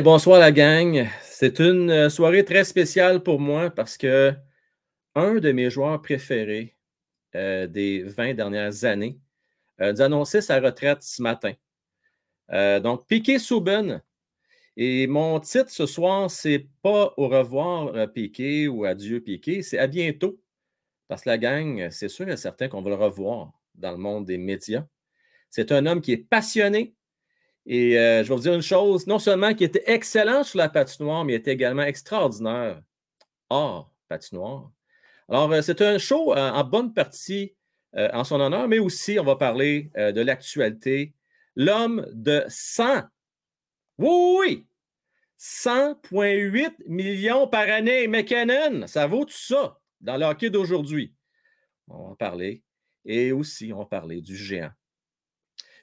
bonsoir la gang. C'est une euh, soirée très spéciale pour moi parce que un de mes joueurs préférés euh, des 20 dernières années a annoncé sa retraite ce matin. Euh, donc, Piqué Souben. Et mon titre ce soir, c'est pas au revoir Piqué ou adieu Piqué, c'est à bientôt. Parce que la gang, c'est sûr et certain qu'on va le revoir dans le monde des médias. C'est un homme qui est passionné, et euh, je vais vous dire une chose, non seulement qu'il était excellent sur la patinoire, mais il était également extraordinaire hors patinoire. Alors, euh, c'est un show euh, en bonne partie en son honneur, mais aussi, on va parler de l'actualité. L'homme de 100, oui, oui, 100,8 millions par année, McKinnon, ça vaut tout ça dans le hockey d'aujourd'hui. On va en parler. Et aussi, on va parler du géant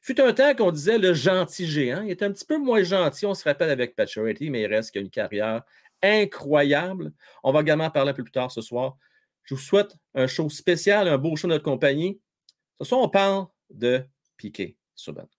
Fut un temps qu'on disait le gentil géant. Il est un petit peu moins gentil, on se rappelle avec Paturity, mais il reste qu'il a une carrière incroyable. On va également parler un peu plus tard ce soir. Je vous souhaite un show spécial, un beau show de notre compagnie. Ce soir, on parle de Piqué Souban.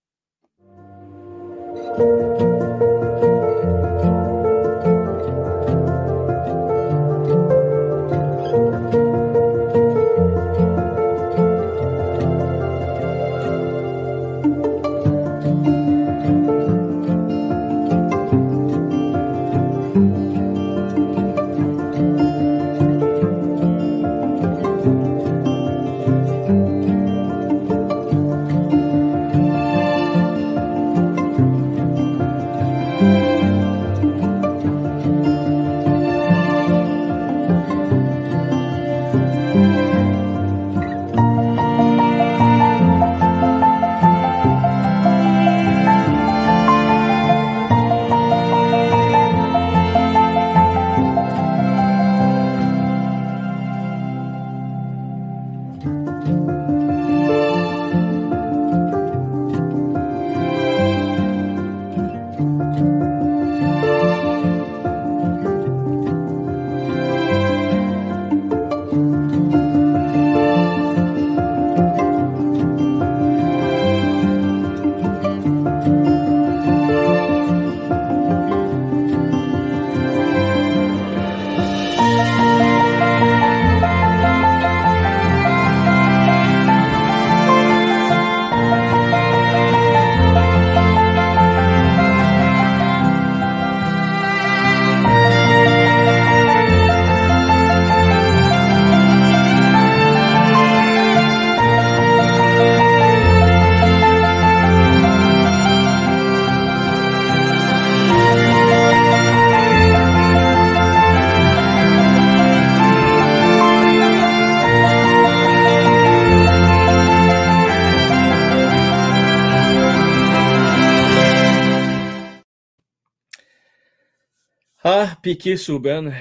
Piqué Souben.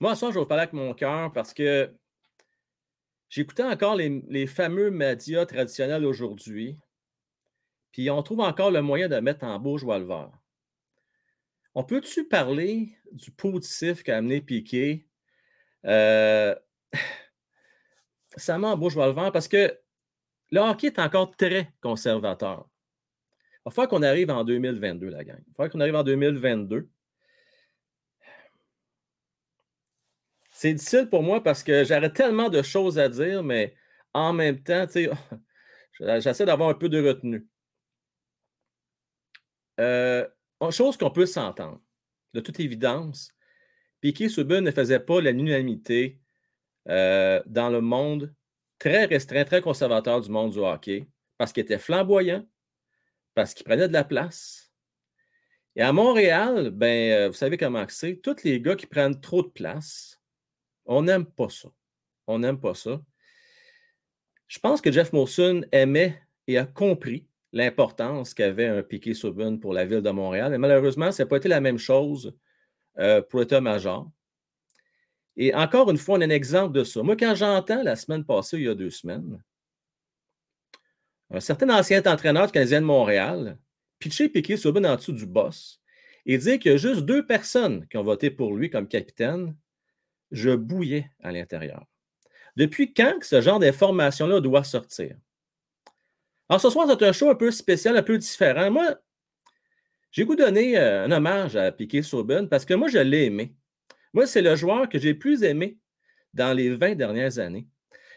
Moi, ça, je vais vous parler avec mon cœur parce que j'écoutais encore les, fameux médias traditionnels aujourd'hui, puis on trouve encore le moyen de mettre en bouche le vert. On peut-tu parler du positif qu'a amené Piqué? Euh, ça bouche le vert parce que le hockey est encore très conservateur. Il va falloir qu'on arrive en 2022, la gang. Il va falloir qu'on arrive en 2022. C'est difficile pour moi parce que j'aurais tellement de choses à dire, mais en même temps, j'essaie d'avoir un peu de retenue. Euh, chose qu'on peut s'entendre, de toute évidence, Piquet Souben ne faisait pas l'unanimité euh, dans le monde très restreint, très conservateur du monde du hockey, parce qu'il était flamboyant, parce qu'il prenait de la place. Et à Montréal, ben, euh, vous savez comment c'est, tous les gars qui prennent trop de place, on n'aime pas ça. On n'aime pas ça. Je pense que Jeff Molson aimait et a compris l'importance qu'avait un piqué Subban pour la ville de Montréal. Mais malheureusement, ça n'a pas été la même chose euh, pour l'état-major. Et encore une fois, on a un exemple de ça. Moi, quand j'entends la semaine passée, il y a deux semaines, un certain ancien entraîneur du Canadien de Montréal, pitcher Piqué Subban en dessous du boss et dire qu'il y a juste deux personnes qui ont voté pour lui comme capitaine, je bouillais à l'intérieur. Depuis quand ce genre d'information-là doit sortir? Alors, ce soir, c'est un show un peu spécial, un peu différent. Moi, J'ai goût donner euh, un hommage à Piquet Souben parce que moi, je l'ai aimé. Moi, c'est le joueur que j'ai plus aimé dans les 20 dernières années.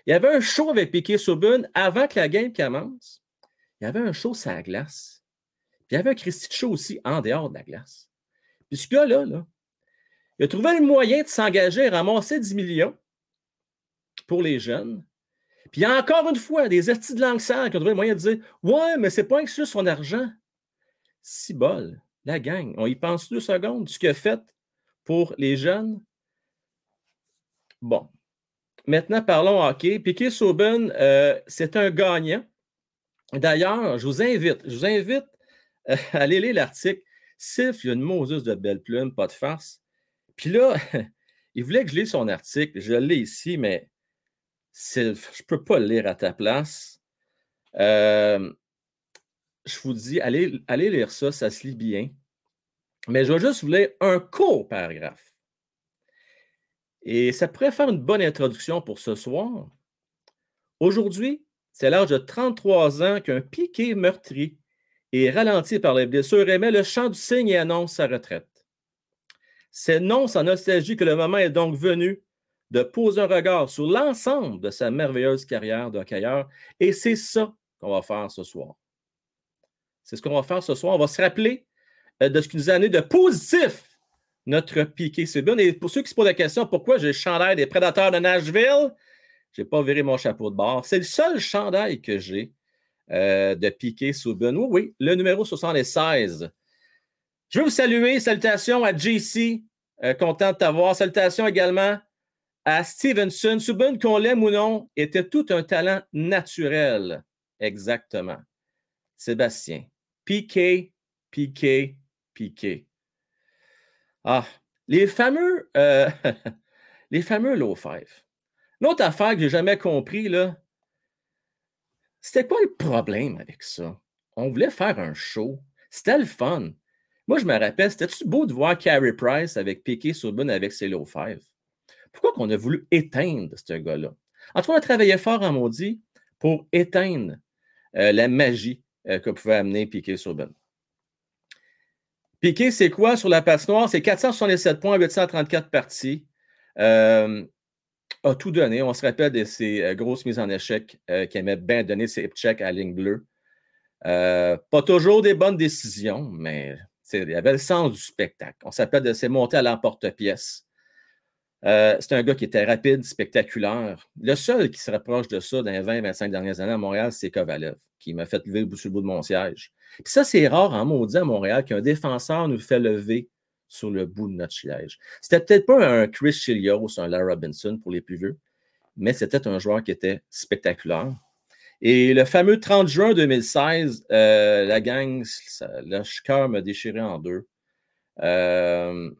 Il y avait un show avec Piquet Souben avant que la game commence. Il y avait un show sur la glace. Puis il y avait un Christy Show aussi en dehors de la glace. Puis ce gars-là, là, il a trouvé le moyen de s'engager à ramasser 10 millions pour les jeunes. Puis encore une fois des estis de langue qui ont trouvé le moyen de dire Ouais, mais c'est pas juste son argent. Si bol, la gang, on y pense deux secondes, ce qu'il a fait pour les jeunes. Bon. Maintenant, parlons hockey. Piquet Sauben, euh, c'est un gagnant. D'ailleurs, je vous invite, je vous invite euh, à aller lire l'article. Sif, il y a une Moses de belle plume, pas de farce. Puis là, il voulait que je lise son article. Je l'ai ici, mais je ne peux pas le lire à ta place. Euh, je vous dis, allez, allez lire ça, ça se lit bien. Mais je vais juste vous lire un court paragraphe. Et ça pourrait faire une bonne introduction pour ce soir. Aujourd'hui, c'est à l'âge de 33 ans qu'un piqué meurtri et ralenti par les blessures émet le chant du cygne et annonce sa retraite. C'est non sans nostalgie que le moment est donc venu de poser un regard sur l'ensemble de sa merveilleuse carrière d'hockeyeur. Et c'est ça qu'on va faire ce soir. C'est ce qu'on va faire ce soir. On va se rappeler euh, de ce qui nous a amené de positif notre piqué bien. Et pour ceux qui se posent la question pourquoi j'ai le chandail des prédateurs de Nashville, je n'ai pas viré mon chapeau de bord. C'est le seul chandail que j'ai euh, de piqué Subban. Oui, oui, le numéro 76. Je veux vous saluer. Salutations à JC. Euh, content de t'avoir. Salutations également à Stevenson. Subban, qu'on l'aime ou non, était tout un talent naturel. Exactement. Sébastien. Piqué, piqué, piqué. Ah, les fameux, euh, les fameux low five. L'autre affaire que j'ai jamais compris, là, c'était quoi le problème avec ça? On voulait faire un show. C'était le fun. Moi, je me rappelle, c'était-tu beau de voir Carey Price avec Piqué Souben avec ses low five? Pourquoi qu'on a voulu éteindre ce gars-là? En tout cas, on a travaillé fort en maudit pour éteindre euh, la magie euh, que pouvait amener Piqué Souben. Piqué, c'est quoi sur la patinoire? C'est 467 points, 834 parties. Euh, a tout donné. On se rappelle de ses grosses mises en échec qui aimait bien donner ses checks à la ligne bleue. pas toujours des bonnes décisions, mais il avait le sens du spectacle. On s'appelle de ses montées à l'emporte-pièce. Euh, c'est un gars qui était rapide, spectaculaire. Le seul qui se rapproche de ça dans les 20-25 dernières années à Montréal, c'est Kovalev, qui m'a fait lever sur le bout de mon siège. Ça, c'est rare en maudit à Montréal qu'un défenseur nous fait lever sur le bout de notre siège. C'était peut-être pas un Chris Chilios, un Larry Robinson pour les plus vieux, mais c'était un joueur qui était spectaculaire. Et le fameux 30 juin 2016, euh, la gang, le cœur m'a déchiré en deux. Euh,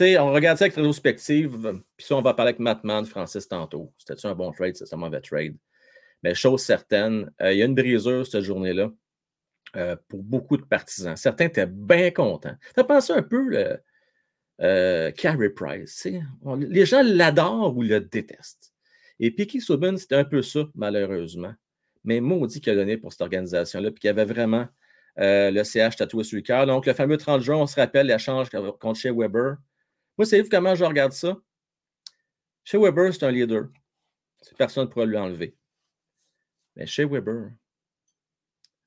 on regarde ça avec rétrospective, puis ça, on va parler avec Mattman, Francis tantôt. C'était-tu un bon trade? C'était un mauvais trade. Mais chose certaine, euh, il y a une brisure cette journée-là euh, pour beaucoup de partisans. Certains étaient bien contents. Ça pensé un peu le Carey Price. les gens l'adorent ou le détestent. Et Piquet Subban, c'était un peu ça, malheureusement. Mais maudit qu'il a donné pour cette organisation-là, puis qu'il avait vraiment le CH tatoué sur le cœur. Donc, le fameux 30 juin, on se rappelle l'échange contre chez Weber. Moi, savez-vous comment je regarde ça? Chez Weber, c'est un leader. Personne ne pourra lui enlever. Mais chez Weber,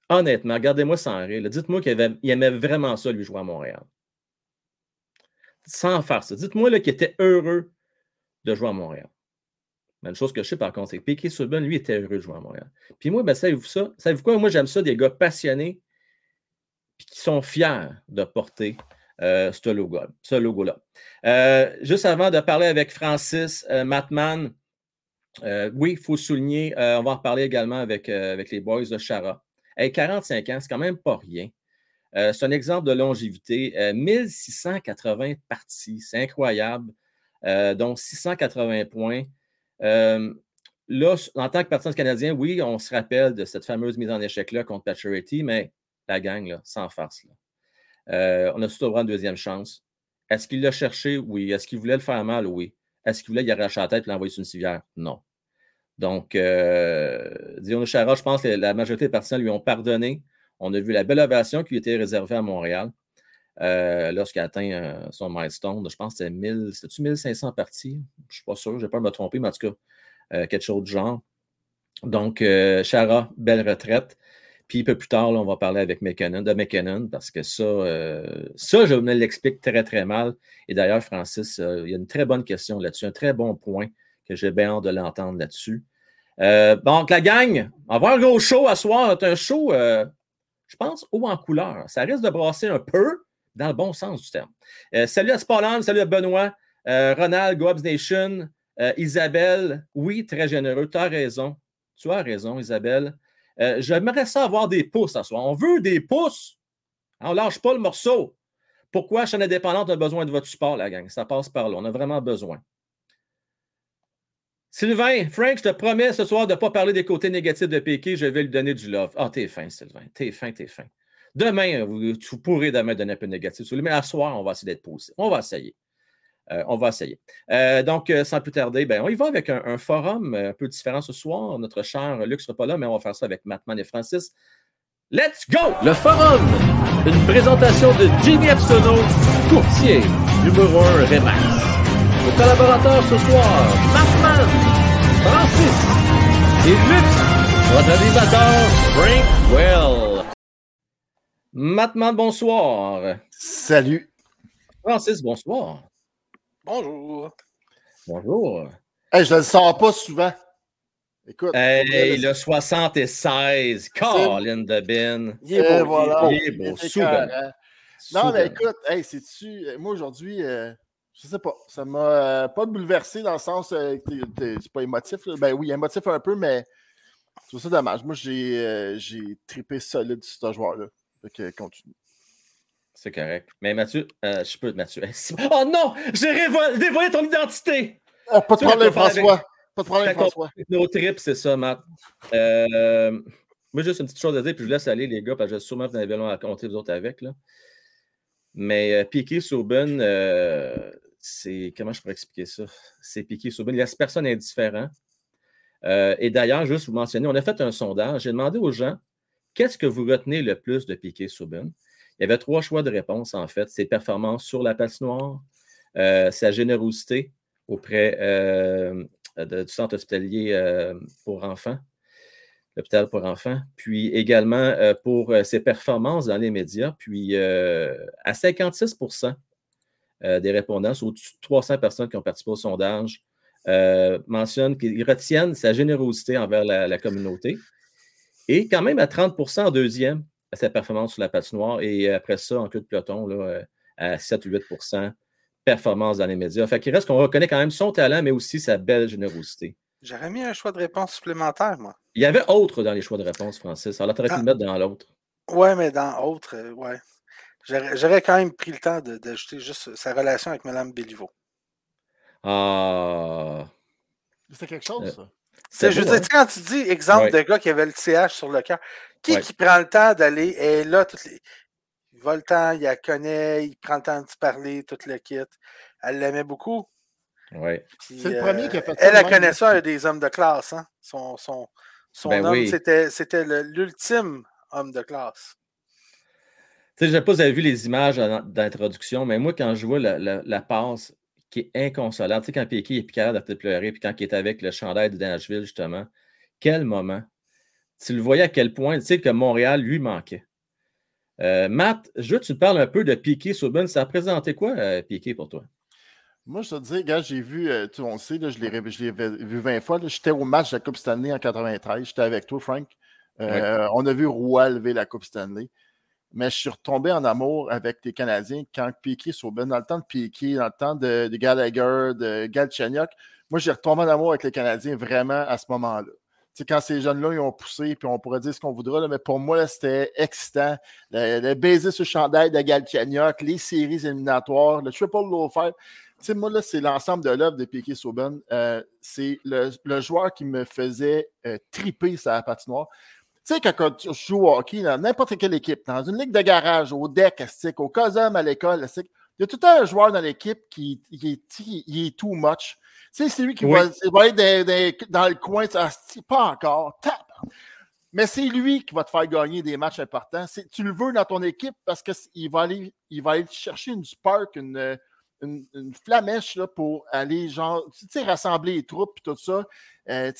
honnêtement, regardez-moi sans rire. Dites-moi qu'il aimait vraiment ça, lui, jouer à Montréal. Sans faire ça. Dites-moi qu'il était heureux de jouer à Montréal. Mais une chose que je sais par contre, c'est que Piquet Souben, lui, était heureux de jouer à Montréal. Puis moi, ben, savez-vous ça? Savez-vous quoi? Moi, j'aime ça, des gars passionnés puis qui sont fiers de porter euh, ce logo-là. Euh, juste avant de parler avec Francis euh, Matman, oui, il faut souligner, on va en reparler également avec, avec les boys de Chara. 45 ans, c'est quand même pas rien. c'est un exemple de longévité. 1680 parties, c'est incroyable. donc 680 points. Là, en tant que partisan canadien, oui, on se rappelle de cette fameuse mise en échec-là contre Paturity, mais la gang, là, sans farce. Euh, on a tout droit une deuxième chance. Est-ce qu'il l'a cherché? Oui. Est-ce qu'il voulait le faire mal? Oui. Est-ce qu'il voulait y arracher la tête et l'envoyer sur une civière? Non. Donc, euh, Chara, je pense que la majorité des partisans lui ont pardonné, On a vu la belle ovation qui était réservée à Montréal euh, lorsqu'il a atteint son milestone. Je pense que c'était 1500 parties? Je ne suis pas sûr, je ne vais pas me tromper, mais en tout cas, quelque chose du genre. Donc, Chara, belle retraite. Puis un peu plus tard, on va parler avec McKinnon, de McKinnon, parce que ça, euh, ça, je me l'explique très, très mal. Et d'ailleurs, Francis, euh, il y a une très bonne question là-dessus, un très bon point que j'ai bien hâte de l'entendre là-dessus. Euh, donc, la gang, on va avoir un gros show à soir. C'est un show, je pense, haut en couleur. Ça risque de brasser un peu dans le bon sens du terme. salut à Spalland, salut à Benoît, Ronald, Goabs Nation, Isabelle. Oui, très généreux, tu as raison. Tu as raison, Isabelle. Euh, j'aimerais ça avoir des pouces ce soir. On veut des pouces. On ne lâche pas le morceau. Pourquoi chaîne indépendante a besoin de votre support, la gang? Ça passe par là. On a vraiment besoin. Sylvain, Frank, je te promets ce soir de ne pas parler des côtés négatifs de Pékin. Je vais lui donner du love. Ah, t'es fin, Sylvain. T'es fin, t'es fin. Demain, vous, pourrez demain donner un peu de négatif. Mais à soir, on va essayer d'être positif. On va essayer. Euh, on va essayer. Euh, donc, euh, sans plus tarder, ben, on y va avec un, forum un peu différent ce soir. Notre cher Luc sera pas là, mais on va faire ça avec Mattman et Francis. Let's go! Le forum! Une présentation de Jimmy Epsono, courtier, numéro 1 Remax. Nos collaborateurs ce soir, Mattman, Francis et Luc, votre animateur, Frank Well. Mattman, bonsoir. Salut. Francis, bonsoir. Bonjour. Bonjour. Hey, je ne le sens pas souvent. Écoute. Hey, le 76, Colin de Ben. Il est beau, voilà. il est beau, souvent. Non, mais écoute, hey, c'est-tu. Moi, aujourd'hui, euh, je sais pas. Ça m'a euh, pas bouleversé dans le sens. Euh, c'est pas émotif. Ben oui, émotif un peu, mais je trouve ça dommage. Moi, j'ai j'ai trippé solide sur ce joueur-là. Donc, continue. C'est correct. Mais Mathieu, euh, je peux, Mathieu. Oh non! J'ai dévoilé ton identité! Oh, pas de problème, François. Pas de problème, François. Nos trips, c'est ça, Matt. Euh, moi, juste une petite chose à dire, puis je laisse aller, les gars, parce que je sûrement vous en avez long à compter, vous autres, avec. Là. Mais euh, Piqué euh, c'est. Comment je pourrais expliquer ça? C'est Piqué Souben. Il laisse personne indifférent. et d'ailleurs, juste vous mentionner, on a fait un sondage. J'ai demandé aux gens qu'est-ce que vous retenez le plus de Piqué Souben? Il y avait trois choix de réponse, en fait. Ses performances sur la patinoire, euh, sa générosité auprès euh, du centre hospitalier euh, pour enfants, l'hôpital pour enfants, puis également pour ses performances dans les médias. Puis à 56% des répondants, au-dessus de 300 personnes qui ont participé au sondage, mentionnent qu'ils retiennent sa générosité envers la communauté. Et quand même à 30% en deuxième, sa performance sur la patinoire. Et après ça, en queue de peloton, là, euh, à 7 ou 8% performance dans les médias. Fait qu'il reste qu'on reconnaît quand même son talent, mais aussi sa belle générosité. J'aurais mis un choix de réponse supplémentaire, moi. Il y avait autre dans les choix de réponse, Francis. Alors, tu aurais pu ah. le mettre dans l'autre? Ouais, mais dans autre, euh, ouais. J'aurais quand même pris le temps d'ajouter juste sa relation avec Mme Béliveau. Ah. C'est quelque chose, euh, ça. C'est, je veux dire, quand tu dis exemple de gars qui avait le CH sur le cœur, qui qui prend le temps d'aller et là, toutes les... il va le temps, il la connaît, il prend le temps de parler, tout le kit. Elle l'aimait beaucoup. Oui. C'est le premier qui a fait ça. Elle, a connaît ça des hommes de classe. Hein? Son, son, son ben homme, c'était, c'était l'ultime homme de classe. Tu sais, je ne sais pas si vous avez vu les images d'introduction, mais moi, quand je vois la, la passe, qui est inconsolable. Tu sais, quand Piquet est capable de pleurer, puis quand il est avec le chandail de Nashville, justement, quel moment. Tu le voyais à quel point, tu sais, que Montréal lui manquait. Euh, Matt, je veux que tu parles un peu de Piquet Souben. Ça a présenté quoi, euh, Piquet, pour toi? Moi, je te dis, gars, j'ai vu, euh, tu on sait, là, je l'ai vu 20 fois. J'étais au match de la Coupe Stanley en 93. J'étais avec toi, Frank. On a vu Roy lever la Coupe Stanley mais je suis retombé en amour avec les Canadiens quand Piquet Sauben, dans le temps de Piquet, dans le temps de, Gallagher, de Galchenyuk. Moi, j'ai retombé en amour avec les Canadiens vraiment à ce moment-là. Tu quand ces jeunes-là, ils ont poussé, puis on pourrait dire ce qu'on voudra, mais pour moi, c'était excitant. Le, baiser sur le chandail de Galchenyuk, les séries éliminatoires, le triple low five. Tu sais, moi, là, c'est l'ensemble de l'œuvre de Piquet Sauben. Euh, c'est le, joueur qui me faisait euh, triper sa patinoire. Tu sais, quand tu joues au hockey, dans n'importe quelle équipe, dans une ligue de garage, au deck, au COSUM, à l'école, il y a tout un joueur dans l'équipe qui, est, too much. Tu sais, c'est lui qui va, aller dans, le coin, pas encore. Mais c'est lui qui va te faire gagner des matchs importants. Tu le veux dans ton équipe parce qu'il va aller, il va aller chercher une spark, une, une, flamèche là, pour aller genre, rassembler les troupes et tout ça. Euh,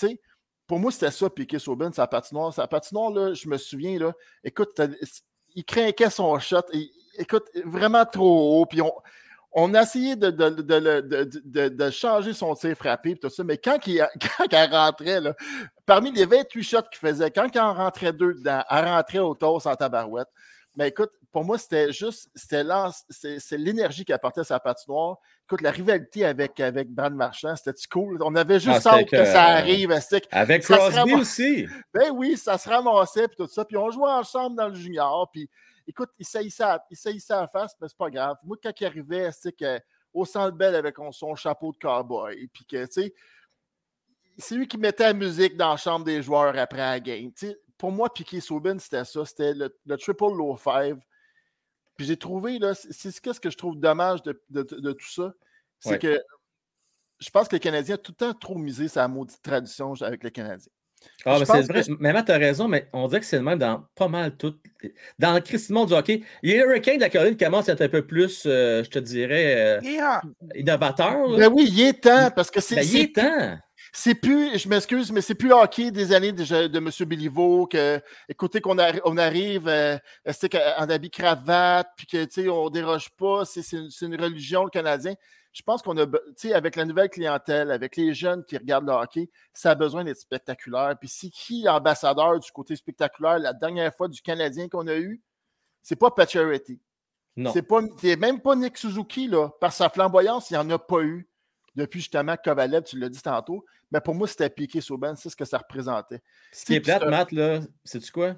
pour moi, c'était ça, Piqué Saubin, sa patinoire. Sa patinoire, là, je me souviens, là, écoute, il craquait son shot. écoute, vraiment trop haut. Puis on, on a essayé de, de, changer son tir frappé tout ça, mais quand il, quand rentrait, là, parmi les 28 shots qu'il faisait, quand il en rentrait deux dedans, elle rentrait au tour sans tabarouette. Mais écoute, pour moi, c'était juste, c'était c'est l'énergie qui apportait à sa patinoire. Écoute, la rivalité avec, avec Brad Marchand, c'était cool? On avait juste ah, hâte que, ça arrive. Avec Crosby aussi. Ben oui, ça se ramassait, puis tout ça. Puis on jouait ensemble dans le junior, puis écoute, il saillissait à, il la face, mais c'est pas grave. Moi, quand il arrivait, c'est au centre belle avec son chapeau de cowboy, puis que, tu sais, c'est lui qui mettait la musique dans la chambre des joueurs après la game. Pour moi, Piquet Soubin, c'était ça. C'était le, triple low five. Puis j'ai trouvé, là, c'est ce que je trouve dommage de, tout ça. C'est que je pense que le Canadien a tout le temps trop misé sa maudite tradition avec le Canadien. Ah, mais c'est vrai. Mais tu as raison, mais on dirait que c'est le même dans pas mal tout. Dans le Christ du hockey, les Hurricanes de la Caroline commencent à être un peu plus, euh, je te dirais, euh, innovateur. Ben oui, il est temps, parce que c'est. Ben, il est temps. C'est plus, je m'excuse, mais c'est plus le hockey des années de, de M. Béliveau que, écoutez, qu'on on arrive euh, en habit cravate, puis que, tu sais, on déroge pas, c'est une religion, le Canadien je pense qu'on a, tu sais, avec la nouvelle clientèle, avec les jeunes qui regardent le hockey, ça a besoin d'être spectaculaire. Puis c'est qui l'ambassadeur du côté spectaculaire? La dernière fois du Canadien qu'on a eu? C'est pas Pacioretty. Non. C'est, pas, même pas Nick Suzuki, là. Par sa flamboyance, il n'y en a pas eu depuis justement Kovalev, tu l'as dit tantôt. Mais pour moi, c'était Piqué Souban, c'est ce que ça représentait. Ce qui est plate, Matt, là, sais-tu quoi,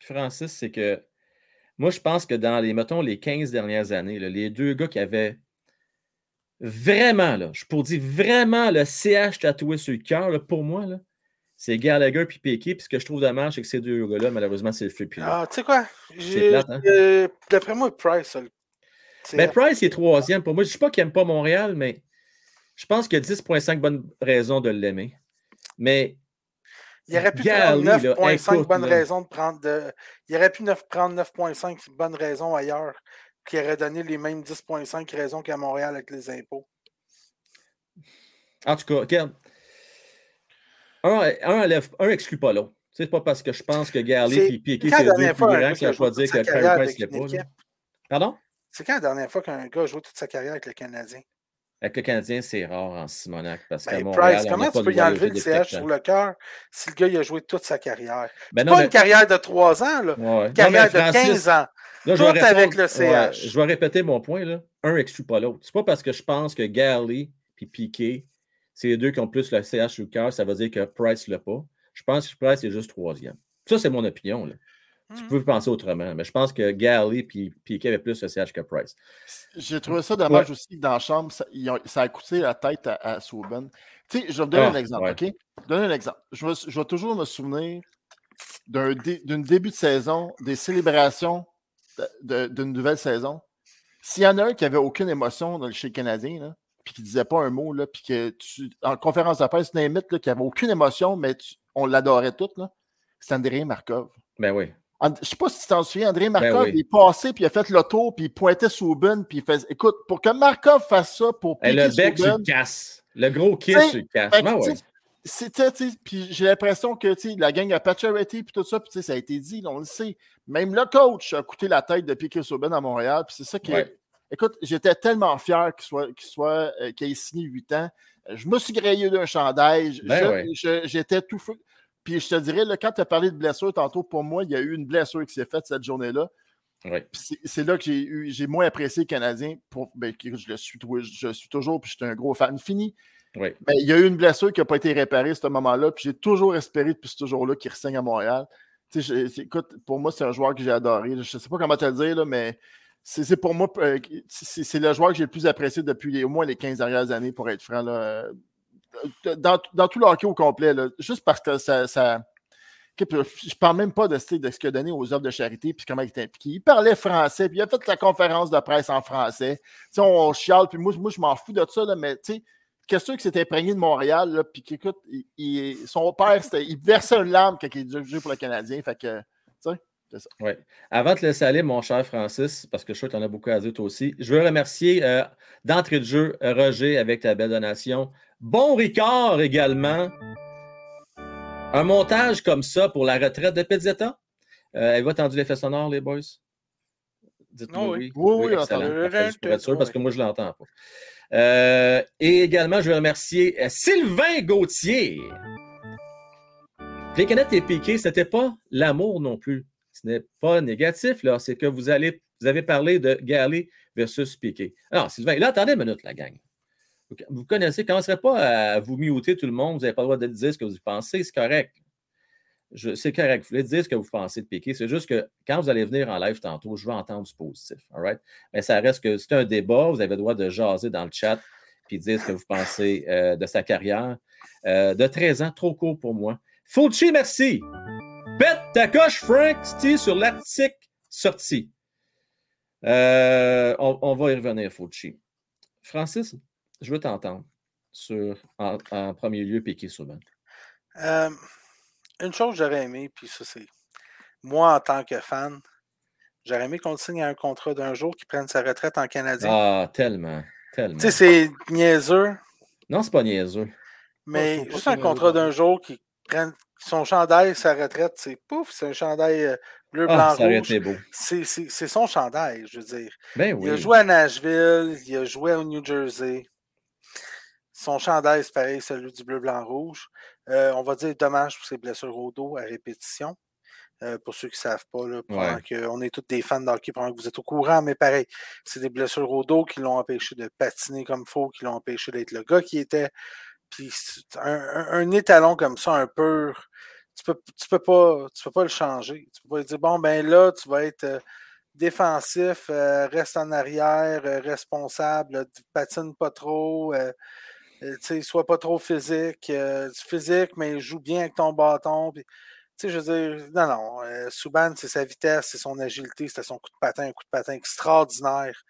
Francis, c'est que moi, je pense que dans les, mettons, les 15 dernières années, les deux gars qui avaient vraiment, là, je pourrais dire vraiment le CH tatoué sur le cœur, pour moi, là, c'est Gallagher puis Piqué. Puis ce que je trouve dommage, c'est que ces deux gars-là, malheureusement, c'est le flip. Ah, tu sais quoi? Hein? Euh, d'après moi, Price. Ben, Price, est troisième. Pour moi, je ne dis pas qu'il n'aime pas Montréal, mais je pense qu'il y a 10,5 bonnes raisons de l'aimer. Mais. Il aurait pu prendre 9,5 bonnes raisons de prendre. De... Il aurait pu prendre 9,5 bonnes raisons ailleurs qui aurait donné les mêmes 10,5 raisons qu'à Montréal avec les impôts. En tout cas, regarde. Un, un, un exclut pas l'autre. C'est pas parce que je pense que Garley et Piquet, c'est deux plus grands que je vais dire que Carey Price l'est pas. Pardon? C'est quand la dernière fois qu'un gars a joué toute sa carrière avec le Canadien? Avec le Canadien, c'est rare en Simonac. Parce ben, Montréal, Price, comment tu peux y enlever le CH sur le cœur si le gars il a joué toute sa carrière? Ben c'est pas une carrière de 3 ans, là. une carrière de 15 ans. Là, Tout je avec le CH. je vais répéter mon point. Là. Un exclut pas l'autre. C'est pas parce que je pense que Galley et Piquet, c'est les deux qui ont plus le CH sur le cœur, ça veut dire que Price l'a pas. Je pense que Price est juste troisième. Ça, c'est mon opinion. Là. Tu hmm. peux penser autrement, mais je pense que Galley et Piquet avaient plus le CH que Price. J'ai trouvé ça dommage aussi que dans la chambre, ça, a coûté la tête à, à Tu sais, je vais vous donner ah, un exemple, OK? Je vais donner un exemple. Je vais, je vais toujours me souvenir d'un début de saison, des célébrations d'une nouvelle saison, s'il y en a un qui avait aucune émotion chez le Canadien, puis qui disait pas un mot, là, puis que tu, en conférence de presse, tu qui avait aucune émotion, mais on l'adorait tout, c'est André Markov. Ben oui. Je ne sais pas si tu t'en souviens, André ben Markov, il est passé, puis il a fait le tour, puis il pointait Souben, puis il faisait. Écoute, pour que Markov fasse ça pour. Et le bec se casse. Le gros kiss se casse. Ben, ouais c'était, puis j'ai l'impression que la gang a Pacioretty puis tout ça, puis ça a été dit, on le sait. Même le coach a coûté la tête de Piquet Souben à Montréal, puis c'est ça qui. Écoute, j'étais tellement fier qu'il soit, qu'il soit, euh, ait signé 8 ans. Je me suis grillé d'un chandail. Ben j'étais tout fou. Puis je te dirais, là, quand tu as parlé de blessure tantôt, pour moi, il y a eu une blessure qui s'est faite cette journée-là. C'est là que j'ai eu j'ai moins apprécié le Canadien. Pour, ben, je, le suis, je suis toujours, puis j'étais un gros fan fini. Mais il y a eu une blessure qui n'a pas été réparée à ce moment-là, puis j'ai toujours espéré depuis ce jour-là qu'il ressigne à Montréal. écoute, pour moi, c'est un joueur que j'ai adoré. Je ne sais pas comment te le dire, mais c'est pour moi, euh, c'est le joueur que j'ai le plus apprécié depuis au moins les 15 dernières années, pour être franc. Là. Dans, tout le hockey au complet, juste parce que ça. ça je parle même pas de, ce qu'il a donné aux œuvres de charité puis comment il était impliqué. Il parlait français, puis il a fait la conférence de presse en français. on chiale, puis moi, moi je m'en fous de ça, là, mais tu sais, question qui s'est imprégné de Montréal, puis qui écoute, son père, il versait une larme quand il jouait pour le Canadien. Fait que. Oui. Avant de te laisser aller, mon cher Francis, parce que je sais que tu en as beaucoup à dire toi aussi, je veux remercier euh, d'entrée de jeu Roger avec ta belle donation. Bon Ricard également. Un montage comme ça pour la retraite de Pizzetta. Euh, elle va tendu l'effet sonore, les boys? Dites-moi oui. Oui, oui, oui Je être sûr parce que moi, je ne l'entends pas. Euh, et également, je veux remercier Sylvain Gauthier. Les canettes et piqué, ce n'était pas l'amour non plus. Ce n'est pas négatif, là. C'est que vous, avez parlé de Galley versus Piqué. Alors, Sylvain, là, attendez une minute, la gang. Vous connaissez, commencerez pas à vous muter tout le monde, vous n'avez pas le droit de dire ce que vous pensez, c'est correct. C'est correct, vous voulez dire ce que vous pensez de Piqué. C'est juste que quand vous allez venir en live tantôt, je veux entendre du positif. Mais ça reste que c'est un débat, vous avez le droit de jaser dans le chat puis dire ce que vous pensez euh, de sa carrière. Euh, de 13 ans, trop court pour moi. Fauci, merci. Pète ta coche, Frank, sur l'article sorti. Euh, on, va y revenir, Fauci. Francis, je veux t'entendre sur, en, premier lieu, Piqué souvent. Euh, une chose que j'aurais aimé, puis ça, c'est moi en tant que fan, j'aurais aimé qu'on signe un contrat d'un jour qui prenne sa retraite en Canadien. Ah, tellement. tellement. Tu sais, c'est niaiseux. Non, c'est pas niaiseux. Mais juste un contrat d'un jour qui prenne son chandail, sa retraite, c'est pouf, c'est un chandail euh, bleu, ah, blanc, rouge. beau. C'est son chandail, je veux dire. Ben oui. Il a joué à Nashville, il a joué au New Jersey. Son chandail, c'est pareil, celui du bleu, blanc, rouge. Euh, on va dire dommage pour ses blessures au dos à répétition. Euh, pour ceux qui ne savent pas, là, on est tous des fans d'hockey, pendant que vous êtes au courant, mais pareil, c'est des blessures au dos qui l'ont empêché de patiner comme il faut, qui l'ont empêché d'être le gars qui était. Puis un, étalon comme ça, un peu, tu peux, tu peux pas, tu peux pas le changer. Tu peux pas dire bon ben là, tu vas être euh, défensif, reste en arrière, responsable, patine pas trop. Euh, sais, soit pas trop physique, euh, physique, mais joue bien avec ton bâton. Puis, je veux dire, non, non. Euh, Souban, c'est sa vitesse, c'est son agilité, c'était son coup de patin, un coup de patin extraordinaire.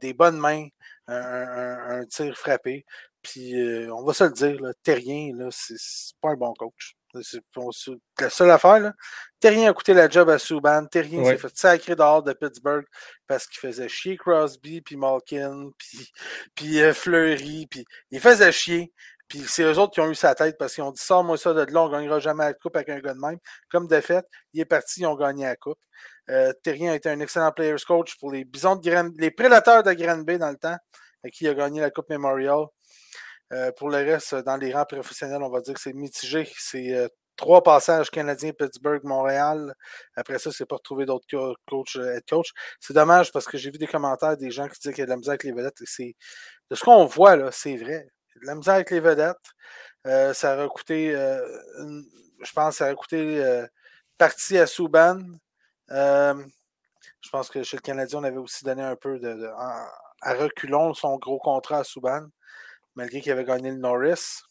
des bonnes mains, un, tir frappé. Puis, on va se le dire, là, Terrien, là, c'est pas un bon coach. La seule affaire, là, Terrien a coûté la job à Subban. Terrien s'est fait sacrer dehors de Pittsburgh parce qu'il faisait chier Crosby, puis Malkin, puis, puis euh, Fleury, puis il faisait chier. Puis c'est eux autres qui ont eu sa tête parce qu'ils ont dit Sors-moi ça de là, on ne gagnera jamais la coupe avec un gars de même. Comme de fait, il est parti, ils ont gagné la coupe. Euh, Terrien a été un excellent players coach pour les bisons de les prédateurs de Granby dans le temps, avec qui il a gagné la Coupe Memorial. Euh, pour le reste, dans les rangs professionnels, on va dire que c'est mitigé. C'est euh, trois passages canadiens, Pittsburgh, Montréal. Après ça, c'est pas retrouvé d'autres coachs, euh, head coach. C'est dommage parce que j'ai vu des commentaires des gens qui disaient qu'il y a de la misère avec les vedettes. de ce qu'on voit, là, c'est vrai. De la misère avec les vedettes. ça aurait coûté, je pense, ça aurait coûté partie à Souban. je pense que chez le Canadien, on avait aussi donné un peu de, à reculons son gros contrat à Souban malgré qu'il avait gagné le Norris.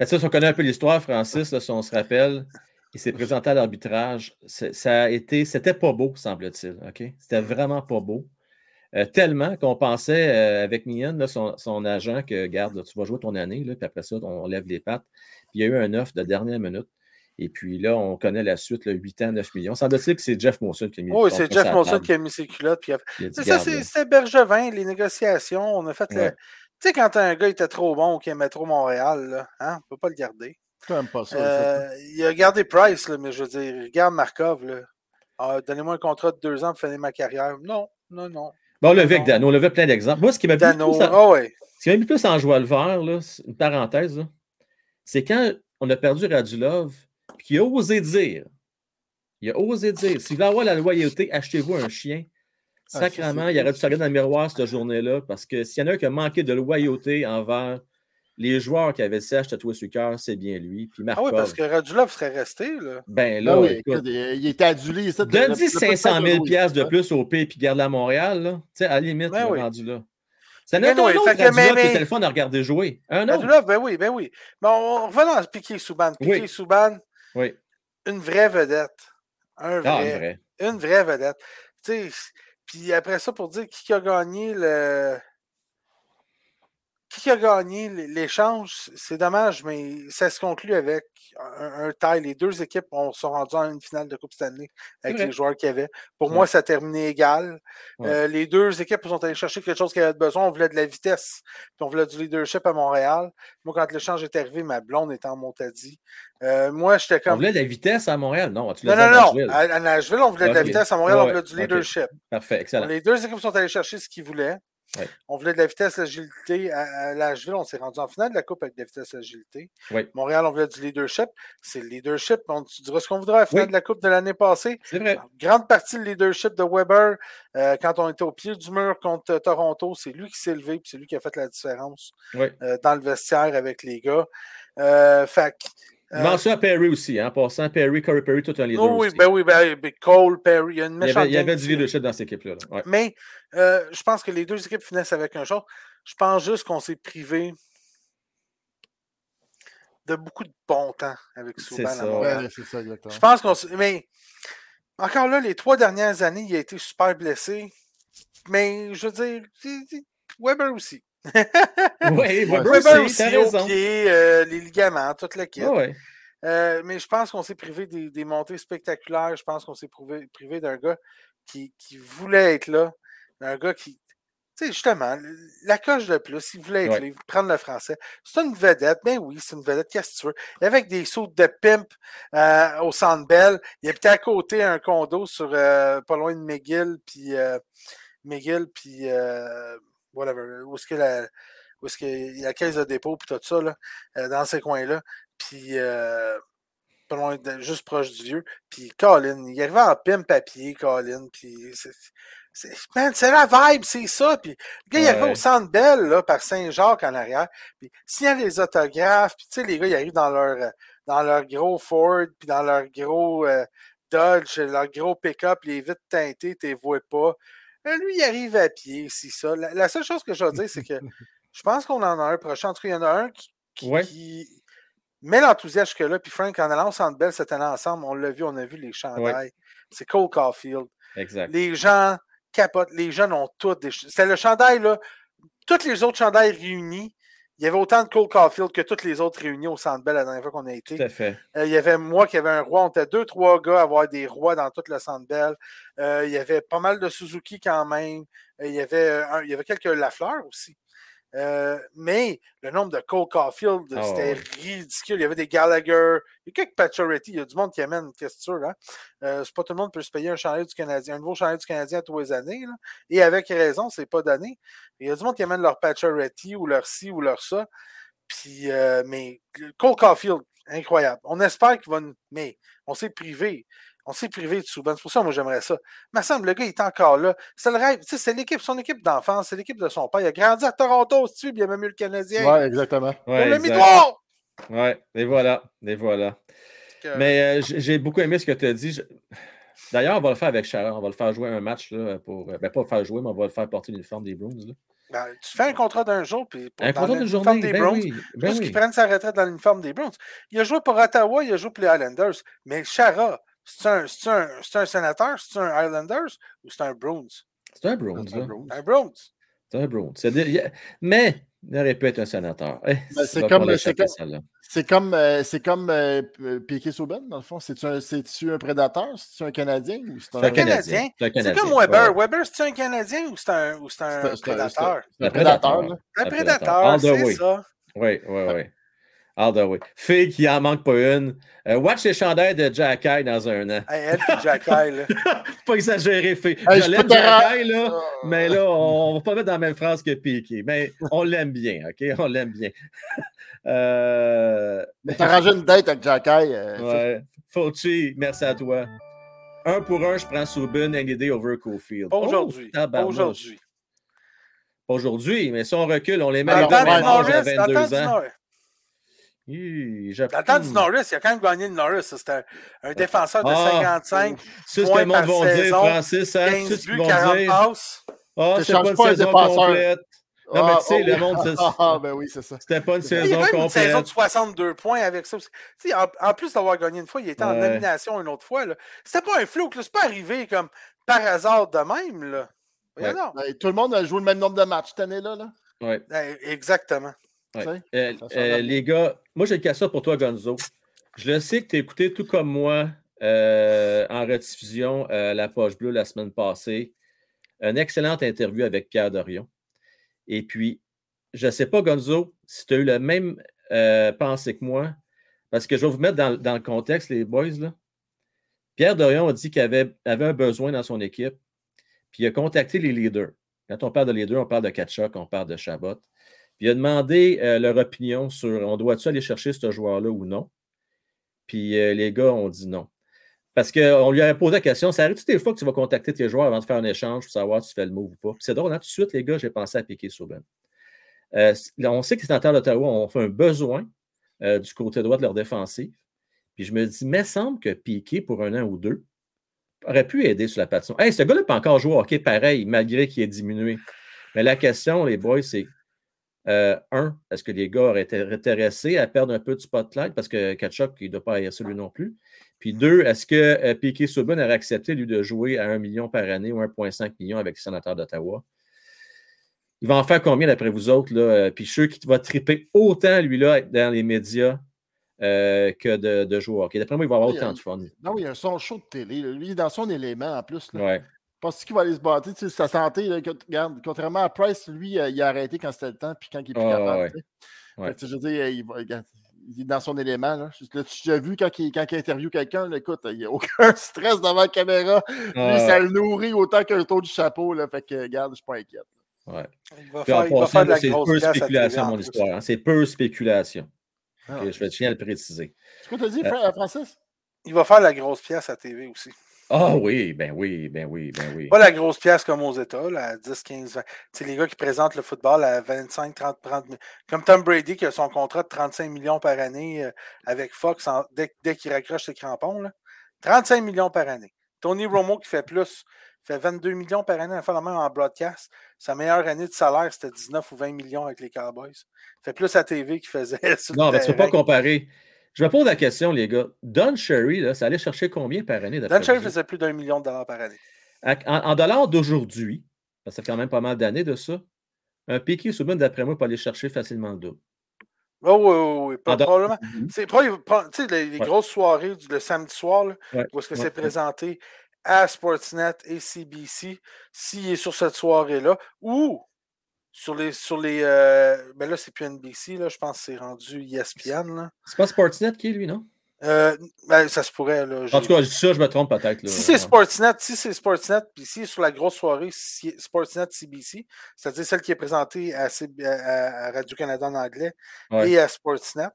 si on connaît un peu l'histoire, Francis, si on se rappelle, il s'est présenté à l'arbitrage. Ça a été, c'était pas beau, semble-t-il. OK? C'était vraiment pas beau. Euh, tellement qu'on pensait euh, avec Mian, son, agent, que garde, tu vas jouer ton année, là, puis après ça, on lève les pattes. Puis il y a eu un offre de dernière minute. Et puis là, on connaît la suite, le 8 ans, 9 millions. Semble-t-il que c'est Jeff Monson qui a mis Oui, c'est Jeff Monson qui a mis ses culottes. Puis ça, c'était Bergevin, les négociations. On a fait le, tu sais, quand un gars était trop bon qui aimait trop Montréal, là, hein, on peut pas le garder. Même pas ça. Euh, il a gardé Price, là, mais je veux dire, regarde Markov. Là. Ah, donnez-moi un contrat de deux ans pour finir ma carrière. Non, non, non. Bon, on l'a vu avec Dano, on l'a vu plein d'exemples. Moi, ce qui m'a mis, plus, en... oh, mis plus en joie le vert, là, une parenthèse, c'est quand on a perdu Radulov, puis il a osé dire, il a osé dire, s'il veut avoir la loyauté, achetez-vous un chien. Ah, Sacrement, il aurait dû regarder dans le miroir cette journée-là parce que s'il y en a un qui a manqué de loyauté envers les joueurs qui avaient le CH tatoué sur le cœur, c'est bien lui. Puis Ah oui, parce que Radulov serait resté. Là. Ben là, ah écoute, il était adulé. Donne-y 500 000 de plus au P puis garde-la à Montréal. Là. Tu sais, à la limite, ben il est rendu là. C'est ben un autre Radulov mais, mais... qui était le fun à regarder jouer. Un autre. Radulov, ben oui, ben oui. Mais on, revenons à Piqué Souban. Piqué oui. Souban, oui. une vraie vedette. Un vrai, ah, une vraie. Une vraie vedette. Tu sais, puis après ça, pour dire qui a gagné le. Qui a gagné l'échange? C'est dommage, mais ça se conclut avec un, taille. Les deux équipes ont, sont rendues en une finale de Coupe Stanley avec les joueurs qu'il y avait. Pour moi, ça a terminé égal. Euh, les deux équipes sont allées chercher quelque chose qu'ils avaient besoin. On voulait de la vitesse, puis on voulait du leadership à Montréal. Moi, quand l'échange est arrivé, ma blonde était en Montadie. Euh, moi, j'étais comme. On voulait de la vitesse à Montréal? Non, tu non, non, non. À, Nashville, on voulait de la vitesse. À Montréal, on voulait du leadership. Parfait, excellent. Les deux équipes sont allées chercher ce qu'ils voulaient. On voulait de la vitesse, l'agilité. À, l'Ashville, on s'est rendu en finale de la Coupe avec de la vitesse, l'agilité. Montréal, on voulait du leadership. C'est le leadership. On, tu diras ce qu'on voudra à la finale de la Coupe de l'année passée. C'est vrai. grande partie du leadership de Weber, euh, quand on était au pied du mur contre Toronto, c'est lui qui s'est levé c'est lui qui a fait la différence euh, dans le vestiaire avec les gars. Euh, fait euh, Mention à Perry aussi, hein, en passant Perry, Corey Perry, tout un leader. Oh, oui, ben oui, ben, ben, Cole, Perry, il y a une méchante. Il y avait, du leadership dans cette équipe-là. Mais euh, je pense que les deux équipes finissent avec un genre. Je pense juste qu'on s'est privé de beaucoup de bon temps avec Souban c'est ça, exactement. Je pense qu'on Mais encore là, les trois dernières années, il a été super blessé. Mais je veux dire, Weber aussi oui, Weber aussi, raison. Euh, les ligaments, toute la kit. ouais. euh, mais je pense qu'on s'est privé des, des, montées spectaculaires. Je pense qu'on s'est privé d'un gars qui, qui, voulait être là. Un gars qui. Tu sais, justement, la coche de plus, il voulait être là, prendre le français. C'est une vedette. Ben oui, c'est une vedette. Qu'est-ce que tu veux? Avec des sauts de pimp euh, au Centre Bell. Il habitait à côté un condo sur euh, pas loin de McGill, puis McGill, puis whatever, où est-ce que la, où est-ce qu'il y a la caisse de dépôt, puis tout ça, là, euh, dans ces coins-là. Puis, euh, pas loin de, juste proche du vieux. Puis, Colin, il arrivait en pime papier, Colin. Puis, c'est, c'est la vibe, c'est ça. Puis, le gars, il arrivait au centre Bell, là, par Saint-Jacques en arrière. Puis, s'il y a les autographes, puis, tu sais, les gars, ils arrivent dans leur, dans leur gros Ford, puis dans leur gros euh, Dodge, leur gros pick-up, les vitres teintées, tu les vois pas. Euh, lui, il arrive à pied, c'est ça. La, seule chose que je veux dire, c'est que je pense qu'on en a un prochain. En tout cas, il y en a un qui, met l'enthousiasme que là. Puis Frank, en allant au Centre Bell cette année ensemble, on l'a vu, on a vu les chandails. C'est Cole Caulfield. Exact. Les gens capotent. Les jeunes ont tous des. C'est le chandail, là. Tous les autres chandails réunis, il y avait autant de Cole Caulfield que toutes les autres réunies au Centre Bell la dernière fois qu'on a été. Tout à fait. Euh, il y avait moi qui avait un roi. On était deux, trois gars à avoir des rois dans tout le Centre Bell. Euh, il y avait pas mal de Suzuki quand même. Euh, il, y avait il y avait quelques Lafleur aussi. Euh, mais le nombre de Cole Caulfield, ah c'était ridicule. Il y avait des Gallagher, il y a quelques Pacioretty, il y a du monde qui amène, qu'est-ce que tu hein? euh, c'est pas tout le monde peut se payer un chandail du Canadien, un nouveau chandail du Canadien à tous les années. Là. Et avec raison, c'est pas donné. Il y a du monde qui amène leur Pacioretty ou leur ci ou leur ça. Puis, euh, mais Cole Caulfield, incroyable. On espère qu'il va. Mais on s'est privé. On s'est privé de Souban. C'est pour ça que moi, j'aimerais ça. Mais semble, le gars, il est encore là. C'est le rêve. C'est l'équipe, son équipe d'enfance, c'est l'équipe de son père. Il a grandi à Toronto, si tu il a même eu le Canadien. Oui, exactement. Ouais, Pour le droit. Oui, et voilà. Et voilà. Mais euh, j'ai beaucoup aimé ce que tu as dit. D'ailleurs, on va le faire avec Sharon. On va le faire jouer un match là, pour. Ben, pas le faire jouer, mais on va le faire porter l'uniforme des Bruins. Ben, tu fais un contrat d'un jour, puis un contrat d'une journée, des ben Browns, oui, ben juste qu'il prenne sa retraite dans l'uniforme des Browns. Il a joué pour Ottawa, il a joué pour les Islanders, mais Chara, c'est un, un, un, sénateur, c'est un Islanders ou c'est un Bruins? C'est un Bruins. C'est un Bruins. C'est un Bruins. Mais il aurait pu être un sénateur. Eh, ben, c'est comme, c'est comme, c'est comme euh, euh Piquet Souben, dans le fond. C'est-tu un, un, prédateur? C'est-tu un Canadien ou c'est un... un, Canadien? C'est comme Weber. Weber, c'est un Canadien ou c'est un, un, un, prédateur? Un prédateur. Un prédateur, c'est ça. Oui, oui, oui. All the way. Fille qui en manque pas une. Euh, watch les chandelles de Jack dans un an. Hey, elle et Jack là. pas exagérer, Fille. Hey, je l'aime Jack là, oh. mais là, on va pas mettre dans la même phrase que Piqué. Mais on l'aime bien, OK? On l'aime bien. euh... T'as rangé une date avec Jack euh, ouais. Fauci, merci à toi. Un pour un, je prends Subin et over Cofield. Aujourd'hui. Oh, Aujourd'hui. Aujourd'hui, mais si on recule, on les met à 22 ans. Oui, Dans le temps du Norris, il a quand même gagné le Norris. C'était un, défenseur de 55 ah, C'est ce que le monde va dire, Francis. Hein, 15 buts, 40 passes. Ah, c'est pas une saison complète. Non, mais tu sais, le monde, c'est ça. Ah, ben oui, c'est ça. C'était pas une saison complète. Il y a même une saison de 62 points avec ça. En, en, plus d'avoir gagné une fois, il était en nomination une autre fois. C'était pas un flou, c'est pas arrivé comme par hasard de même. Là. Ouais. Non. Ben, tout le monde a joué le même nombre de matchs cette année-là. Là. Ouais. Ben, exactement. les gars, moi j'ai le ça pour toi, Gonzo. Je le sais que tu as écouté tout comme moi en rediffusion La Poche Bleue la semaine passée. Une excellente interview avec Pierre Dorion. Et puis, je ne sais pas, Gonzo, si tu as eu la même pensée que moi, parce que je vais vous mettre dans, le contexte, les boys. Là. Pierre Dorion a dit qu'il avait, avait un besoin dans son équipe, puis il a contacté les leaders. Quand on parle de leaders, on parle de Kachuk, on parle de Chabot. Il a demandé euh, leur opinion sur on doit-tu aller chercher ce joueur-là ou non? Puis euh, les gars ont dit non. Parce qu'on lui avait posé la question ça arrive toutes les fois que tu vas contacter tes joueurs avant de faire un échange pour savoir si tu fais le move ou pas? Puis c'est drôle, hein, tout de suite, les gars, j'ai pensé à piquer Souben. Euh, on sait que les sénateurs d'Ottawa ont fait un besoin du côté droit de leur défensive. Puis je me dis, mais semble que Piqué, pour un an ou deux, aurait pu aider sur la patinoire. Hey, ce gars-là peut encore jouer au hockey pareil, malgré qu'il ait diminué. Mais la question, les boys, c'est euh, un, est-ce que les gars auraient été intéressés à perdre un peu de spotlight parce que Kachuk, il ne doit pas ça lui non plus? Puis deux, est-ce que euh, Piquet Subban aurait accepté, lui, de jouer à 1 million par année ou 1,5 million avec les sénateurs d'Ottawa? Il va en faire combien d'après vous autres? Là? Euh, puis je qu'il va triper autant, lui-là, dans les médias euh, que de, hockey. D'après moi, il va avoir autant de fun. Non, il y a un son chaud de télé. Lui, dans son élément en plus. Là. Ouais. Penses-tu qu'il va aller se battre? sa santé, regarde, contrairement à Price, lui, euh, il a arrêté quand c'était le temps, puis quand il est plus capable. Ouais. je veux dire, il, va, il, est dans son élément. Là. tu as vu quand il, quand il interviewe quelqu'un, écoute, il n'y a aucun stress devant la caméra. Lui, ça le nourrit autant qu'un taux du chapeau. Là, fait que, regarde, je ne suis pas inquiète. Ouais. Il va faire, il va faire de la C'est peu spéculation, mon histoire. Hein. C'est peu spéculation. Ah, je vais tiens à le préciser. Ce que tu as dit, euh, Francis? Il va faire la grosse pièce à TV aussi. Ah oui, ben oui, ben oui, ben oui. Pas la grosse pièce comme aux États, là, à 10, 15, 20. C'est les gars qui présentent le football à 25, 30, 30 000. Comme Tom Brady qui a son contrat de 35 millions par année euh, avec Fox dès, dès qu'il raccroche ses crampons. Là. 35 millions par année. Tony Romo qui fait plus, fait 22 millions par année, enfin, même en broadcast. Sa meilleure année de salaire, c'était 19 ou 20 millions avec les Cowboys. Il fait plus à TV qu'il faisait. non, mais tu ne peux pas comparer. Je me pose la question, les gars. Don Sherry, là, ça allait chercher combien par année? Don Sherry faisait plus d'un million de dollars par année. En, dollars d'aujourd'hui, ça fait quand même pas mal d'années de ça, un Piqué Souben, d'après moi, peut aller chercher facilement le double. Oh, oui, oui, oui, pas probablement. Mhm. C'est tu sais, les, grosses soirées du, le samedi soir, là, où est-ce que c'est présenté à Sportsnet et CBC s'il est sur cette soirée-là ou sur les. Sur les euh, ben là, c'est plus NBC, là, je pense que c'est rendu ESPN. C'est pas Sportsnet qui est lui, non? Euh, ben, ça se pourrait. Là, en tout cas, je dis ça, je me trompe peut-être. Si c'est Sportsnet, si c'est Sportsnet, puis si sur la grosse soirée Sportsnet CBC, c'est-à-dire celle qui est présentée à, Radio-Canada en anglais et à Sportsnet,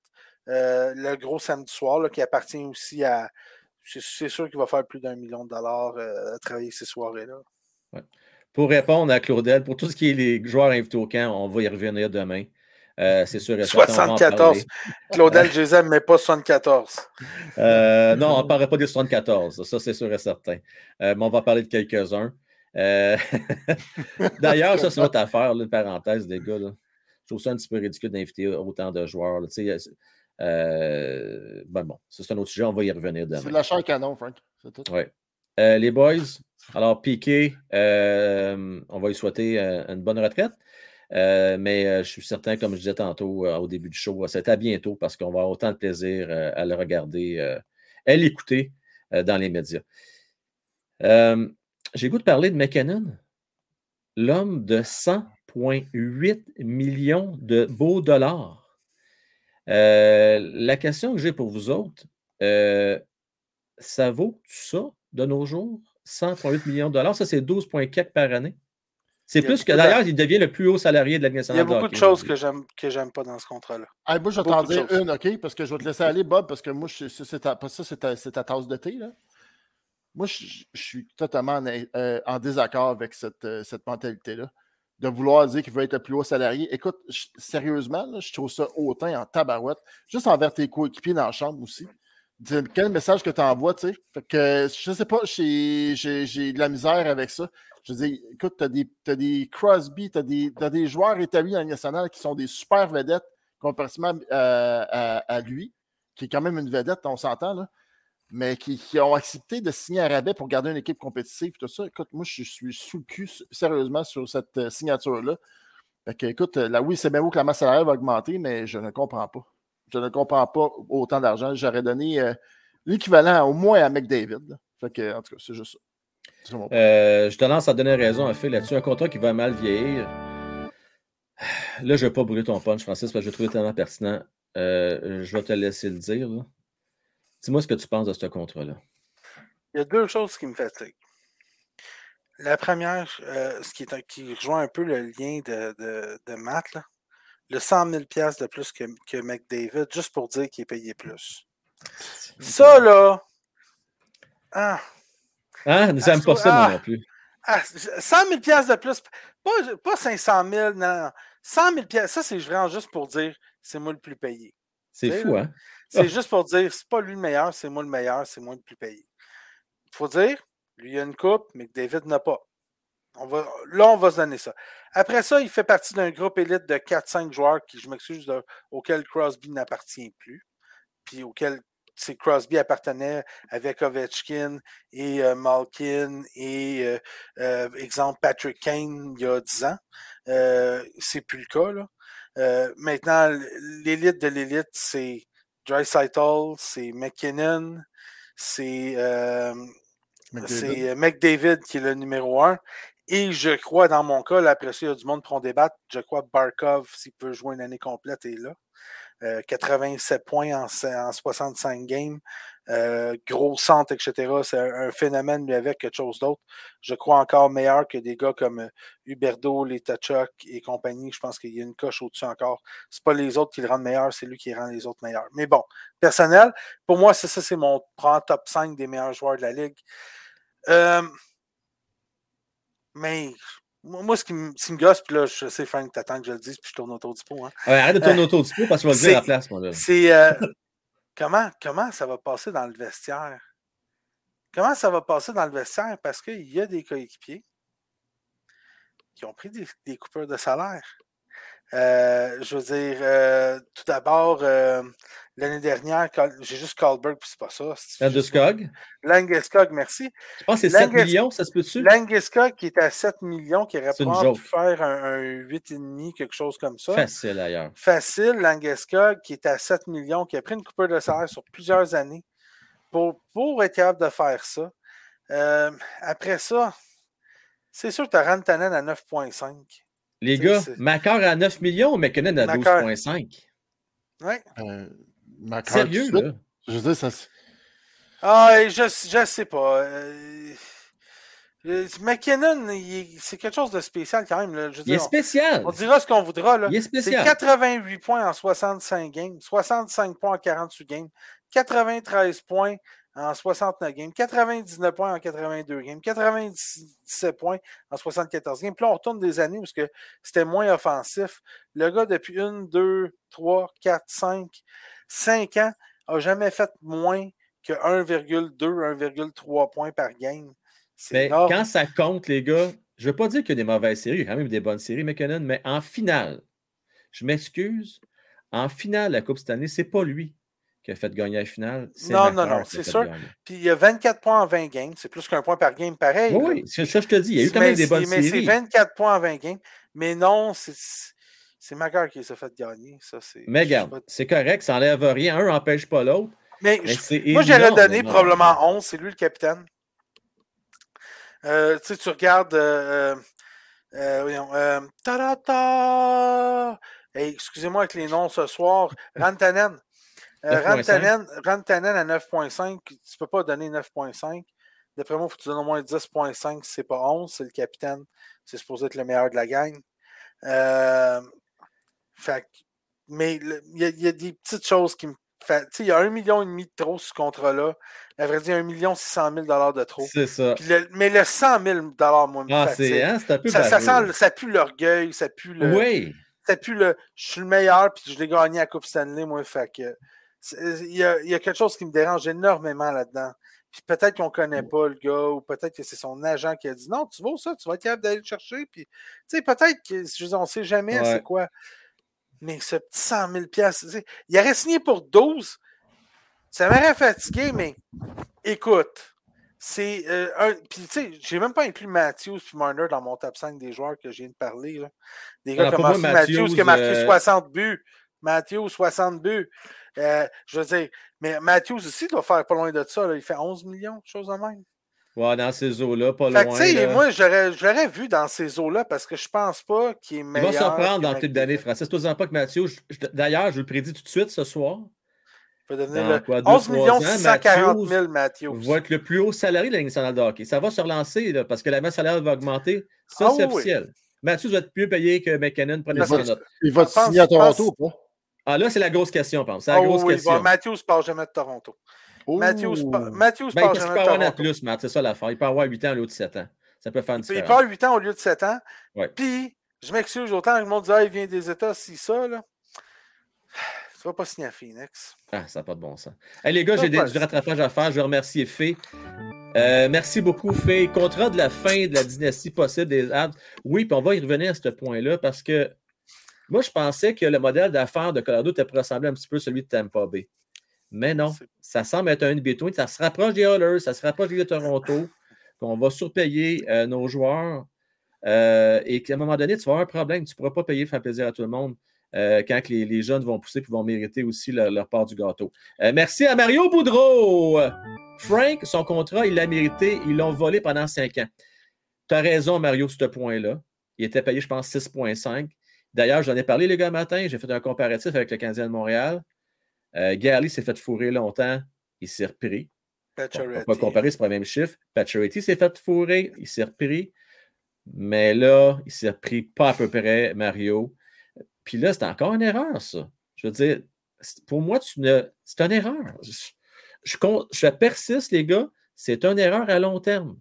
euh, le gros samedi soir là, qui appartient aussi à, c'est sûr qu'il va faire plus d'un million de dollars euh, à travailler ces soirées-là. Pour répondre à Claudel, pour tout ce qui est les joueurs invités au camp, on va y revenir demain. Euh, c'est sûr. 74. Claudel, je les aime, mais pas 74. Euh, non, on ne parlera pas des 74. Ça, c'est sûr et certain. mais on va parler de quelques-uns. D'ailleurs, ça, c'est notre affaire, une parenthèse, des gars. Je trouve ça un petit peu ridicule d'inviter autant de joueurs. Euh, ben bon, c'est un autre sujet, on va y revenir demain. C'est la chair canon, Frank. Oui. Euh, les boys, alors Piqué, euh, on va lui souhaiter une bonne retraite. mais je suis certain, comme je disais tantôt au début du show, c'est à bientôt parce qu'on va avoir autant de plaisir à le regarder, à l'écouter dans les médias. J'ai goût de parler de McKinnon, l'homme de 100,8 millions de beaux dollars. Euh, la question que j'ai pour vous autres, euh, ça vaut ça? De nos jours? 138 millions de dollars, ça c'est 12,4 par année. C'est plus que d'ailleurs, il devient le plus haut salarié de l'administration. Il y a beaucoup de, choses que j'aime que j'aime pas dans ce contrat-là. moi, je vais t'en dire une, OK? Parce que je vais te laisser aller, Bob, parce que moi, c'est ta, ça, c'est ta, tasse de thé. Là. Moi, je, suis totalement en, euh, désaccord avec cette, cette mentalité-là de vouloir dire qu'il veut être le plus haut salarié. Écoute, sérieusement, je trouve ça hautain en tabarouette, juste envers tes coéquipiers dans la chambre aussi. Quel message que tu envoies, tu sais? Fait que, je sais pas, j'ai de la misère avec ça. Je dis, écoute, tu as des, des Crosby, tu as, des joueurs établis le national qui sont des super vedettes comparativement euh, à, à, lui, qui est quand même une vedette, on s'entend, là mais qui, ont accepté de signer un rabais pour garder une équipe compétitive. Tout ça. Écoute, moi, je suis sous le cul, sérieusement, sur cette euh, signature-là. Fait que, écoute, là, oui, c'est bien beau que la masse salariale va augmenter, mais je ne comprends pas. Je ne comprends pas autant d'argent. J'aurais donné euh, l'équivalent au moins à McDavid. Fait que, en tout cas, c'est juste ça. Euh, je te lance à donner raison à Phil là-dessus. Un contrat qui va mal vieillir. Là, je ne vais pas brûler ton punch, Francis, parce que je le trouve tellement pertinent. Euh, je vais te laisser le dire. Dis-moi ce que tu penses de ce contrat-là. Il y a deux choses qui me fatiguent. La première, euh, ce qui, est, qui rejoint un peu le lien de, de, Matt, le 100 000 de plus que, que McDavid, juste pour dire qu'il est payé plus. Ça, là. Ah. Hein? J'aime pas ça, moi ah, non plus. 100 ah, 000 de plus. Pas, pas 500 000, non. 100 000 ça, c'est vraiment juste pour dire c'est moi le plus payé. C'est fou, hein? C'est juste pour dire c'est pas lui le meilleur, c'est moi le meilleur, c'est moi le plus payé. Il faut dire, lui, il a une coupe, mais David n'a pas. On va, là, on va se donner ça. Après ça, il fait partie d'un groupe élite de 4-5 joueurs qui, je m'excuse, auquel Crosby n'appartient plus, puis auquel Crosby appartenait avec Ovechkin et euh, Malkin et, euh, euh, exemple, Patrick Kane il y a 10 ans. c'est plus le cas. Là. maintenant, l'élite de l'élite, c'est Dry c'est McKinnon, c'est c'est McDavid qui est le numéro un. Et je crois, dans mon cas, là, après ça, il y a du monde pour en débattre. Je crois Barkov, s'il peut jouer une année complète, est là. 87 euh, points en, 65 games. Euh, gros centre, etc. C'est un, phénomène, lui, avec quelque chose d'autre. Je crois encore meilleur que des gars comme euh, Huberdo, les et compagnie. Je pense qu'il y a une coche au-dessus encore. C'est pas les autres qui le rendent meilleur, c'est lui qui rend les autres meilleurs. Mais bon, personnel, pour moi, c'est ça, c'est mon top 5 des meilleurs joueurs de la Ligue. Mais moi, ce qui, me, gosse, puis là, je sais, Frank, t'attends que je le dise, puis je tourne autour du pot. Hein. arrête de tourner euh, autour du pot parce que je vais le dire à la place, moi. C'est euh, comment, comment ça va passer dans le vestiaire? Comment ça va passer dans le vestiaire? Parce qu'il y a des coéquipiers qui ont pris des, des coupures de salaire. Euh, je veux dire, tout d'abord, L'année dernière, j'ai juste Carlberg, puis c'est pas ça. Landeskog? Langeskog, merci. Je pense que c'est 7 millions, ça se peut-tu? Langeskog qui est à 7 millions, qui aurait pu faire un, 8,5, quelque chose comme ça. Facile ailleurs. Facile, Langeskog qui est à 7 millions, qui a pris une coupure de salaire sur plusieurs années pour, pour être capable de faire ça. Euh, après ça, c'est sûr que tu as Rantanen à 9,5. Les gars, Macor à 9 millions ou McKinnon à 12,5? Oui. Euh, Sérieux, là? Je veux dire, ça. Ah, je, je sais pas. Euh, euh, McKinnon, c'est quelque chose de spécial quand même. Là. il est spécial. On, dira ce qu'on voudra. Là. Il est spécial. C'est 88 points en 65 games, 65 points en 48 games, 93 points en 69 games, 99 points en 82 games, 97 points en 74 games. Puis là, on retourne des années où c'était moins offensif. Le gars, depuis 1, 2, 3, 4, 5, 5 ans, n'a jamais fait moins que 1,2, 1,3 points par game. Mais quand ça compte, les gars, je ne veux pas dire qu'il y a des mauvaises séries, il y a quand même des bonnes séries, McKinnon, mais en finale, je m'excuse, en finale, la Coupe cette année, ce n'est pas lui qui a fait gagner la finale. Non, non, non, c'est sûr. Puis il y a 24 points en 20 games. C'est plus qu'un point par game, pareil. Oui, c'est ça, je te dis. Il y a eu quand même des bonnes mais séries. Mais c'est 24 points en 20 games. Mais non, c'est Magar qui s'est fait gagner. Ça, mais regarde, c'est correct, ça n'enlève rien. Un n'empêche pas l'autre. Mais, moi, j'aurais donné probablement 11. C'est lui le capitaine. Euh, tu sais, tu regardes. Euh, euh, euh ta excusez-moi avec les noms ce soir. Rantanen. Rantanen, Rantanen à 9.5. Tu ne peux pas donner 9.5. D'après moi, il faut que tu donnes au moins 10.5 si ce n'est pas 11. C'est le capitaine. C'est supposé être le meilleur de la gang. Euh, fait, mais il y, a des petites choses qui me fait. Il y a un million et demi de trop ce contrat-là. À vrai dire, un million six cent mille dollars de trop. C'est ça. mais le 100 000 dollars, moi, me ah, c'est, hein, un peu ça, ça, sent, ça pue l'orgueil, ça pue le. Oui. Ça pue le. Je suis le meilleur, puis je l'ai gagné à Coupe Stanley, moi. Fait que. Il y, a, il y a quelque chose qui me dérange énormément là-dedans. Puis peut-être qu'on ne connaît pas le gars, ou peut-être que c'est son agent qui a dit non, tu vaux ça, tu vas être capable d'aller le chercher. Puis, tu sais, peut-être que, je on ne sait jamais c'est quoi. Mais ce petit 100 000 il aurait signé pour 12. Ça m'aurait fatigué, mais écoute, c'est euh, un. Puis, tu sais, j'ai même pas inclus Matthews puis Marner dans mon top 5 des joueurs que je viens de parler. Là. Des gars comme Matthews, Matthews, qui a marqué 60 euh, buts. Matthews, 60 buts. Euh, je veux dire, mais Matthews aussi doit faire pas loin de ça. Là. Il fait 11 millions, chose de même. Ouais, dans ces eaux-là, pas fait loin. sais, moi, j'aurais vu dans ces eaux-là parce que je pense pas qu'il est meilleur. Il va se prendre dans le type d'année, Francis. Toi, pas que Matthews, d'ailleurs, je le prédis tout de suite ce soir. Il va devenir le quoi, 11 millions 640 000, Matthews. va être le plus haut salarié de la Ligue nationale de hockey. Ça va se relancer là, parce que la masse salariale va augmenter. Ça, ah c'est officiel. Matthews va être mieux payé que McKinnon. Il va, il va te signer à Toronto ou pas? Ah là, c'est la grosse question, je pense. C'est la oh, grosse oui, question. Matthews ne part jamais de Toronto. Matthews, Matthews ben, part jamais de Toronto. Il peut avoir plus, Matt, c'est ça l'affaire. Il peut avoir 8 ans au lieu de 7 ans. Ça peut faire une différence. Il peut avoir 8 ans au lieu de 7 ans. Puis, je m'excuse, autant que le monde dit ah, il vient des États, si ça, là. Tu vas pas signer à Phoenix. Ah, ça n'a pas de bon sens. Hey, les gars, j'ai du rattrapage à faire. Je veux remercier Fé. Euh, merci beaucoup, Fé. Contrat de la fin de la dynastie possible des Abs. Oui, puis on va y revenir à ce point-là parce que moi, je pensais que le modèle d'affaires de Colorado était pour ressembler un petit peu à celui de Tampa Bay. Mais non, ça semble être un between. Ça se rapproche des Oilers, ça se rapproche de Toronto. On va surpayer euh, nos joueurs. Euh, et qu'à un moment donné, tu vas avoir un problème. Tu ne pourras pas payer faire plaisir à tout le monde euh, quand les, jeunes vont pousser et vont mériter aussi leur, part du gâteau. merci à Mario Boudreau. Frank, son contrat, il l'a mérité. Ils l'ont volé pendant cinq ans. Tu as raison, Mario, sur ce point-là. Il était payé, je pense, 6,5. D'ailleurs, j'en ai parlé les gars matin, j'ai fait un comparatif avec le Canadien de Montréal. Euh, Gary s'est fait fourrer longtemps, il s'est repris. On ne peut pas comparer, c'est pas le même chiffre. Pacioretty s'est fait fourrer, il s'est repris. Mais là, il s'est repris pas à peu près, Mario. Puis là, c'est encore une erreur, ça. Je veux dire, pour moi, c'est une erreur. Je, je, persiste, les gars, c'est une erreur à long terme.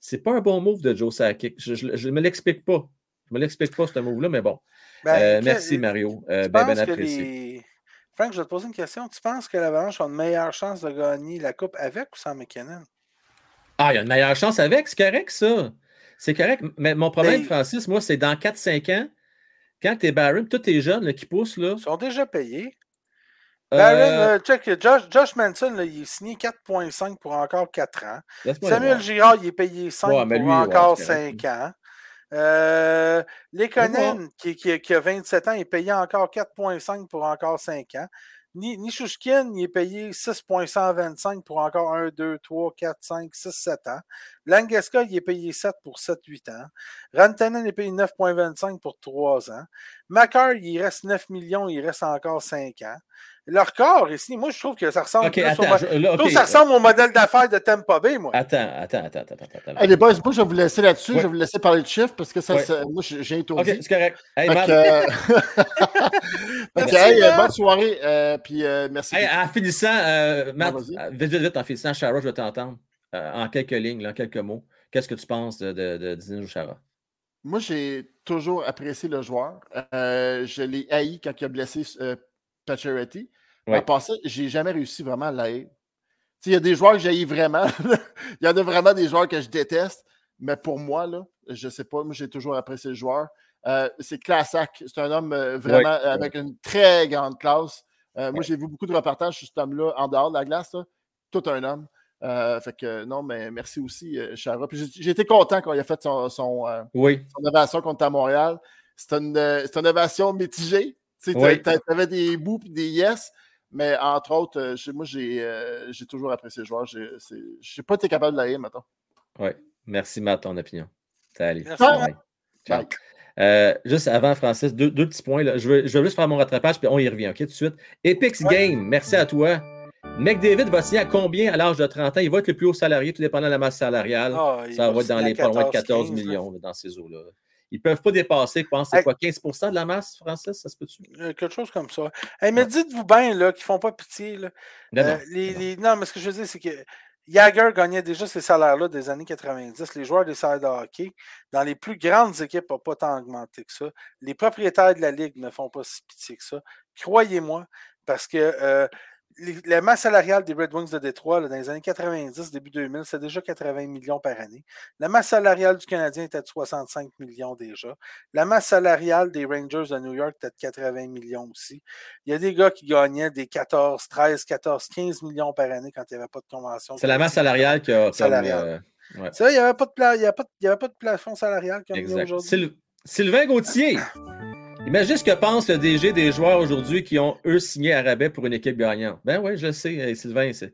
C'est pas un bon move de Joe Sakic. Je ne me l'explique pas. Je ne me l'explique pas, ce mot-là, mais bon. Ben, euh, merci, Mario. Euh, ben, ben apprécié. Frank, je vais te poser une question. Tu penses que l'Avalanche a une meilleure chance de gagner la Coupe avec ou sans McKinnon? Ah, il y a une meilleure chance avec, c'est correct, ça. C'est correct. Mais mon problème, Francis, moi, c'est dans 4-5 ans, quand tu es Barron, tous tes jeunes qui poussent. Là, Ils sont déjà payés. Barron, euh, check, Josh, Manson, il est signé 4,5 pour encore 4 ans. Samuel Girard, il est payé 5 pour encore 5 ans. Euh, Lekonen, qui, qui, a 27 ans, est payé encore 4,5 pour encore 5 ans. Nishushkin, il est payé 6,125 pour encore 1, 2, 3, 4, 5, 6, 7 ans. Langeska, il est payé 7 pour 7, 8 ans. Rantanen est payé 9,25 pour 3 ans. Makar, il reste 9 millions, il reste encore 5 ans. Leur corps ici, moi, je trouve que ça ressemble, au, ça ressemble au modèle d'affaires de Tampa Bay, moi. Attends, attends, attends, attends. attends, attends. les boys, moi, je vais vous laisser là-dessus. Je vais vous laisser parler de chiffres parce que ça, moi, j'ai étourdi. OK, c'est correct. Hey, donc, euh... hey, bonne soirée. Euh, puis, euh, merci. Hey, en finissant, euh, Matt, vite, vite, vite, en finissant, Chara, je vais t'entendre en quelques lignes, en quelques mots. Qu'est-ce que tu penses de, de, de Dino Chara? Moi, j'ai toujours apprécié le joueur. je l'ai haï quand il a blessé Pacioretty. Ouais. En passant, j'ai jamais réussi vraiment à l'haïr. Il y a des joueurs que j'haïs vraiment. Il y en a vraiment des joueurs que je déteste. Mais pour moi, là, je ne sais pas, moi j'ai toujours apprécié le joueur. Euh, c'est Classac. C'est un homme euh, vraiment avec une très grande classe. Euh, moi, j'ai vu beaucoup de reportages sur cet homme-là en dehors de la glace. Tout un homme. Fait que non, mais merci aussi, Chara. J'ai été content quand il a fait son, son, oui. son ovation contre à Montréal. C'est une, une ovation mitigée. Tu avais des bouts et des yes, mais entre autres, euh, moi, euh, j'ai toujours apprécié le joueur. Je n'ai pas été capable de l'aimer, maintenant. Oui. Merci, Matt, ton opinion. Salut. Ciao. Euh, juste avant, Francis, deux, petits points. Je, veux, je, veux, juste faire mon rattrapage, puis on y revient, OK, tout de suite. Epix Game, merci à toi. McDavid va signer à combien à l'âge de 30 ans? Il va être le plus haut salarié, tout dépendant de la masse salariale. Ah, ça va être dans les pas loin de 14 millions dans ces eaux-là. Ils ne peuvent pas dépasser, je pense, c'est quoi, 15% de la masse, Francis, ça se peut-tu? Euh, quelque chose comme ça. mais dites-vous bien qu'ils ne font pas pitié. Là. Non, euh, non, mais ce que je veux dire, c'est que Jagger gagnait déjà ces salaires-là des années 90. Les joueurs des salles de hockey, dans les plus grandes équipes, n'ont pas tant augmenté que ça. Les propriétaires de la Ligue ne font pas si pitié que ça. Croyez-moi, parce que euh, la masse salariale des Red Wings de Détroit dans les années 90, début 2000, c'est déjà 80 millions par année. La masse salariale du Canadien était de 65 millions déjà. La masse salariale des Rangers de New York était de 80 millions aussi. Il y a des gars qui gagnaient des 14, 13, 14, 15 millions par année quand il n'y avait pas de convention. C'est la masse salariale qui a. Salariale. Euh, il n'y avait, pas de plafond salarial comme aujourd'hui. Sylvain Gauthier. Imagine ce que pense le DG des joueurs aujourd'hui qui ont, eux, signé à rabais pour une équipe gagnante. Ben oui, je sais, Sylvain, ça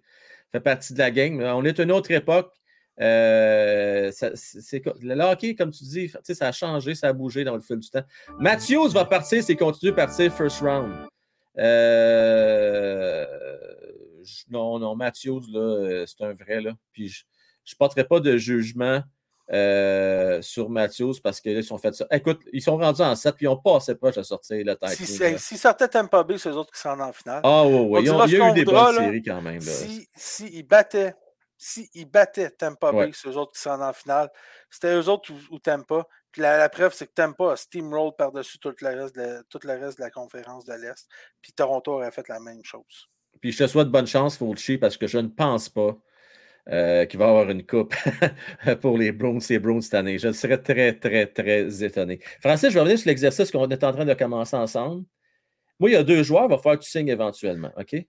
fait partie de la game. On est une autre époque. Euh, le hockey, comme tu dis, ça a changé, ça a bougé dans le fil du temps. Matthews va partir s'il continue de partir first round. Euh, non, non, Matthews, c'est un vrai. Là. Puis je ne porterai pas de jugement euh, sur Matthews parce qu'ils sont fait ça. Écoute, ils sont rendus en 7 puis ils n'ont pas assez proche de sortir le tête. S'ils si, sortaient Tampa Bay, c'est eux autres qui sont en finale. Ah oui, oui. il y a eu des bonnes séries quand même. Si, si, ils battaient, si ils battaient Tampa Bay, c'est eux autres qui sont en finale. C'était eux autres ou, Tampa. Puis la, preuve, c'est que Tampa a steamroll par-dessus tout, le reste de, tout le reste de la conférence de l'Est. Puis Toronto aurait fait la même chose. Puis je te souhaite bonne chance, Fulci, parce que je ne pense pas euh, qui va avoir une coupe pour les Browns et Browns cette année. Je serais très, très, très étonné. Francis, je vais revenir sur l'exercice qu'on est en train de commencer ensemble. Moi, il y a deux joueurs, il va falloir que tu signes éventuellement, OK? Oui,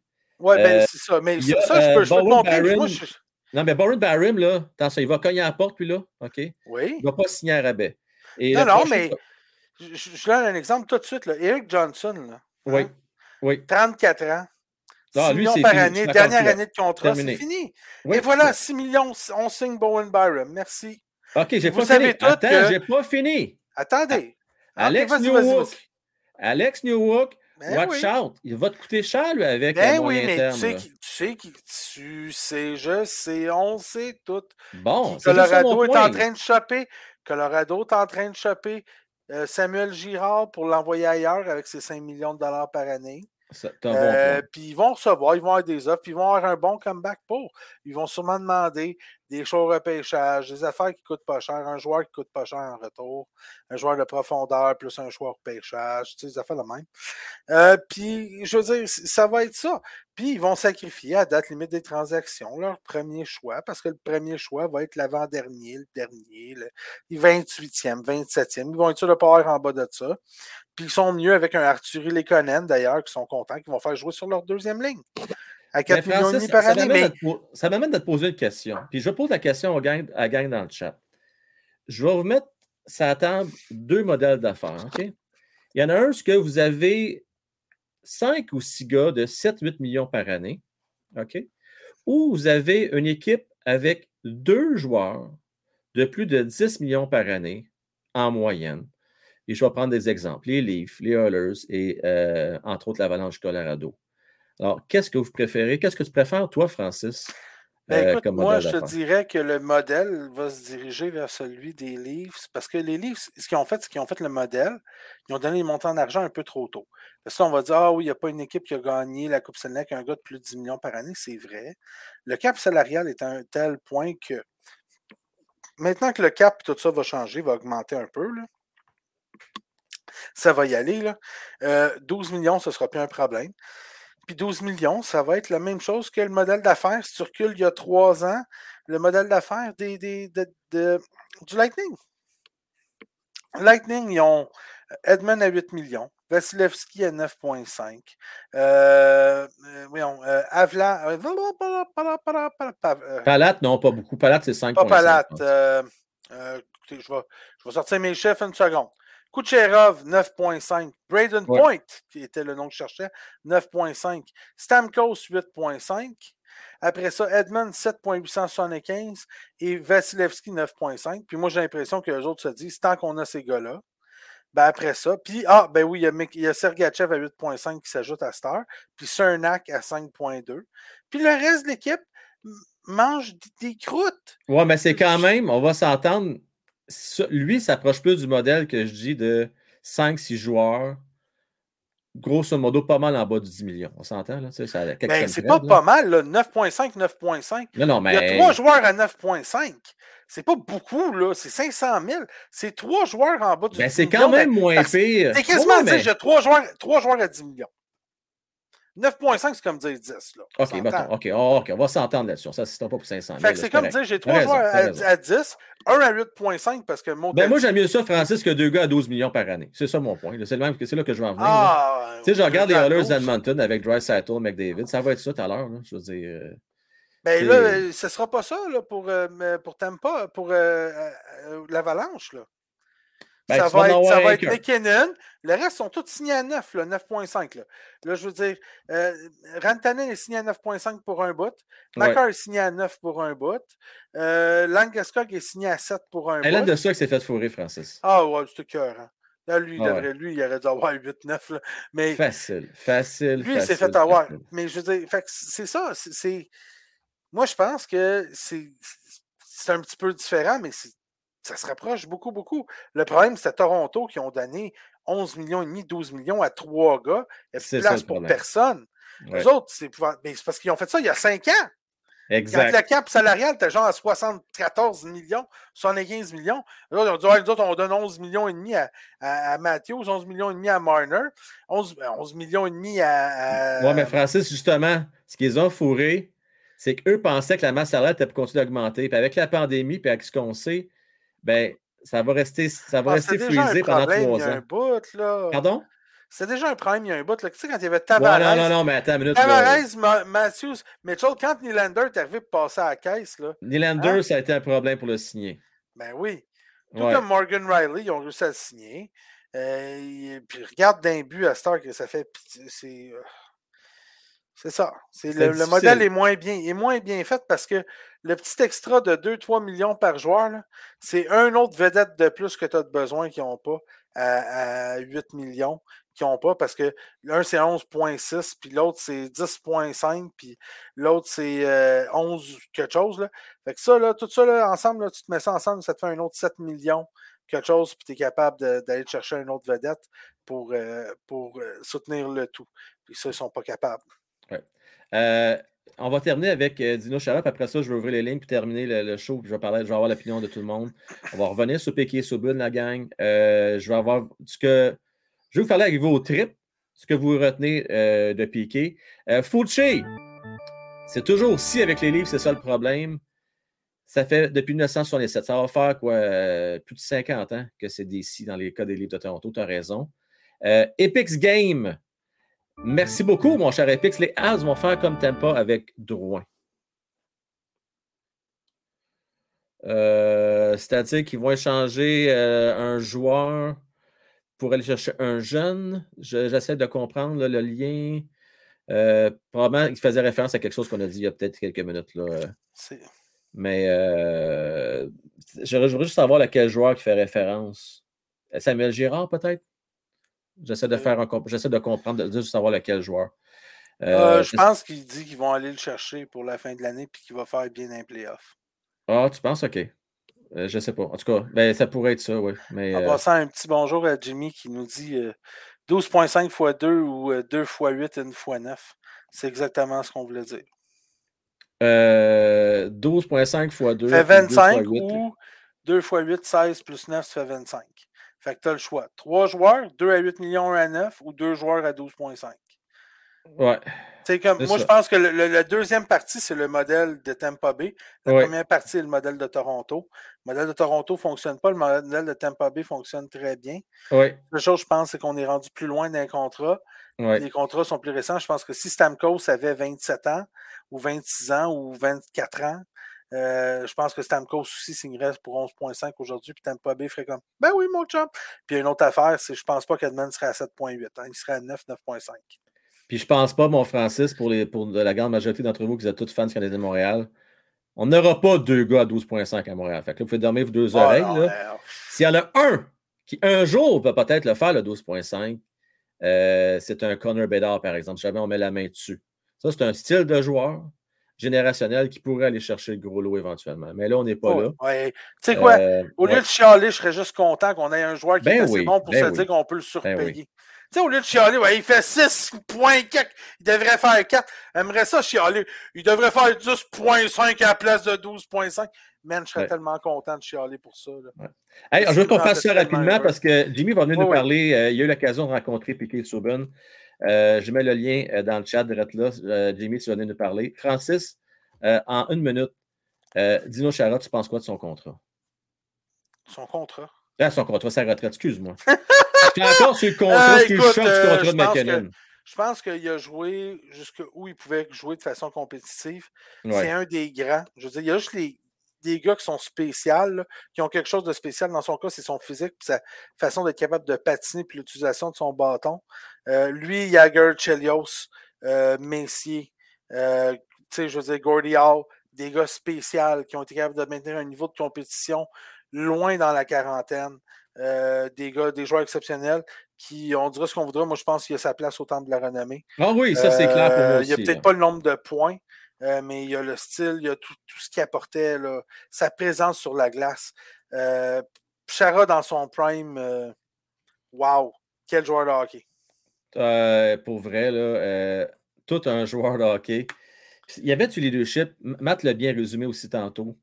ben, euh, c'est ça. Mais ça, je peux, je peux Non, mais Baron Barrim, là, attention, il va cogner à la porte, puis là, OK? Oui. Il ne va pas signer à rabais. non, non, mais je, je, donne un exemple tout de suite. Là. Eric Johnson, là, oui. Hein? oui. 34 ans. 6 ah, millions par année, dernière année de contrat, c'est fini. Et voilà, 6 millions, on signe Bowen Byron. Merci. OK, j'ai pas fini. Attends, j'ai pas fini. Attendez. Alex Newhook. Alex Newhook, ben watch out. Il va te coûter cher, lui, avec ben oui, mais terme, tu sais, qui, tu sais qui, tu sais, je sais, on sait tout. Bon, Colorado est en train de choper. Colorado est en train de choper euh, Samuel Girard pour l'envoyer ailleurs avec ses 5 millions de dollars par année. Euh, puis ils vont recevoir, ils vont avoir des offres, puis ils vont avoir un bon comeback pour. Ils vont sûrement demander des choix au repêchage, des affaires qui ne coûtent pas cher, un joueur qui coûte pas cher en retour, un joueur de profondeur plus un au repêchage, tu sais, des affaires la même. Euh, puis, je veux dire, ça va être ça. Puis, ils vont sacrifier à date limite des transactions leur premier choix, parce que le premier choix va être l'avant-dernier, le dernier, le 28e, 27e. Ils vont être de pas avoir en bas de ça. Puis, ils sont mieux avec un Arthur Lekonen, d'ailleurs, qui sont contents, qui vont faire jouer sur leur deuxième ligne à 4 millions demi par année. Mais... Ça m'amène de te poser une question. Puis je pose la question à gang, à gang dans le chat. Je vais vous mettre ça table deux modèles d'affaires. OK? Il y en a un, ce que vous avez 5 ou 6 gars de 7-8 millions par année. OK? Ou vous avez une équipe avec deux joueurs de plus de 10 millions par année en moyenne. Et je vais prendre des exemples. Les Leafs, les Oilers et euh, entre autres l'Avalanche Colorado. Alors, qu'est-ce que vous préférez? Qu'est-ce que tu préfères, toi, Francis? Ben, euh, écoute, moi, je te dirais que le modèle va se diriger vers celui des Leafs parce que les Leafs, ce qu'ils ont fait, c'est qu'ils ont fait le modèle, ils ont donné les montants d'argent un peu trop tôt. Parce on va dire, ah oui, il n'y a pas une équipe qui a gagné la Coupe Stanley avec un gars de plus de 10 millions par année, c'est vrai. Le cap salarial est à un tel point que maintenant que le cap, tout ça va changer, va augmenter un peu, ça va y aller. Là. 12 euh, millions, ce ne sera plus un problème. Puis 12 millions, ça va être la même chose que le modèle d'affaires. Si tu recules il y a trois ans, le modèle d'affaires des, des, du Lightning. Lightning, ils ont Edmund à 8 millions, Vasilevski à 9,5. Euh, voyons, euh, Avla. Palat, non, pas beaucoup. Palat, c'est 5,5. Pas Palat. Euh, je, vais, je vais sortir mes chefs une seconde. Kucherov, 9.5. Braden Point, qui était le nom que je cherchais, 9.5. Stamkos, 8.5. Après ça, Edmund, 7.875 et Vasilevski, 9.5. Puis moi, j'ai l'impression que les autres se disent, tant qu'on a ces gars-là, ben après ça, puis, ah, ben oui, il y a, il y a Sergachev à 8.5 qui s'ajoute à Star, puis Cernak à 5.2. Puis le reste de l'équipe mange des croûtes. Ouais, mais c'est quand même, on va s'entendre, lui s'approche plus du modèle que je dis de 5-6 joueurs, grosso modo, pas mal en bas de 10 millions. On s'entend, là? Ben, c'est pas pas mal, 9.5, 9.5. Non, non, mais... Il y a trois joueurs à 9.5. C'est pas beaucoup, là. C'est 500 000. C'est trois joueurs en bas du ben, C'est quand même moins pire. C'est quasiment ouais, mais... j'ai trois joueurs, trois joueurs à 10 millions. 9,5, c'est comme dire 10. Là. OK, OK, oh, OK, on va s'entendre là-dessus. Ça, c'est pas pour 500 000. c'est comme dire j'ai trois joueurs à, 10, un à 8,5 parce que mon. Ben, moi, j'aime mieux ça, Francis, que deux gars à 12 millions par année. C'est ça mon point. C'est là que je vais en venir. Ah, tu sais, je regarde les Oilers d'Edmonton avec Dry Saddle, McDavid. Ça va être ça tout à l'heure. Je veux dire. Euh, ben là, euh, ce ne sera pas ça là, pour, euh, pour Tampa, pour l'Avalanche. Ben, ça, va être, ça va être McKinnon. Le reste sont tous signés à 9, 9.5. Là. là. je veux dire, euh, Rantanen est signé à 9.5 pour un bout. Macar est signé à 9 pour un bout. Euh, est signé à 7 pour un Elle bout. de ça que s'est fait fourrer, Francis. Ah ouais, c'était cœur. Hein. Là, lui, il, devrait, lui, il aurait dû avoir 8-9. Mais facile, facile. Lui, il s'est fait avoir. Mais je veux dire, c'est ça. C'est, moi, je pense que c'est, c'est un petit peu différent, mais c'est ça se rapproche beaucoup, beaucoup. Le problème, c'est Toronto qui ont donné 11 millions et demi, 12 millions à trois gars. Il n'y a plus de place pour personne. Les autres, c'est parce qu'ils ont fait ça il y a cinq ans. Exact. Quand le cap salarial était genre à 74 millions, 75 millions. Là, on dit, ouais, autres, on donne 11 millions et demi à, à, Matthews, 11 millions et demi à Marner, 11, 11 millions et demi à. Oui, mais Francis, justement, ce qu'ils ont fourré, c'est qu'eux pensaient que la masse salariale était pour continuer d'augmenter. Puis avec la pandémie, puis avec ce qu'on sait, ben, ça va rester, ça va ah, rester frisé pendant trois ans. Un bout, là. Pardon? C'est déjà un problème il y a un bout. Là. Tu sais, quand il y avait Tavares. non, non, non, mais attends une minute. Tavares, Matthews, Mitchell, quand Nylander est arrivé pour passer à la caisse. Là, Nylander, hein? ça a été un problème pour le signer. Ben oui. Tout comme Morgan Riley, ils ont réussi à le signer. Euh, puis regarde d'un but à Star que ça fait. C'est. C'est ça. C'est le, modèle est moins bien, est moins bien fait parce que le petit extra de 2-3 millions par joueur, c'est un autre vedette de plus que tu as de besoin qui n'ont pas à, 8 millions qui n'ont pas parce que l'un c'est 11.6, puis l'autre c'est 10.5, puis l'autre c'est 11 euh, quelque chose. Là. Fait que ça, là, tout ça là, ensemble, là, tu te mets ça ensemble, ça te fait un autre 7 millions, quelque chose, puis tu es capable d'aller chercher une autre vedette pour, euh, pour euh, soutenir le tout. Puis ça, ils ne sont pas capables. Euh, on va terminer avec euh, Dino Charap. Après ça, je vais ouvrir les lignes puis terminer le, show. je, vais parler, je vais avoir l'opinion de tout le monde. On va revenir sur Piqué et Sobun, la gang. Euh, je vais avoir ce que. Je vais vous parler avec vos trips, ce que vous retenez de Piqué. Fouché, c'est toujours si avec les livres, c'est ça le problème. Ça fait depuis 1967. Ça va faire quoi? plus de 50 ans que c'est des si dans les cas des livres de Toronto. Tu as raison. Epix Game. Merci beaucoup, mon cher Epix. Les As vont faire comme Tempa avec Drouin. Euh, c'est-à-dire qu'ils vont échanger euh, un joueur pour aller chercher un jeune. J'essaie de comprendre le lien. Euh, probablement, il faisait référence à quelque chose qu'on a dit il y a peut-être quelques minutes. Là. Mais j'aimerais juste savoir à quel joueur qui fait référence. Samuel Girard, peut-être? J'essaie de faire un j'essaie de comprendre, de, savoir lequel joueur. Euh, euh, je pense qu'il dit qu'ils vont aller le chercher pour la fin de l'année et qu'il va faire bien un playoff. Ah, tu penses? OK. Euh, je ne sais pas. En tout cas, ben, ça pourrait être ça, oui. Mais, en passant, un petit bonjour à Jimmy qui nous dit 12.5 x 2 ou 2 x 8 et 1 x 9. C'est exactement ce qu'on voulait dire. 12.5 x 2. Fait 25 ou 2 x 8, 16 plus 9, ça fait 25. Fait que tu as le choix. Trois joueurs, 2 à 8 millions, 1 à 9 ou deux joueurs à 12,5. Ouais. Comme, moi, je pense que le, la deuxième partie, c'est le modèle de Tampa Bay. La première partie est le modèle de Toronto. Le modèle de Toronto ne fonctionne pas. Le modèle de Tampa Bay fonctionne très bien. Ouais. La chose, je pense, c'est qu'on est rendu plus loin d'un contrat. Les contrats sont plus récents. Je pense que si Stamkos avait 27 ans, ou 26 ans, ou 24 ans, euh, je pense que Stamkos aussi signerait pour 11,5 aujourd'hui, puis Tampa Bay ferait comme Ben oui, mon chum. Puis une autre affaire, c'est je pense pas qu'Edmond serait à 7,8. Hein, il serait à 9, 9,5. Puis je pense pas, mon Francis, pour, les, pour la grande majorité d'entre vous qui êtes tous fans du Canadien de Montréal, on n'aura pas deux gars à 12,5 à Montréal. Fait que là, vous pouvez dormir vos deux ah, oreilles. S'il y en a un qui un jour va peut-être le faire, le 12,5, euh, c'est un Connor Bedard, par exemple. Si jamais on met la main dessus. Ça, c'est un style de joueur générationnel qui pourrait aller chercher le gros lot éventuellement. Mais là, on n'est pas là. Ouais. Tu sais quoi? Euh, au lieu de chialer, je serais juste content qu'on ait un joueur qui ben est assez bon pour se dire qu'on peut le ben surpayer. Tu sais, au lieu de chialer, ouais, il fait 6.4, il devrait faire 4. J'aimerais ça chialer. Il devrait faire 10.5 à la place de 12.5. Man, je serais tellement content de chialer pour ça. je veux qu'on fasse ça rapidement parce que Jimmy va venir nous parler. Euh, il a eu l'occasion de rencontrer Piquet Souben. Je mets le lien dans le chat de là. Jimmy, tu vas venir nous parler. Francis, en une minute, Dino Chara, tu penses quoi de son contrat? Son contrat? Ah, son contrat, sa retraite, excuse-moi. Je suis encore sur le contrat, euh, écoute, du contrat de McKinnon. Je pense qu'il a joué jusqu'où il pouvait jouer de façon compétitive. C'est un des grands. Je veux dire, il y a juste les, des gars qui sont spéciaux, qui ont quelque chose de spécial. Dans son cas, c'est son physique, sa façon d'être capable de patiner, puis l'utilisation de son bâton. Euh, lui, Jagger, Chelios, euh, Messier, euh, je veux dire, Gordy Hall, des gars spéciaux qui ont été capables de maintenir un niveau de compétition loin dans la quarantaine. Euh, des gars, des joueurs exceptionnels qui, on dira ce qu'on voudra. Moi, je pense qu'il y a sa place au temps de la renommée. Ah oui, ça, c'est clair pour moi aussi. Il n'y a peut-être pas le nombre de points, euh, mais il y a le style, il y a tout, ce qui apportait, sa présence sur la glace. Euh, Chara dans son prime, wow, quel joueur de hockey. pour vrai, là, tout un joueur de hockey. Il y avait du leadership. Matt l'a bien résumé aussi tantôt.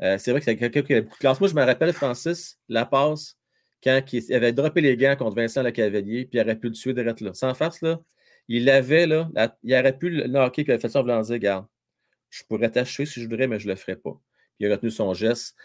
c'est vrai que c'est quelqu'un qui a beaucoup de classe. Moi, je me rappelle, Francis, la passe quand il avait droppé les gants contre Vincent Le Cavalier, puis il aurait pu le tuer direct là. Sans face, là, il avait, là, il aurait pu le knocker qu'il avait fait ça en voulant dire, regarde, je pourrais t'acheter si je voudrais, mais je ne le ferais pas. Il a retenu son geste.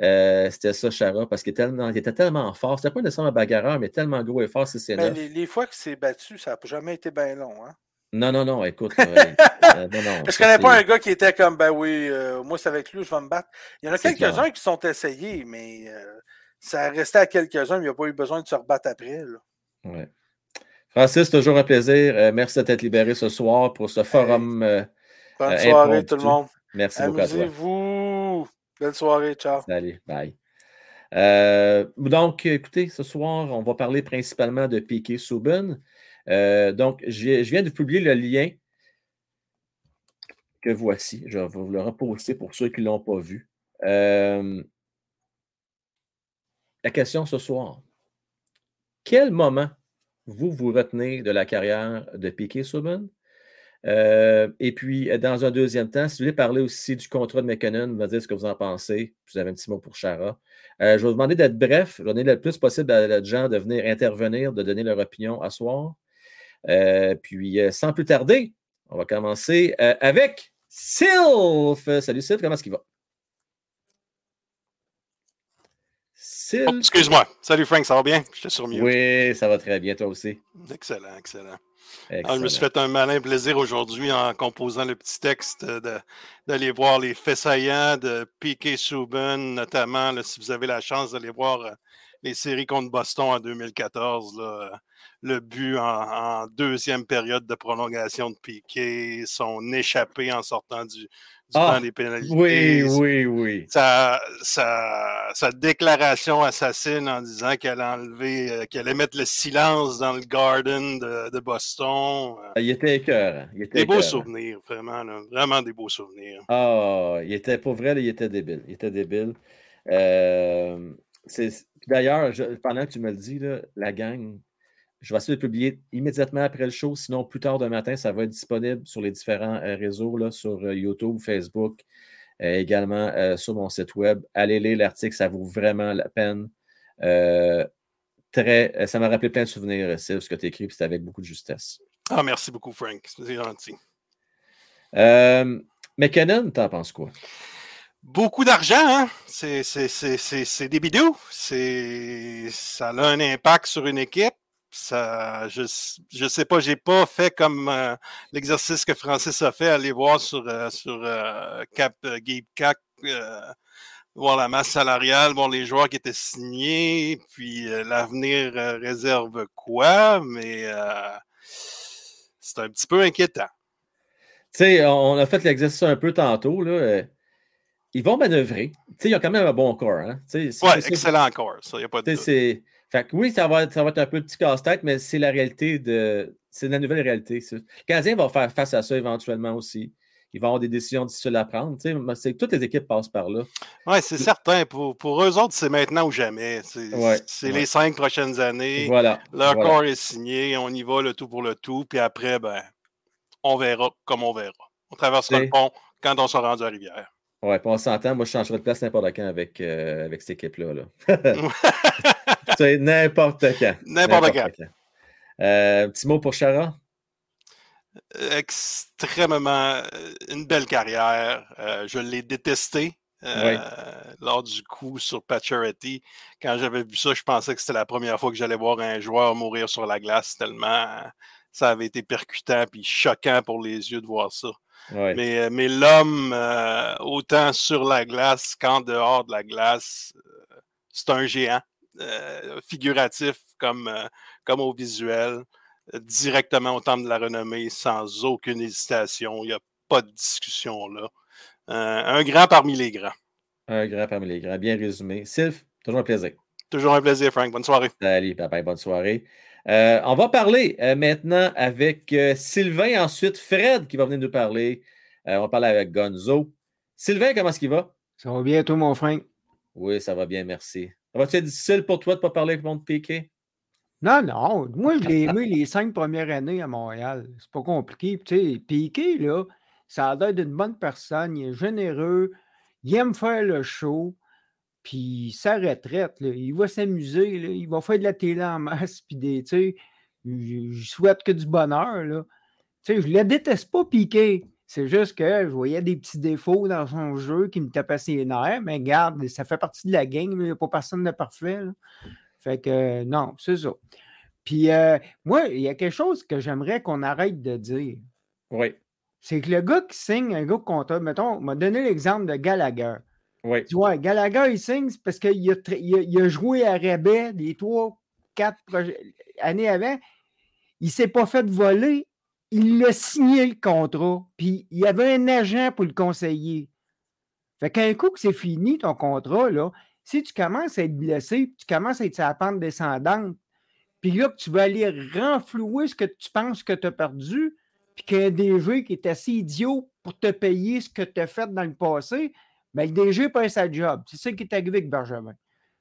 Euh, c'était ça, Chara, parce qu'il était, tellement, était tellement fort. C'était pas nécessairement un bagarreur, mais tellement gros et fort, c'est ben, les, les, fois qu'il s'est battu, ça n'a jamais été bien long. Hein? Non, non, non, écoute. euh, non, non, je connais pas un gars qui était comme, ben oui, euh, moi c'est avec lui, je vais me battre. Il y en a quelques-uns qui sont essayés, mais euh, ça restait à quelques-uns, mais il n'y a pas eu besoin de se rebattre après. Là. Francis, toujours un plaisir. Euh, merci d'être libéré ce soir pour ce forum. Euh, Bonne euh, soirée, tout le monde. Merci beaucoup à toi. vous Belle soirée. Ciao. Salut. Bye. donc, écoutez, ce soir, on va parler principalement de Piqué Souben. donc, je, viens de publier le lien que voici. Je vais vous le reposter pour ceux qui ne l'ont pas vu. La question ce soir. Quel moment vous vous retenez de la carrière de Piquet Souben? Euh, et puis, dans un deuxième temps, si vous voulez parler aussi du contrat de McKinnon, vous me dire ce que vous en pensez. Vous avez un petit mot pour Chara. Euh, je vais vous demander d'être bref. Je vais donner le plus possible à les gens de venir intervenir, de donner leur opinion à soir. Euh, puis, sans plus tarder, on va commencer avec Sylph. Salut Sylph, comment est-ce qu'il va? Oh, excuse-moi. Salut Frank, ça va bien? J'étais sur mieux. Oui, ça va très bien, toi aussi. Excellent, excellent. Ah, je me suis fait un malin plaisir aujourd'hui en composant le petit texte d'aller voir les faits saillants de P.K. Subban, notamment si vous avez la chance d'aller voir euh, les séries contre Boston en 2014. le but en, deuxième période de prolongation de Piquet, son échappé en sortant du, ah, oui, oui, oui. Sa, déclaration assassine en disant qu'elle a enlevé, euh, qu'elle allait mettre le silence dans le garden de, Boston. Euh. Il était écœurant. des beaux souvenirs, vraiment. vraiment des beaux souvenirs. Ah, il était, pour vrai, il était débile. Il était débile. Euh, d'ailleurs, pendant que tu me le dis, la gang, je vais essayer de publier immédiatement après le show. Sinon, plus tard demain matin, ça va être disponible sur les différents euh, réseaux, là, sur euh, YouTube, Facebook, euh, également sur mon site web. Allez lire l'article, ça vaut vraiment la peine. très, ça m'a rappelé plein de souvenirs, Sylve, ce que tu as écrit, c'était avec beaucoup de justesse. Ah, merci beaucoup, Frank. C'est gentil. mais Canon, t'en penses quoi? Beaucoup d'argent, hein? C'est des bidous. Ça a un impact sur une équipe ça, je, je sais pas, j'ai pas fait comme euh, l'exercice que Francis a fait, aller voir sur, euh, sur euh, Cap Cap voir la masse salariale, voir les joueurs qui étaient signés, puis l'avenir réserve quoi, mais c'est un petit peu inquiétant. Tu sais, on a fait l'exercice un peu tantôt, là. Ils vont manœuvrer. Tu sais, il y a quand même un bon corps. Hein? Oui, excellent corps, ça, il n'y a pas de. Fait que oui, ça va, être, ça va être un peu le petit casse-tête, mais c'est la réalité de. C'est la nouvelle réalité. Le Canadien va faire face à ça éventuellement aussi. Il va avoir des décisions difficiles à prendre. C'est, toutes les équipes passent par là. Oui, c'est certain. Pour, pour, eux autres, c'est maintenant ou jamais. C'est, les cinq prochaines années. Voilà. Leur corps est signé. On y va le tout pour le tout. Puis après, ben, on verra comme on verra. On traversera le pont quand on sera rendu à Rivière. Ouais, puis on s'entend. Moi, je changerai de place n'importe quand avec, euh, avec cette équipe-là. Là. n'importe quand. N'importe quand. Euh, petit mot pour Chara? extrêmement une belle carrière. je l'ai détesté lors du coup sur Pacioretty. Quand j'avais vu ça, je pensais que c'était la première fois que j'allais voir un joueur mourir sur la glace tellement ça avait été percutant puis choquant pour les yeux de voir ça. Mais, mais l'homme, autant sur la glace qu'en dehors de la glace, c'est un géant. Figuratif comme, comme au visuel directement au temple de la renommée sans aucune hésitation. Il n'y a pas de discussion là. Euh, un grand parmi les grands. Un grand parmi les grands. Bien résumé. Sylph, toujours un plaisir. Toujours un plaisir, Frank. Bonne soirée. Salut, papa, bonne soirée. Euh, on va parler euh, maintenant avec Sylvain, ensuite Fred qui va venir nous parler. on va parler avec Gonzo. Sylvain, comment est-ce qu'il va? Ça va bien, toi, mon Frank? Oui, ça va bien, merci. Ça va-tu être difficile pour toi de ne pas parler avec mon piqué? Non, non. Moi, je l'ai aimé les cinq premières années à Montréal. C'est pas compliqué. Tu sais, Piqué, là, ça a l'air d'une bonne personne. Il est généreux. Il aime faire le show. Puis sa retraite, là, il va s'amuser. Il va faire de la télé en masse. Puis des, tu sais, je souhaite que du bonheur. Là. Tu sais, je le déteste pas, Piqué. C'est juste que je voyais des petits défauts dans son jeu qui me tapaient ses nerfs. Mais regarde, ça fait partie de la game. Il n'y a pas personne de parfait. Là. Fait que non, c'est ça. Puis euh, moi, il y a quelque chose que j'aimerais qu'on arrête de dire. Oui. C'est que le gars qui signe un gars comptable, mettons, on m'a donné l'exemple de Gallagher. Oui. Tu vois, Gallagher, il signe parce qu'il a, il a, joué à Rebet les trois, quatre années avant. Il ne s'est pas fait voler. Il a signé le contrat. Puis il y avait un agent pour le conseiller. Fait qu'un coup que c'est fini ton contrat, là, si tu commences à être blessé, tu commences à être sur la pente descendante, puis là, tu vas aller renflouer ce que tu penses que tu as perdu, puis qu'un DG qui est assez idiot pour te payer ce que tu as fait dans le passé, bien, le DG pas sa job. C'est ça qui est arrivé avec Benjamin.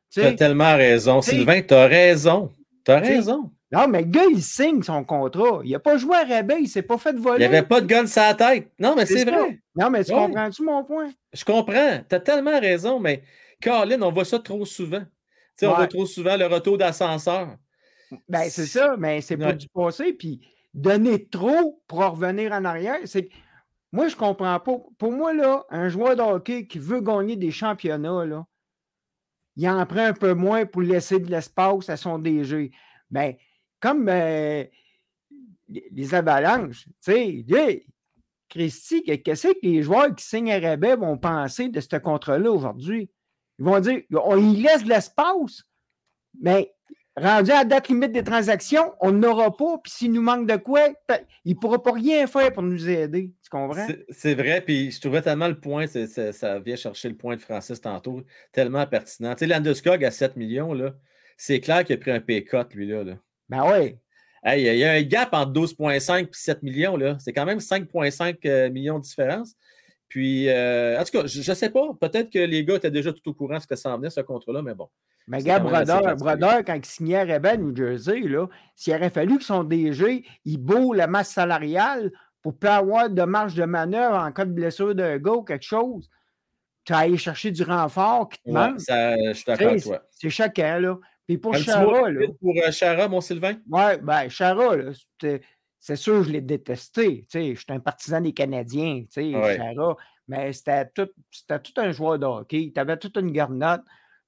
Tu as tellement raison. Sylvain, tu as raison. Tu as raison. Non, mais le gars, il signe son contrat. Il n'a pas joué à rabais, il s'est pas fait voler. Il n'y avait pas de gun sur la tête. Non, mais c'est vrai. Non, mais tu comprends-tu mon point? Je comprends. Tu as tellement raison, mais Caroline, on voit ça trop souvent. On voit trop souvent le retour d'ascenseur. Ben, c'est ça, mais c'est pas du passé. Puis donner trop pour revenir en arrière, c'est moi, je comprends pas. Pour moi, là, un joueur de hockey qui veut gagner des championnats, là, il en prend un peu moins pour laisser de l'espace à son DG. Mais ben, comme euh, les avalanches, tu sais, Christy, qu'est-ce que les joueurs qui signent à rabais vont penser de ce contrat-là aujourd'hui? Ils vont dire, on y laisse de l'espace, mais rendu à la date limite des transactions, on n'aura pas, puis s'il nous manque de quoi, il ne pourra pas rien faire pour nous aider. Tu comprends? C'est vrai, puis je trouvais tellement le point, ça vient chercher le point de Francis tantôt, tellement pertinent. Tu sais, Landeskog à 7 millions, là, c'est clair qu'il a pris un pay cut, lui-là. Là. Ben oui. il y a un gap entre 12,5 et 7 millions. Là. C'est quand même 5,5 euh, millions de différence. Puis, euh, en tout cas, je ne sais pas. Peut-être que les gars étaient déjà tout au courant de ce que ça en venait, ce contrat-là, mais bon. Mais gars, Brodeur, quand il signait à Rebel, New Jersey, s'il aurait fallu que son DG, il boue la masse salariale pour pas avoir de marge de manœuvre en cas de blessure d'un gars ou quelque chose, tu as allé chercher du renfort qui te manque. je suis d'accord avec toi. C'est chacun, là. Puis pour Chara, là. Pour euh, Chara, mon Sylvain? Oui, ben, Chara, c'est sûr, je l'ai détesté. Tu sais, je suis un partisan des Canadiens, tu sais, mais c'était tout, tout un joueur de hockey. Tu avais toute une garnotte,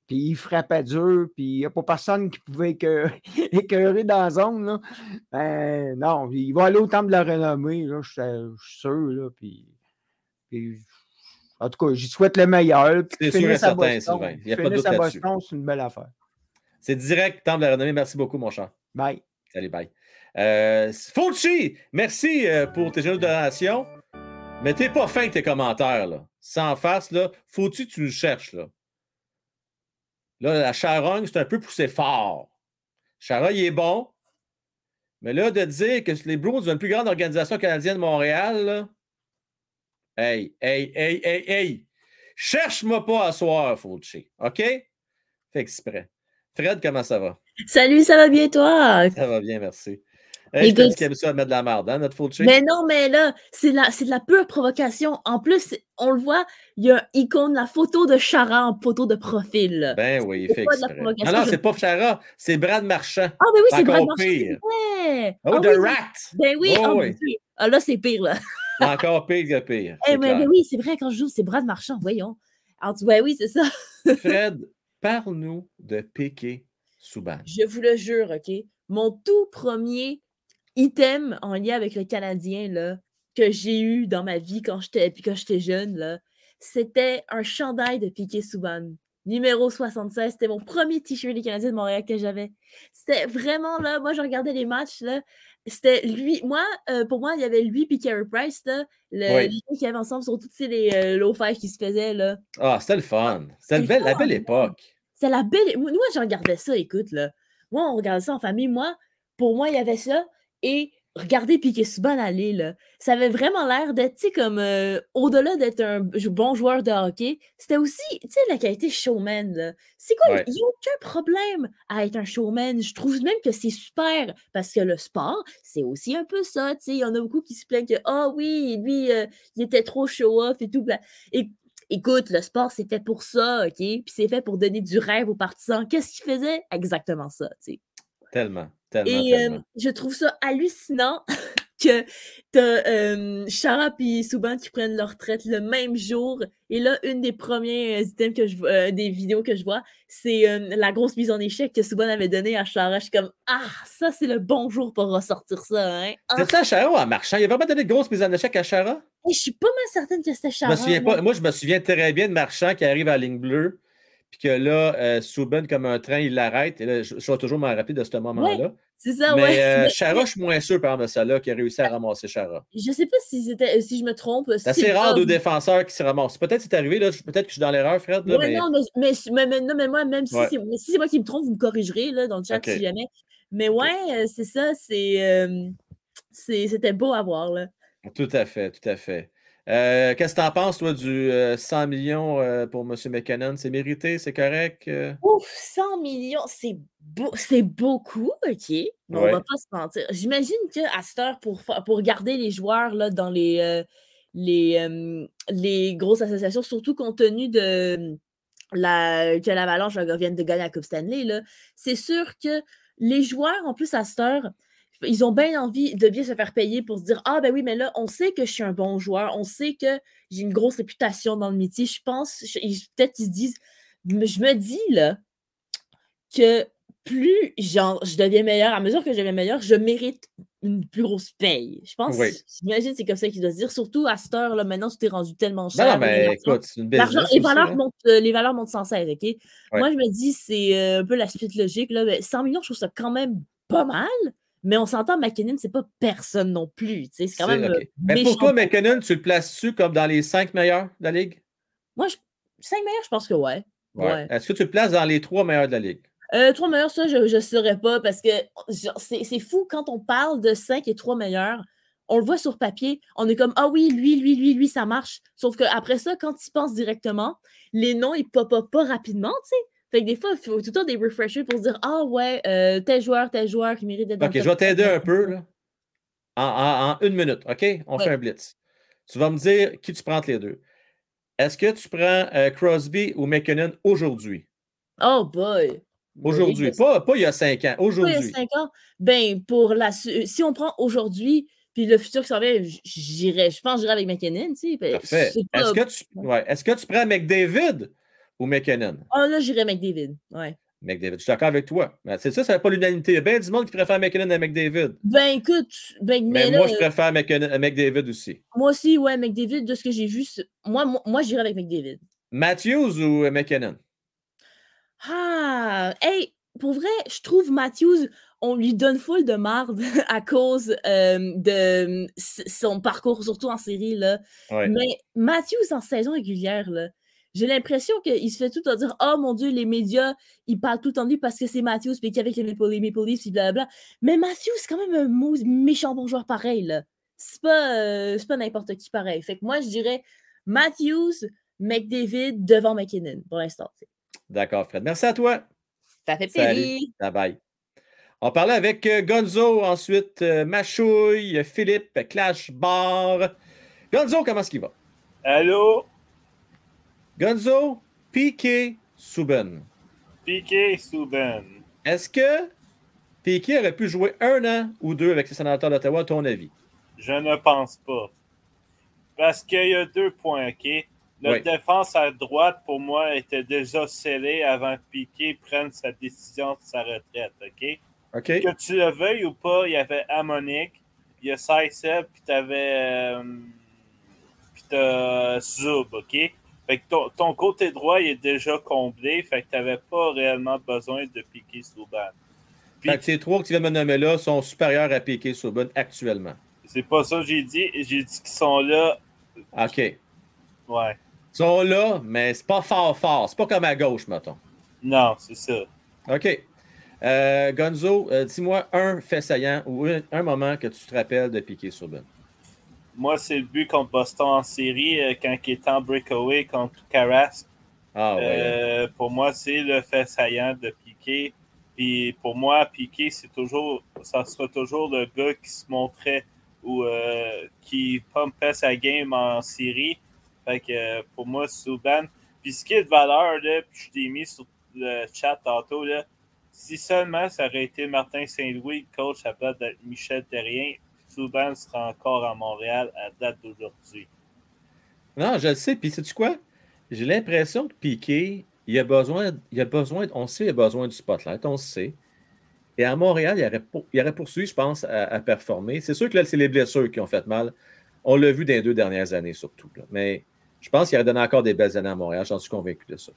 puis il frappait dur, puis il n'y a pas personne qui pouvait écœurer dans la zone. Là. Ben, non, il va aller au temple de la renommée, là, je, suis sûr. Là, puis, en tout cas, j'y souhaite le meilleur. C'est sûr et certain, Sylvain. Il n'y a pas de doute c'est une belle affaire. C'est direct, temple de la renommée. Merci beaucoup, mon cher. Bye. Salut, bye. Euh, Fauci, merci euh, pour tes jeunes donations. Mais t'es pas fin de tes commentaires, là. Sans face, là. Faut-tu que tu nous cherches, là? Là, la charogne, c'est un peu poussé fort. Charogne, il est bon. Mais là, de dire que les Bruins sont une plus grande organisation canadienne de Montréal, là. Hey, hey, hey, hey, hey! Cherche-moi pas à soir, Fauci. OK? Fais exprès. Fred, comment ça va? Salut, ça va bien, toi? Ça va bien, merci. Hey, je qu'il ça à mettre de la merde, hein, notre? Mais non, mais là, c'est de la pure provocation. En plus, on le voit, il y a un icône, la photo de Chara en photo de profil. Ben oui, il fait exprès. Non, non, c'est pas Chara, c'est Brad Marchand. Ah, ben oui, c'est Brad Marchand. Oh, ah, The Rat! Ben oui, oh, oui. Ah là, c'est pire, là. Encore pire que pire. Eh, mais, oui, c'est vrai, quand je joue, c'est Brad Marchand, voyons. Alors, ouais, oui, c'est ça. Fred, parle-nous de Piqué Souban. Je vous le jure, OK? Mon tout premier item en lien avec le Canadien là, que j'ai eu dans ma vie quand j'étais j'étais jeune, là, c'était un chandail de Piqué Souban. Numéro 76, c'était mon premier t-shirt des Canadiens de Montréal que j'avais. C'était vraiment là, moi je regardais les matchs, là, c'était lui, moi, euh, pour moi, il y avait lui et Carey Price, là, le, qui avaient ensemble sur toutes les euh, low qui se faisaient. Là. Ah, c'était le fun. C'était la belle époque. C'est la belle. Moi, je regardais ça, écoute, là. Moi, on regardait ça en famille. Moi, pour moi, il y avait ça. Et regardez Piqué Souban aller, là. Ça avait vraiment l'air d'être, tu sais, comme euh, au-delà d'être un bon joueur de hockey, c'était aussi, tu sais, la qualité showman, là. C'est quoi? Il n'y a aucun problème à être un showman. Je trouve même que c'est super parce que le sport, c'est aussi un peu ça, tu sais. Il y en a beaucoup qui se plaignent que, ah oui, lui, euh, il était trop show-off et tout. Et écoute, le sport, c'est fait pour ça, OK? Puis c'est fait pour donner du rêve aux partisans. Qu'est-ce qu'il faisait? Exactement ça, tu sais. Tellement et je trouve ça hallucinant que tu as Chara et Souban qui prennent leur retraite le même jour. Et là, une des premiers items que je vois, des vidéos que je vois, c'est la grosse mise en échec que Souban avait donnée à Chara. Je suis comme Ah, ça, c'est le bon jour pour ressortir ça. Hein? C'était ça Chara ou à Marchand? Il a vraiment donné de grosses mises en échec à Chara? Et je suis pas mal certaine que c'était Chara. Moi, je me souviens très bien de Marchand qui arrive à la ligne bleue puis que là, euh, Souben, comme un train, il l'arrête. Et là, je, je vais toujours m'en rappeler de ce moment-là. c'est ça, Mais ouais. euh, Chara, je suis moins sûr, par exemple, de ça là, qui a réussi à ramasser Chara. Je sais pas si, c'était, si je me trompe. C'est assez rare de défenseurs qui se ramassent. Peut-être que c'est arrivé, là, peut-être que je suis dans l'erreur, Fred. Là, mais... Non, mais, mais, non, mais moi, même si, c'est, si c'est moi qui me trompe, vous me corrigerez là, dans le chat si jamais. Mais ouais, euh, c'est ça, c'est, euh, c'est, c'était beau à voir. Là. Tout à fait, tout à fait. Euh, qu'est-ce que tu en penses, toi, du 100 euh, millions euh, pour M. McKinnon? C'est mérité, c'est correct? Ouf, 100 millions, c'est c'est beaucoup, OK. on va pas se mentir. J'imagine qu'à cette heure, pour, pour garder les joueurs là, dans les, les, les grosses associations, surtout compte tenu de la, que l'Avalanche vient de gagner la Coupe Stanley, c'est sûr que les joueurs, en plus, à cette heure, ils ont bien envie de bien se faire payer pour se dire Ah, ben oui, mais là, on sait que je suis un bon joueur, on sait que j'ai une grosse réputation dans le métier. Je pense, peut-être qu'ils se disent Je me dis là que plus genre, je deviens meilleur, à mesure que je deviens meilleur, je mérite une plus grosse paye. Je pense, j'imagine c'est comme ça qu'ils doivent se dire, surtout à cette heure-là, maintenant, tout est rendu tellement cher. Non, mais écoute, c'est une belle les, valeurs montent, euh, les valeurs montent sans cesse, OK? Moi, je me dis, c'est euh, un peu la suite logique. Là, 100 millions, je trouve ça quand même pas mal. Mais on s'entend, McKinnon, c'est pas personne non plus. C'est quand même. Euh, mais pourquoi McKinnon, tu le places-tu comme dans les cinq meilleurs de la Ligue? Moi, je... cinq meilleurs, je pense que ouais. ouais. Est-ce que tu le places dans les trois meilleurs de la Ligue? Euh, trois meilleurs, ça, je ne saurais pas parce que c'est fou quand on parle de cinq et trois meilleurs. On le voit sur papier, on est comme Ah oui, lui, lui, lui, lui, ça marche. Sauf qu'après ça, quand tu penses directement, les noms, ils pop pas rapidement, tu sais. Fait que des fois, il faut tout le temps des refreshers pour se dire Ah ouais, euh, tel joueur, tel joueur qui mérite d'être OK, je vais t'aider un peu là. En, une minute, OK? On fait un blitz. Tu vas me dire qui tu prends entre les deux. Est-ce que tu prends euh, Crosby ou McKinnon aujourd'hui? Oh boy! Aujourd'hui, pas, pas il y a cinq ans, aujourd'hui. Il y a cinq ans. Ben, pour la, si on prend aujourd'hui, puis le futur qui s'en vient, j'irai, je pense que j'irai avec McKinnon, tu sais. Parfait. Est-ce que, tu, ouais. Est que tu prends McDavid ou McKinnon? Ah, là, j'irais McDavid. Ouais. McDavid. Je suis d'accord avec toi. C'est ça, ça n'a pas l'unanimité. Il y a bien du monde qui préfère McKinnon à McDavid. Ben écoute, ben, mais, moi, je préfère McKinnon à McDavid aussi. Moi aussi, ouais, McDavid, de ce que j'ai vu, moi, moi, moi j'irais avec McDavid. Matthews ou euh, McKinnon? Ah, hey, pour vrai, je trouve Matthews, on lui donne full de marde à cause euh, de son parcours, surtout en série. Là. Mais Matthews en saison régulière, là, j'ai l'impression qu'il se fait tout à dire Oh mon Dieu, les médias, ils parlent tout en lui parce que c'est Matthews, puis qu'il avec les Maple, les Maple Leafs, blablabla. Mais Matthews, c'est quand même un méchant bon joueur pareil. là. C'est pas, euh, pas n'importe qui pareil. Fait que moi, je dirais Matthews, McDavid devant McKinnon pour l'instant. D'accord, Fred. Merci à toi. Ça fait plaisir. Bye bye. On parlait avec euh, Gonzo, ensuite euh, Machouille, Philippe, Clash Bar. Gonzo, comment est-ce qu'il va? Allô? Gonzo, Piqué, Souben. Piqué, Souben. Est-ce que Piqué aurait pu jouer un an ou deux avec les sénateurs d'Ottawa, à ton avis? Je ne pense pas. Parce qu'il y a deux points, OK? Notre défense à droite, pour moi, était déjà scellée avant que Piquet prenne sa décision de sa retraite, OK? OK. Que tu le veuilles ou pas, il y avait Amonique, il y a Saïseb, puis tu avais. Euh, puis t'as Zub, OK? Fait que ton, ton, côté droit, il est déjà comblé, fait que tu n'avais pas réellement besoin de Piquet Souban. Puis, fait que ces trois que tu viens de me nommer là sont supérieurs à Piquet Souban actuellement. C'est pas ça que j'ai dit. J'ai dit qu'ils sont là. OK. Ouais. Ils sont là, mais c'est pas fort fort. C'est pas comme à gauche, mettons. Non, c'est ça. OK. Euh, Gonzo, euh, dis-moi un fait saillant ou un, moment que tu te rappelles de Piqué Souban. Moi, c'est le but contre Boston en série euh, quand il est en breakaway contre Carrasque. Ah, ouais. pour moi, c'est le fait saillant de Piqué. Puis pour moi, Piqué, c'est toujours, ça sera toujours le gars qui se montrait ou qui pompait sa game en série. Fait que pour moi, Souban. Puis ce qui est de valeur, là, puis je t'ai mis sur le chat tantôt, là, si seulement ça aurait été Martin Saint-Louis, coach à place de Michel Terrien, Souban sera encore à Montréal à date d'aujourd'hui. Non, je le sais. Puis, sais-tu quoi? J'ai l'impression que Piqué, il a besoin, a besoin, on sait, il a besoin du spotlight, on sait. Et à Montréal, il aurait, il aurait poursuivi, je pense, à, performer. C'est sûr que là, c'est les blessures qui ont fait mal. On l'a vu dans les deux dernières années, surtout. Mais je pense qu'il aurait donné encore des belles années à Montréal. J'en suis convaincu de ça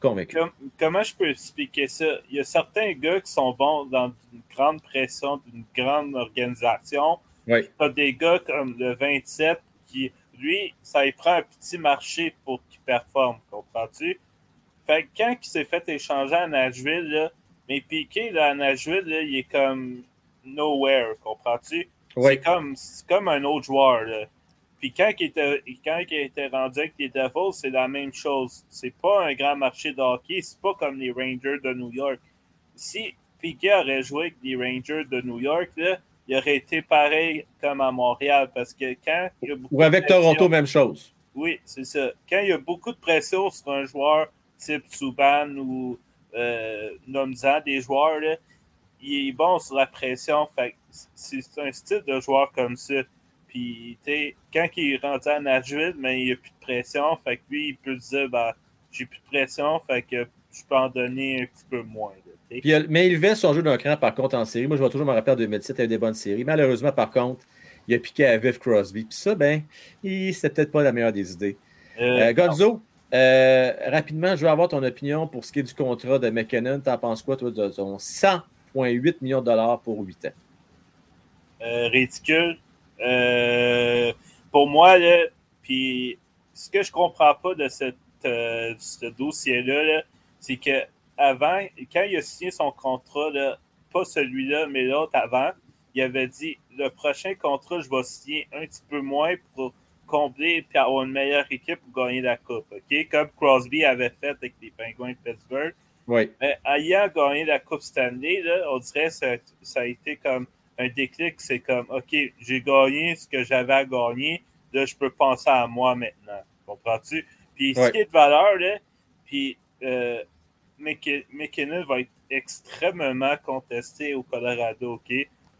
convaincu. comment je peux expliquer ça? Il y a certains gars qui sont bons dans une grande pression d'une grande organisation. Oui. Tu as des gars comme le 27 qui, lui, ça y prend un petit marché pour qu'il performe, comprends-tu? Fait que quand il s'est fait échanger à Nashville, là, mais Piqué, là, à Nashville, là, il est comme nowhere, comprends-tu? C'est comme, comme un autre joueur. Là. Puis quand il était, quand il était rendu avec les Devils, c'est la même chose. C'est pas un grand marché de hockey, c'est pas comme les Rangers de New York. Si Piquet aurait joué avec les Rangers de New York, là, il aurait été pareil comme à Montréal. Parce que quand il y a beaucoup Ou avec Toronto, même chose. Oui, c'est ça. Quand il y a beaucoup de pression sur un joueur type Subban ou euh, des joueurs, là, il est bon sur la pression. Fait c'est un style de joueur comme ça. Puis, tu sais, quand il est rendu à Nashville, mais il n'y a plus de pression. Fait que lui, il peut se dire, ben, j'ai plus de pression, fait que je peux en donner un petit peu moins. mais il levait son jeu d'un cran, par contre, en série. Moi, je vais toujours me rappeler en 2017, il y avait des bonnes séries. Malheureusement, par contre, il a piqué à Viv Crosby. Puis ça, ben, c'était peut-être pas la meilleure des idées. Euh, euh Gonzo, euh, rapidement, je veux avoir ton opinion pour ce qui est du contrat de McKinnon. T'en penses quoi, toi, de son 100,8 millions de dollars pour 8 ans? Euh, ridicule. Euh, pour moi, là, puis ce que je comprends pas de cette, euh, ce dossier-là, c'est que avant, quand il a signé son contrat, là, pas celui-là, mais l'autre avant, il avait dit le prochain contrat, je vais signer un petit peu moins pour combler et avoir une meilleure équipe pour gagner la Coupe. OK? Comme Crosby avait fait avec les Penguins de Pittsburgh. Oui. Mais ayant gagné la Coupe Stanley, là, on dirait que ça, ça a été comme un déclic, c'est comme, OK, j'ai gagné ce que j'avais à gagner, là, je peux penser à moi maintenant. Comprends-tu? Puis, ce qui est de valeur, là, puis euh, McKinnon va être extrêmement contesté au Colorado, OK,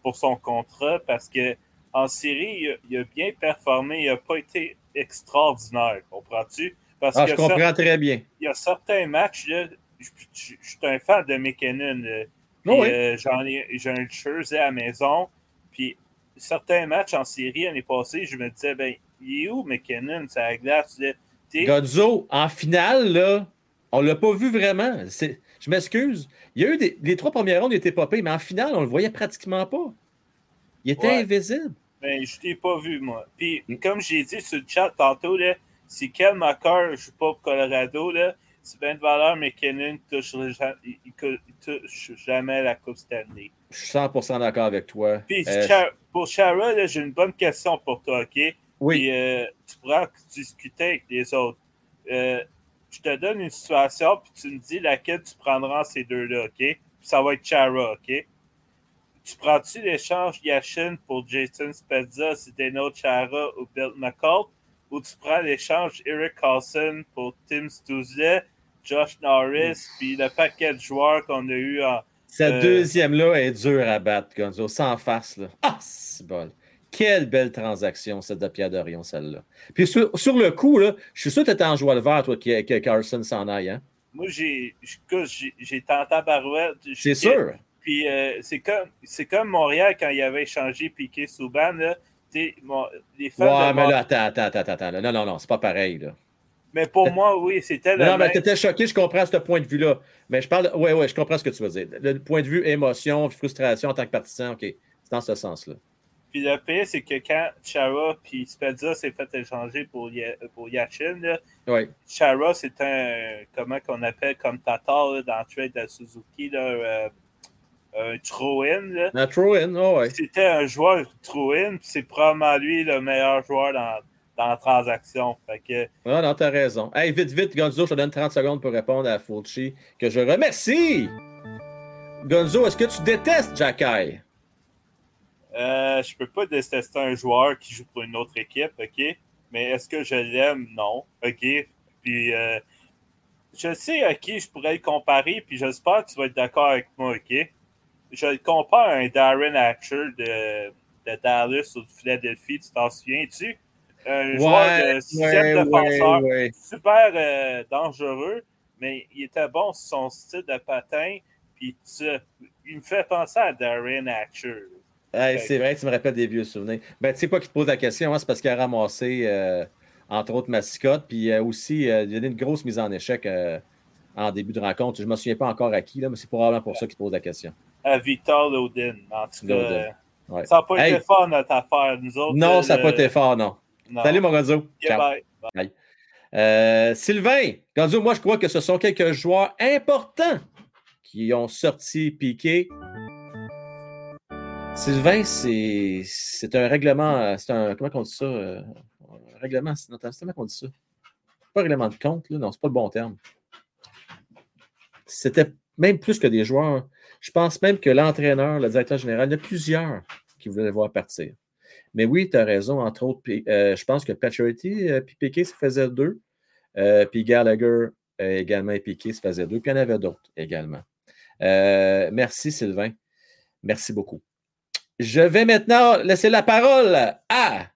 pour son contrat, parce que en série, il a, bien performé, il n'a pas été extraordinaire, comprends-tu? Parce ah, je comprends très bien. Il y a certains matchs, là, je, suis un fan de McKinnon. Euh, j'en ai, j'ai un jersey à la maison. Puis certains matchs en série l'année passée, je me disais, ben, il est où McKinnon? C'est à la glace. Godzo, en finale, là, on l'a pas vu vraiment. je m'excuse. Il y a eu des, les trois premières rondes, il était popé, mais en finale, on le voyait pratiquement pas. Il était invisible. Ben, je t'ai pas vu, moi. Puis, comme j'ai dit sur le chat tantôt, là, si Kel McCarr ne joue pas pour Colorado, là, c'est bien de valeur, mais Kenan ne touche, jamais la Coupe Stanley. Je suis 100% d'accord avec toi. Puis, euh, pour Shara, j'ai une bonne question pour toi, OK? Oui. Puis, euh, tu pourras discuter avec les autres. Euh, je te donne une situation, puis tu me dis laquelle tu prendras ces deux-là, OK? Puis ça va être Chara, OK? Tu prends-tu l'échange Yashin pour Jason Spezza, Zdeno Chara ou Bill McCall? Ou tu prends l'échange Eric Carlson pour Tim Stuzet, Josh Norris, puis le paquet de joueurs qu'on a eu en. Cette euh, deuxième-là est dure à battre, Gonzo, sans face. Là. Ah, c'est bon. Quelle belle transaction, cette de Pierre Dorion, celle-là. Puis sur, le coup, là, je suis sûr que tu étais en joie le vert, toi, que, que Carson s'en aille. Hein? Moi, j'ai tenté à Barouette. C'est sûr. Puis euh, c'est comme, comme Montréal quand il avait échangé Piqué Souban. Là, mon, les fans ouais, mais là, attends, attends, attends, attends. Non, non, non, c'est pas pareil. Là. Mais pour moi, oui, c'était le. Non, mais tu étais choqué, je comprends ce point de vue-là. Mais je parle. Oui, oui, je comprends ce que tu veux dire. Le point de vue émotion, frustration en tant que partisan, OK. C'est dans ce sens-là. Puis le pire, c'est que quand Chara puis Spezza s'est fait échanger pour, pour Yachin, Chara, c'est un, comment qu'on appelle, comme Tatar dans le trade de Suzuki, là, euh, un throw-in. Un throw-in, oh ouais. C'était un joueur throw-in, c'est probablement lui le meilleur joueur dans, dans la transaction. Fait que... Non, non, t'as raison. Hey, vite, vite, Gonzo, je te donne 30 secondes pour répondre à Fulci, que je remercie. Gonzo, est-ce que tu détestes Jacky? Euh, je peux pas détester un joueur qui joue pour une autre équipe, OK? Mais est-ce que je l'aime? Non. OK? Puis, euh, je sais à qui je pourrais le comparer, puis j'espère que tu vas être d'accord avec moi, OK? Je le compare à un Darren Hatcher de, de Dallas ou de Philadelphie, tu t'en souviens-tu? Un joueur de sixième défenseur, super euh, dangereux, mais il était bon sur son style de patin, puis il me fait penser à Darren Hatcher c'est vrai, tu me rappelles des vieux souvenirs. Ben, tu sais pas qui te pose la question, hein, c'est parce qu'il a ramassé, euh, entre autres, mascotte, puis euh, aussi, euh, il y a une grosse mise en échec en début de rencontre. Je ne me souviens pas encore à qui, là, mais c'est probablement pour ça qu'il pose la question. À Victor Lodin, en tout cas. Ça n'a pas été fort, notre affaire, nous autres. Non, ça n'a pas été fort, non. Salut, mon Gonzo. Sylvain, Gonzo, moi, je crois que ce sont quelques joueurs importants qui ont sorti Piqué Sylvain, c'est un règlement, c'est un, comment on dit ça? Euh, un règlement, c'est comment on dit ça? Pas un règlement de compte, là, non, c'est pas le bon terme. C'était même plus que des joueurs. Je pense même que l'entraîneur, le directeur général, il y a plusieurs qui voulaient le voir partir. Mais oui, tu as raison, entre autres, euh, je pense que Paturity euh, puis Piquet, ça faisait deux. puis Gallagher également et Piquet, ça faisait deux. Puis il y en avait d'autres également. merci, Sylvain. Merci beaucoup. Je vais maintenant laisser la parole à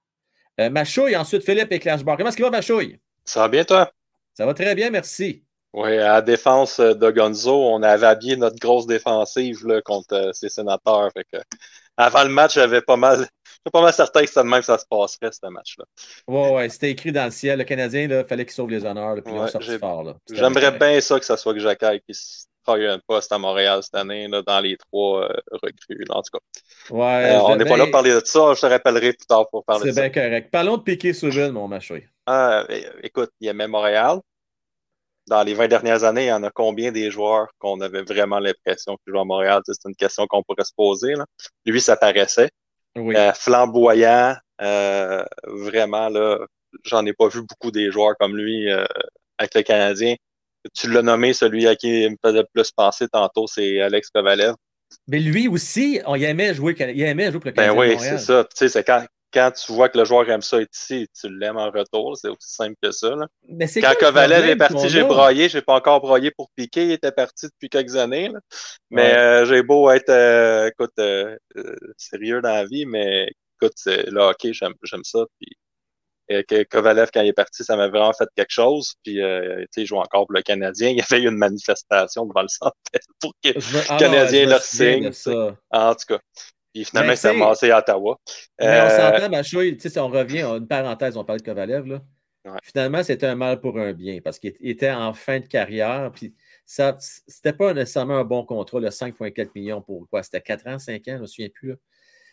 euh, Machouille, ensuite Philippe et Clashbar. Comment est-ce qu'il va, Machouille? Ça va bien, toi? Ça va très bien, merci. Oui, à la défense de Gonzo, on avait habillé notre grosse défensive là, contre euh, ces sénateurs. Avant le match, j'avais pas mal. Je pas mal certain que même que ça se passerait, ce match-là. Oui, oui, c'était écrit dans le ciel. Le Canadien, il fallait qu'il sauve les honneurs. puis ouais, fort. J'aimerais bien ça que ce soit que Jacques qui travaille un poste à Montréal cette année, là, dans les trois euh, recrues. en tout cas. Ouais, euh, on n'est pas là pour parler de ça. Je te rappellerai plus tard pour parler de ça. C'est bien correct. Parlons de Piqué Souville, mon machin. Ah, écoute, il aimait Montréal. Dans les 20 dernières années, il y en a combien des joueurs qu'on avait vraiment l'impression qu'ils jouaient à Montréal? C'est une question qu'on pourrait se poser. Là. Lui, ça paraissait. Oui. Euh, flamboyant. vraiment, là, j'en ai pas vu beaucoup des joueurs comme lui avec le Canadien tu l'as nommé, celui à qui il me faisait plus penser tantôt, c'est Alex Kovalev. Mais lui aussi, on y aimait jouer, il aimait jouer pour le ben Canadien. Ben oui, c'est ça. Tu sais, c'est quand, quand tu vois que le joueur aime ça être ici, tu l'aimes en retour. C'est aussi simple que ça. Là. Mais quand Kovalev est parti, j'ai broyé. Je n'ai pas encore broyé pour piquer. Il était parti depuis quelques années. Là. Mais euh, j'ai beau être euh, écoute, euh, sérieux dans la vie, mais écoute, le hockey, j'aime ça. Puis que Kovalev, quand il est parti, ça m'a vraiment fait quelque chose. Puis, euh, il joue encore pour le Canadien. Il y avait eu une manifestation devant le centre pour que le ah Canadien leur signe. En tout cas. Puis finalement, c'est ramassé à Ottawa. Mais on euh, s'entend, Machouille, si on revient, une parenthèse, on parle de Kovalev, là. Finalement, c'était un mal pour un bien parce qu'il était en fin de carrière. Puis ça, c'était pas nécessairement un bon contrat, le 5,4 millions pour quoi? C'était 4 ans, 5 ans, je ne me souviens plus. Là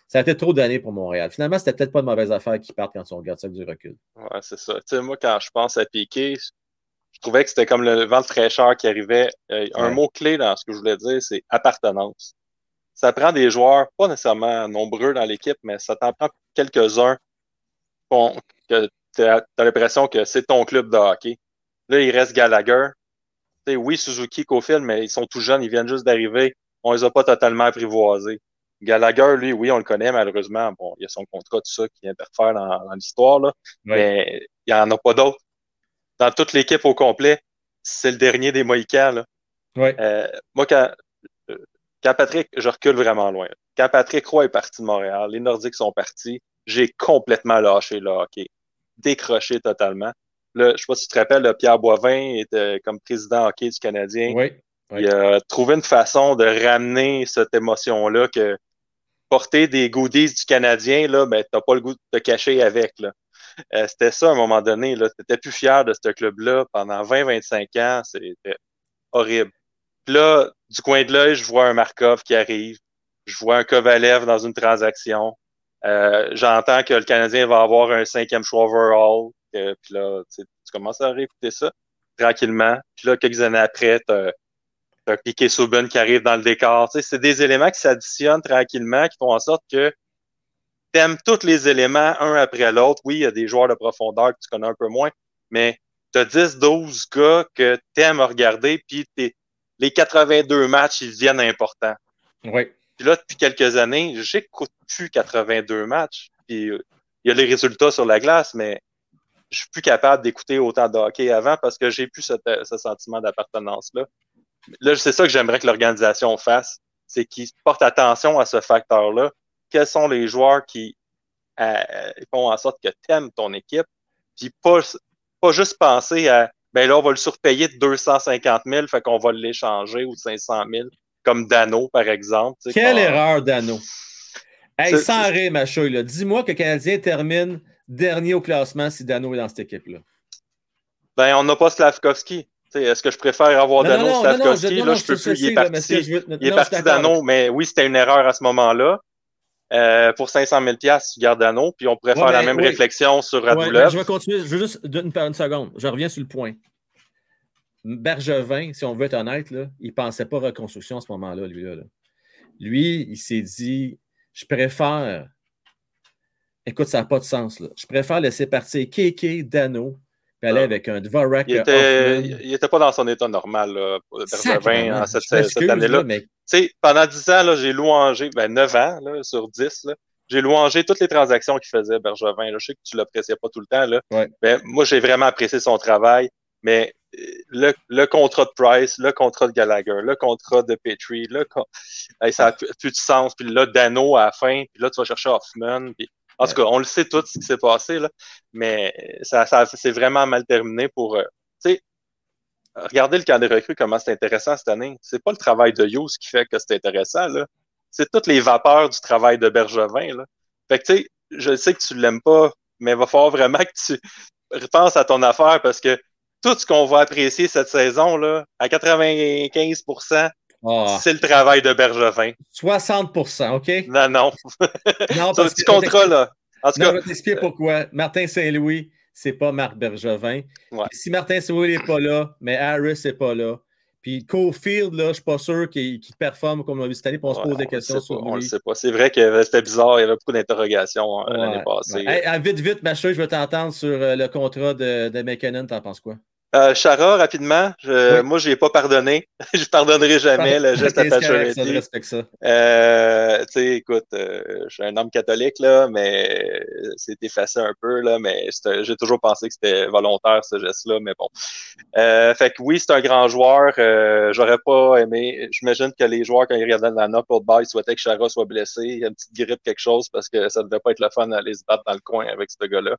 ça a été trop d'années pour Montréal. Finalement, c'était peut-être pas une mauvaise affaire qui partent quand on regarde ça du recul. Ouais, c'est ça. Tu sais, moi, quand je pense à Piqué, je trouvais que c'était comme le vent de fraîcheur qui arrivait. Euh, un mot-clé dans ce que je voulais dire, c'est appartenance. Ça prend des joueurs, pas nécessairement nombreux dans l'équipe, mais ça t'en prend quelques-uns que tu as, l'impression que c'est ton club de hockey. Là, il reste Gallagher. sais, oui, Suzuki, Cofield, mais ils sont tout jeunes, ils viennent juste d'arriver. On les a pas totalement apprivoisés. Gallagher, lui, oui, on le connaît, malheureusement. Bon, il y a son contrat, tout ça, qui interfère dans, dans l'histoire, là. Mais il n'y en a pas d'autres. Dans toute l'équipe au complet, c'est le dernier des Mohicans, là. Euh, moi, quand, quand Patrick, je recule vraiment loin. Quand Patrick Roy est parti de Montréal, les Nordiques sont partis, j'ai complètement lâché le hockey. Décroché totalement. Là, je ne sais pas si tu te rappelles, Pierre Boivin était comme président hockey du Canadien. Oui, Il a trouvé une façon de ramener cette émotion-là que porter des goodies du Canadien, là, ben, t'as pas le goût de te cacher avec. Là. Euh, c'était ça à un moment donné. Tu n'étais plus fier de ce club-là pendant 20-25 ans. C'était horrible. Là, du coin de l'œil, je vois un Markov qui arrive. Je vois un Kovalev dans une transaction. Euh, j'entends que le Canadien va avoir un cinquième choix overall. puis là, tu commences à réécouter ça tranquillement. Puis là, quelques années après, tu as, as Piqué qui arrive dans le décor. C'est des éléments qui s'additionnent tranquillement, qui font en sorte que tu aimes tous les éléments un après l'autre. Oui, il y a des joueurs de profondeur que tu connais un peu moins, mais tu as 10-12 gars que tu aimes regarder, puis les 82 matchs, ils deviennent importants. Oui. Puis là, depuis quelques années, j'écoute plus 82 matchs. Puis euh, il y a les résultats sur la glace, mais je suis plus capable d'écouter autant de hockey avant parce que j'ai plus ce, sentiment d'appartenance-là. Là, c'est ça que j'aimerais que l'organisation fasse, c'est qu'ils portent attention à ce facteur-là. Quels sont les joueurs qui euh, font en sorte que tu aimes ton équipe, puis pas, pas juste penser à ben là, on va le surpayer de 250 000, fait qu'on va l'échanger ou 500 000 comme Dano, par exemple. Quelle erreur, Dano. Hey, sans rire, ma chouille, dis-moi que le Canadien termine dernier au classement si Dano est dans cette équipe-là. Ben, on n'a pas Slavkovski. Est-ce que je préfère avoir Dano ou Slavkovski? là, je peux plus. il est parti, il est parti Dano, mais oui, c'était une erreur à ce moment-là. Euh, pour 500 000 tu gardes Dano, puis on pourrait faire la même réflexion sur Radulov. je vais continuer. Je veux juste une, une seconde. Je reviens sur le point. Bergevin, si on veut être honnête, là, il ne pensait pas reconstruction à ce moment-là, lui. Là, Lui, il s'est dit je préfère. Écoute, ça n'a pas de sens. Là. Je préfère laisser partir Keke, Dano, puis aller avec un Dvorak. Il n'était pas dans son état normal, Bergevin, en cette, cette année-là. Mais... Pendant 10 ans, j'ai louangé, ben 9 ans là, sur 10, j'ai louangé toutes les transactions qu'il faisait, Bergevin. Là. Je sais que tu ne l'appréciais pas tout le temps. Là. Mais moi, j'ai vraiment apprécié son travail. Mais le, le, contrat de Price, le contrat de Gallagher, le contrat de Petrie, le ça n'a plus de sens. Puis là, Dano à la fin, puis là, tu vas chercher Hoffman. Puis... En tout cas, on le sait tout ce qui s'est passé, là, mais ça, ça c'est vraiment mal terminé pour. Euh, tu sais, regardez le camp des recrues, comment c'est intéressant cette année. C'est pas le travail de Hughes qui fait que c'est intéressant, là. C'est toutes les vapeurs du travail de Bergevin, là. Fait que, tu sais, je sais que tu l'aimes pas, mais il va falloir vraiment que tu repenses à ton affaire parce que tout ce qu'on va apprécier cette saison, là, à 95 ah. c'est le travail de Bergevin. 60% OK? Non, non. non parce petit contrat, là. En tout cas, je vais t'expliquer pourquoi. Martin Saint-Louis, c'est pas Marc Bergevin. Si Martin Saint-Louis n'est pas là, mais Harris n'est pas là. Puis Cofield, là, je suis pas sûr qu'il performe comme on l'a vu cette année, puis on se pose des questions sur lui. On le sait pas. C'est vrai que c'était bizarre, il y avait beaucoup d'interrogations euh, l'année passée. vite, vite, ma je veux t'entendre sur euh, le contrat de, de McKinnon, t'en penses quoi? Euh, Chara, rapidement, moi, je n'ai pas pardonné. je ne pardonnerai jamais le geste à Pacioretty. Je respecte ça. Euh, tu sais, écoute, euh, je suis un homme catholique, là, mais c'est effacé un peu, là, mais j'ai toujours pensé que c'était volontaire, ce geste-là, mais bon. Euh, fait que oui, c'est un grand joueur. J'aurais pas aimé. J'imagine que les joueurs, quand ils regardaient la knuckle ball, ils souhaitaient que Chara soit blessé. Il y a une petite grippe, quelque chose, parce que ça ne devait pas être le fun d'aller se battre dans le coin avec ce gars-là.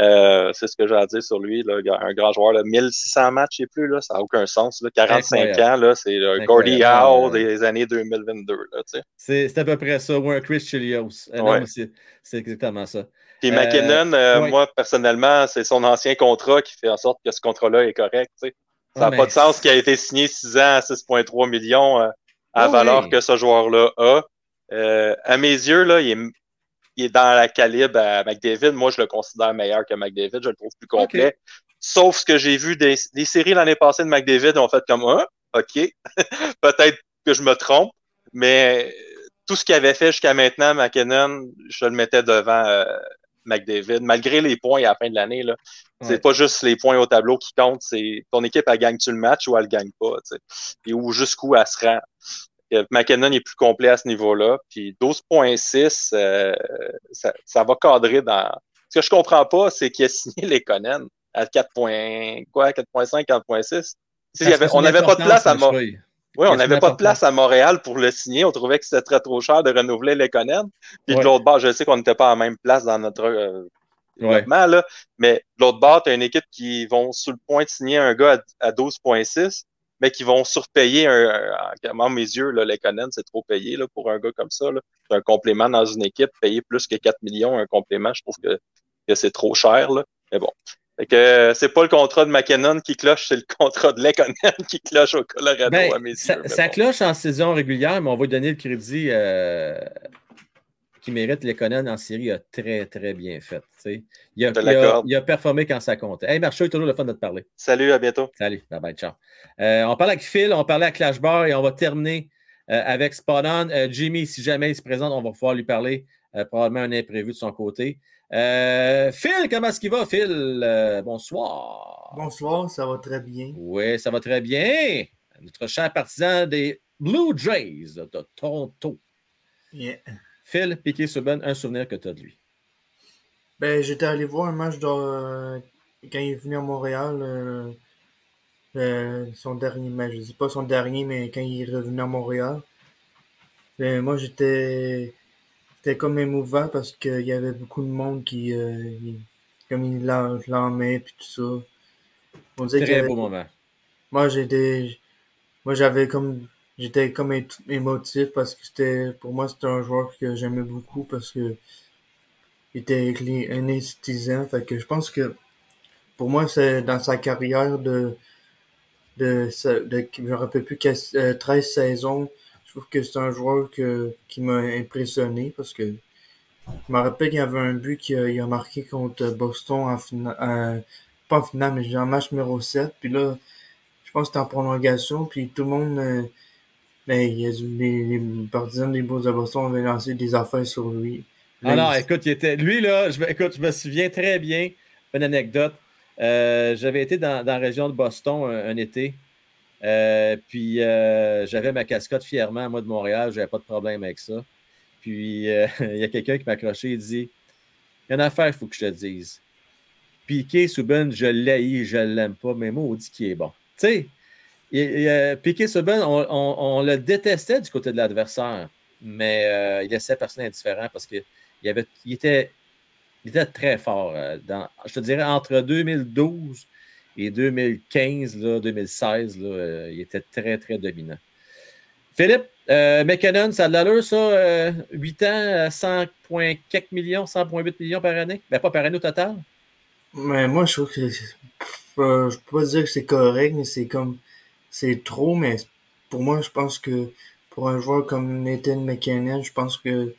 Euh, c'est ce que j'ai à dire sur lui. Là, un grand joueur, là, 1600 matchs et plus, là, ça n'a aucun sens. Là, 45 ans, c'est le Gordy Howe des années 2022. c'est à peu près ça, ou un Chris Chilios. C'est exactement ça. Puis McKinnon, euh, moi, personnellement, c'est son ancien contrat qui fait en sorte que ce contrat-là est correct. Ça n'a pas de sens qu'il a été signé 6 ans à 6,3 millions euh, à la valeur que ce joueur-là a. à mes yeux, là, il est il est dans la calibre à McDavid. Moi, je le considère meilleur que McDavid. Je le trouve plus complet. Sauf ce que j'ai vu des, séries l'année passée de McDavid ont fait comme un. OK. Peut-être que je me trompe, mais tout ce qu'il avait fait jusqu'à maintenant, McKinnon, je le mettais devant euh, McDavid, malgré les points à la fin de l'année. Là. C'est pas juste les points au tableau qui comptent, c'est ton équipe, elle gagne-tu le match ou elle le gagne pas, et ou jusqu'où elle se rend. McKinnon est plus complet à ce niveau-là. Puis 12.6, euh, ça, ça, va cadrer dans. Ce que je comprends pas, c'est qu'il a signé les Conan à 4. quoi, 4.5, 4.6. on n'avait pas de place à Oui, on n'avait pas de place à Montréal pour le signer. On trouvait que c'était très trop cher de renouveler les Lekonen. Puis de l'autre bord, je sais qu'on n'était pas à la même place dans notre euh, développement, là, mais de l'autre bord, tu as une équipe qui vont sur le point de signer un gars à, 12,6, mais qui vont surpayer un, à mes yeux, là, Lekonen, c'est trop payé là, pour un gars comme ça. C'est un complément dans une équipe, payer plus que 4 millions, un complément, je trouve que, que c'est trop cher. Là. Mais bon, que euh, c'est pas le contrat de McKinnon qui cloche, c'est le contrat de Lekonen qui cloche au Colorado ben, Ça, cloche en saison régulière, mais on va lui donner le crédit euh, qui mérite. Lekonen en série a très, très bien fait. Il a, il, a, performé quand ça comptait. Hey, Marchand, toujours le fun de te parler. Salut, à bientôt. Salut, bye bye, ciao. Euh, on parle avec Phil, on parlait à Clash Bar et on va terminer avec Spot On. Jimmy, si jamais il se présente, on va pouvoir lui parler. probablement un imprévu de son côté. Euh, Phil, comment est-ce qu'il va, Phil? Euh, bonsoir. Bonsoir, ça va très bien. Oui, ça va très bien. Notre cher partisan des Blue Jays de Toronto. Yeah. Phil, piqué Subban, un souvenir que tu as de lui. Ben, j'étais allé voir un match quand il est venu à Montréal. Euh, son dernier match, je ne dis pas son dernier, mais quand il est revenu à Montréal. Ben, moi, j'étais c'était comme émouvant parce qu'il y avait beaucoup de monde qui, euh, comme il l'emmène puis tout ça. On disait Très beau moment. Moi, j'étais, moi, j'avais comme, j'étais comme émotif parce que c'était, pour moi, c'était un joueur que j'aimais beaucoup parce que il était institut. Fait que je pense que, pour moi, c'est dans sa carrière de, de, de, je me rappelle plus, 13 euh, saisons, je trouve que c'est un joueur que, qui m'a impressionné parce que je me rappelle qu'il y avait un but qu'il a, marqué contre Boston en finale, pas en finale, mais en match numéro 7. Puis là, je pense que c'était en prolongation, puis tout le monde, ben, il y a, les, les partisans des Bulls de Boston avaient lancé des affaires sur lui. ah non, écoute, il était, lui, là, je, écoute, je me souviens très bien, une anecdote. Euh, j'avais été dans, dans, la région de Boston un été. Euh, puis euh, j'avais ma cascotte fièrement, moi de Montréal, j'avais pas de problème avec ça. Puis il y a quelqu'un qui m'a accroché, il dit Il y a une affaire, il faut que je te dise. Piqué Souben, je l'haïs, je l'aime pas, mais moi, on dit qu'il est bon. Tu sais, Piqué Souben, on, on, le détestait du côté de l'adversaire, mais il laissait personne indifférent parce qu'il il était, très fort. dans, je te dirais entre 2012 et 2015, là, 2016, là, euh, il était très, très dominant. Philippe, euh, McKinnon, ça a de l'allure, ça? 8 euh, ans, 100,4 millions, 100,8 millions par année? Ben, pas par année au total? Mais moi, je trouve que. je peux pas dire que c'est correct, mais c'est comme. C'est trop, mais pour moi, je pense que pour un joueur comme Nathan McKinnon, je pense que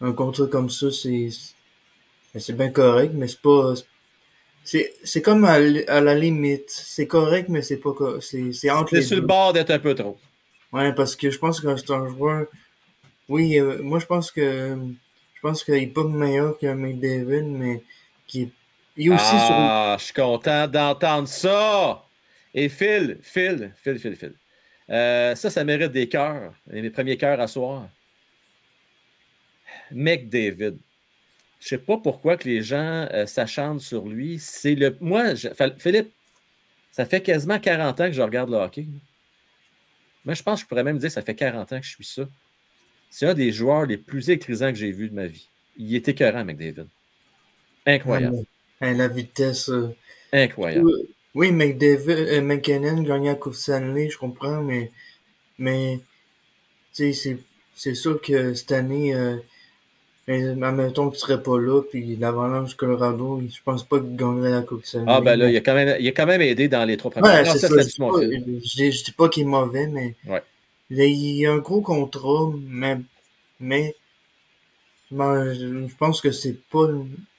un contrat comme ça, c'est. C'est bien correct, mais c'est pas, c'est comme à, la limite. C'est correct, mais c'est pas c'est entre C'est sur le bord d'être un peu trop. Ouais, parce que je pense que c'est un joueur. Oui, euh, moi je pense que je pense qu'il est pas meilleur qu'un McDavid, mais qui est aussi ah, je suis content d'entendre ça! Et Phil, Phil, Phil, Phil, Phil. Euh, ça, ça mérite des cœurs. Mes premiers cœurs à soir. McDavid. Je ne sais pas pourquoi que les gens euh, s'acharnent sur lui. C'est le. Moi, Philippe, ça fait quasiment 40 ans que je regarde le hockey. Moi, je pense que je pourrais même dire que ça fait 40 ans que je suis ça. C'est un des joueurs les plus électrisants que j'ai vu de ma vie. Il était écœurant, McDavid. Incroyable. la vitesse. Euh, Incroyable. Oui, McDavid, euh, McKinnon gagnait la Coupe Stanley, je comprends, mais, mais c'est sûr que cette année, mais admettons qu'il ne serait pas là, puis l'Avalanche Colorado, je pense pas qu'il gagnerait la Coupe Stanley. Ah, ben là, il a quand même, il a quand même aidé dans les trois premières ouais, c'est ça, je, ne dis pas qu'il est mauvais, mais ouais. il y a un gros contrat, mais, mais je pense que c'est pas.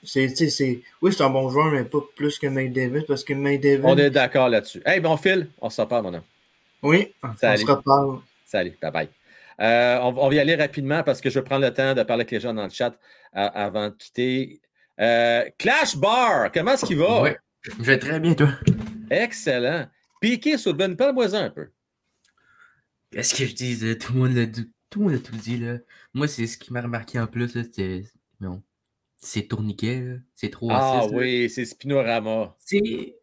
C'est, c'est, oui, c'est un bon joueur, mais pas plus que McDavid, parce que McDavid. On est d'accord là-dessus. Hey, bon, Phil, on se reparle, mon homme. Oui, Salut. on se reparle. Salut, bye bye. Euh, on, va y aller rapidement parce que je prends le temps de parler avec les gens dans le chat euh, avant de quitter. Euh, Clash Bar, comment est-ce qu'il va? Oui, je vais très bien, toi. Excellent. Piqué sur le bon, parle-moi un peu. Qu'est-ce que je dis? Tout le monde l'a tout, le tout dit. Là. Moi, c'est ce qui m'a remarqué en plus, c'était. Non. C'est tourniquet, c'est trop Ah oui, c'est Spinorama. C'est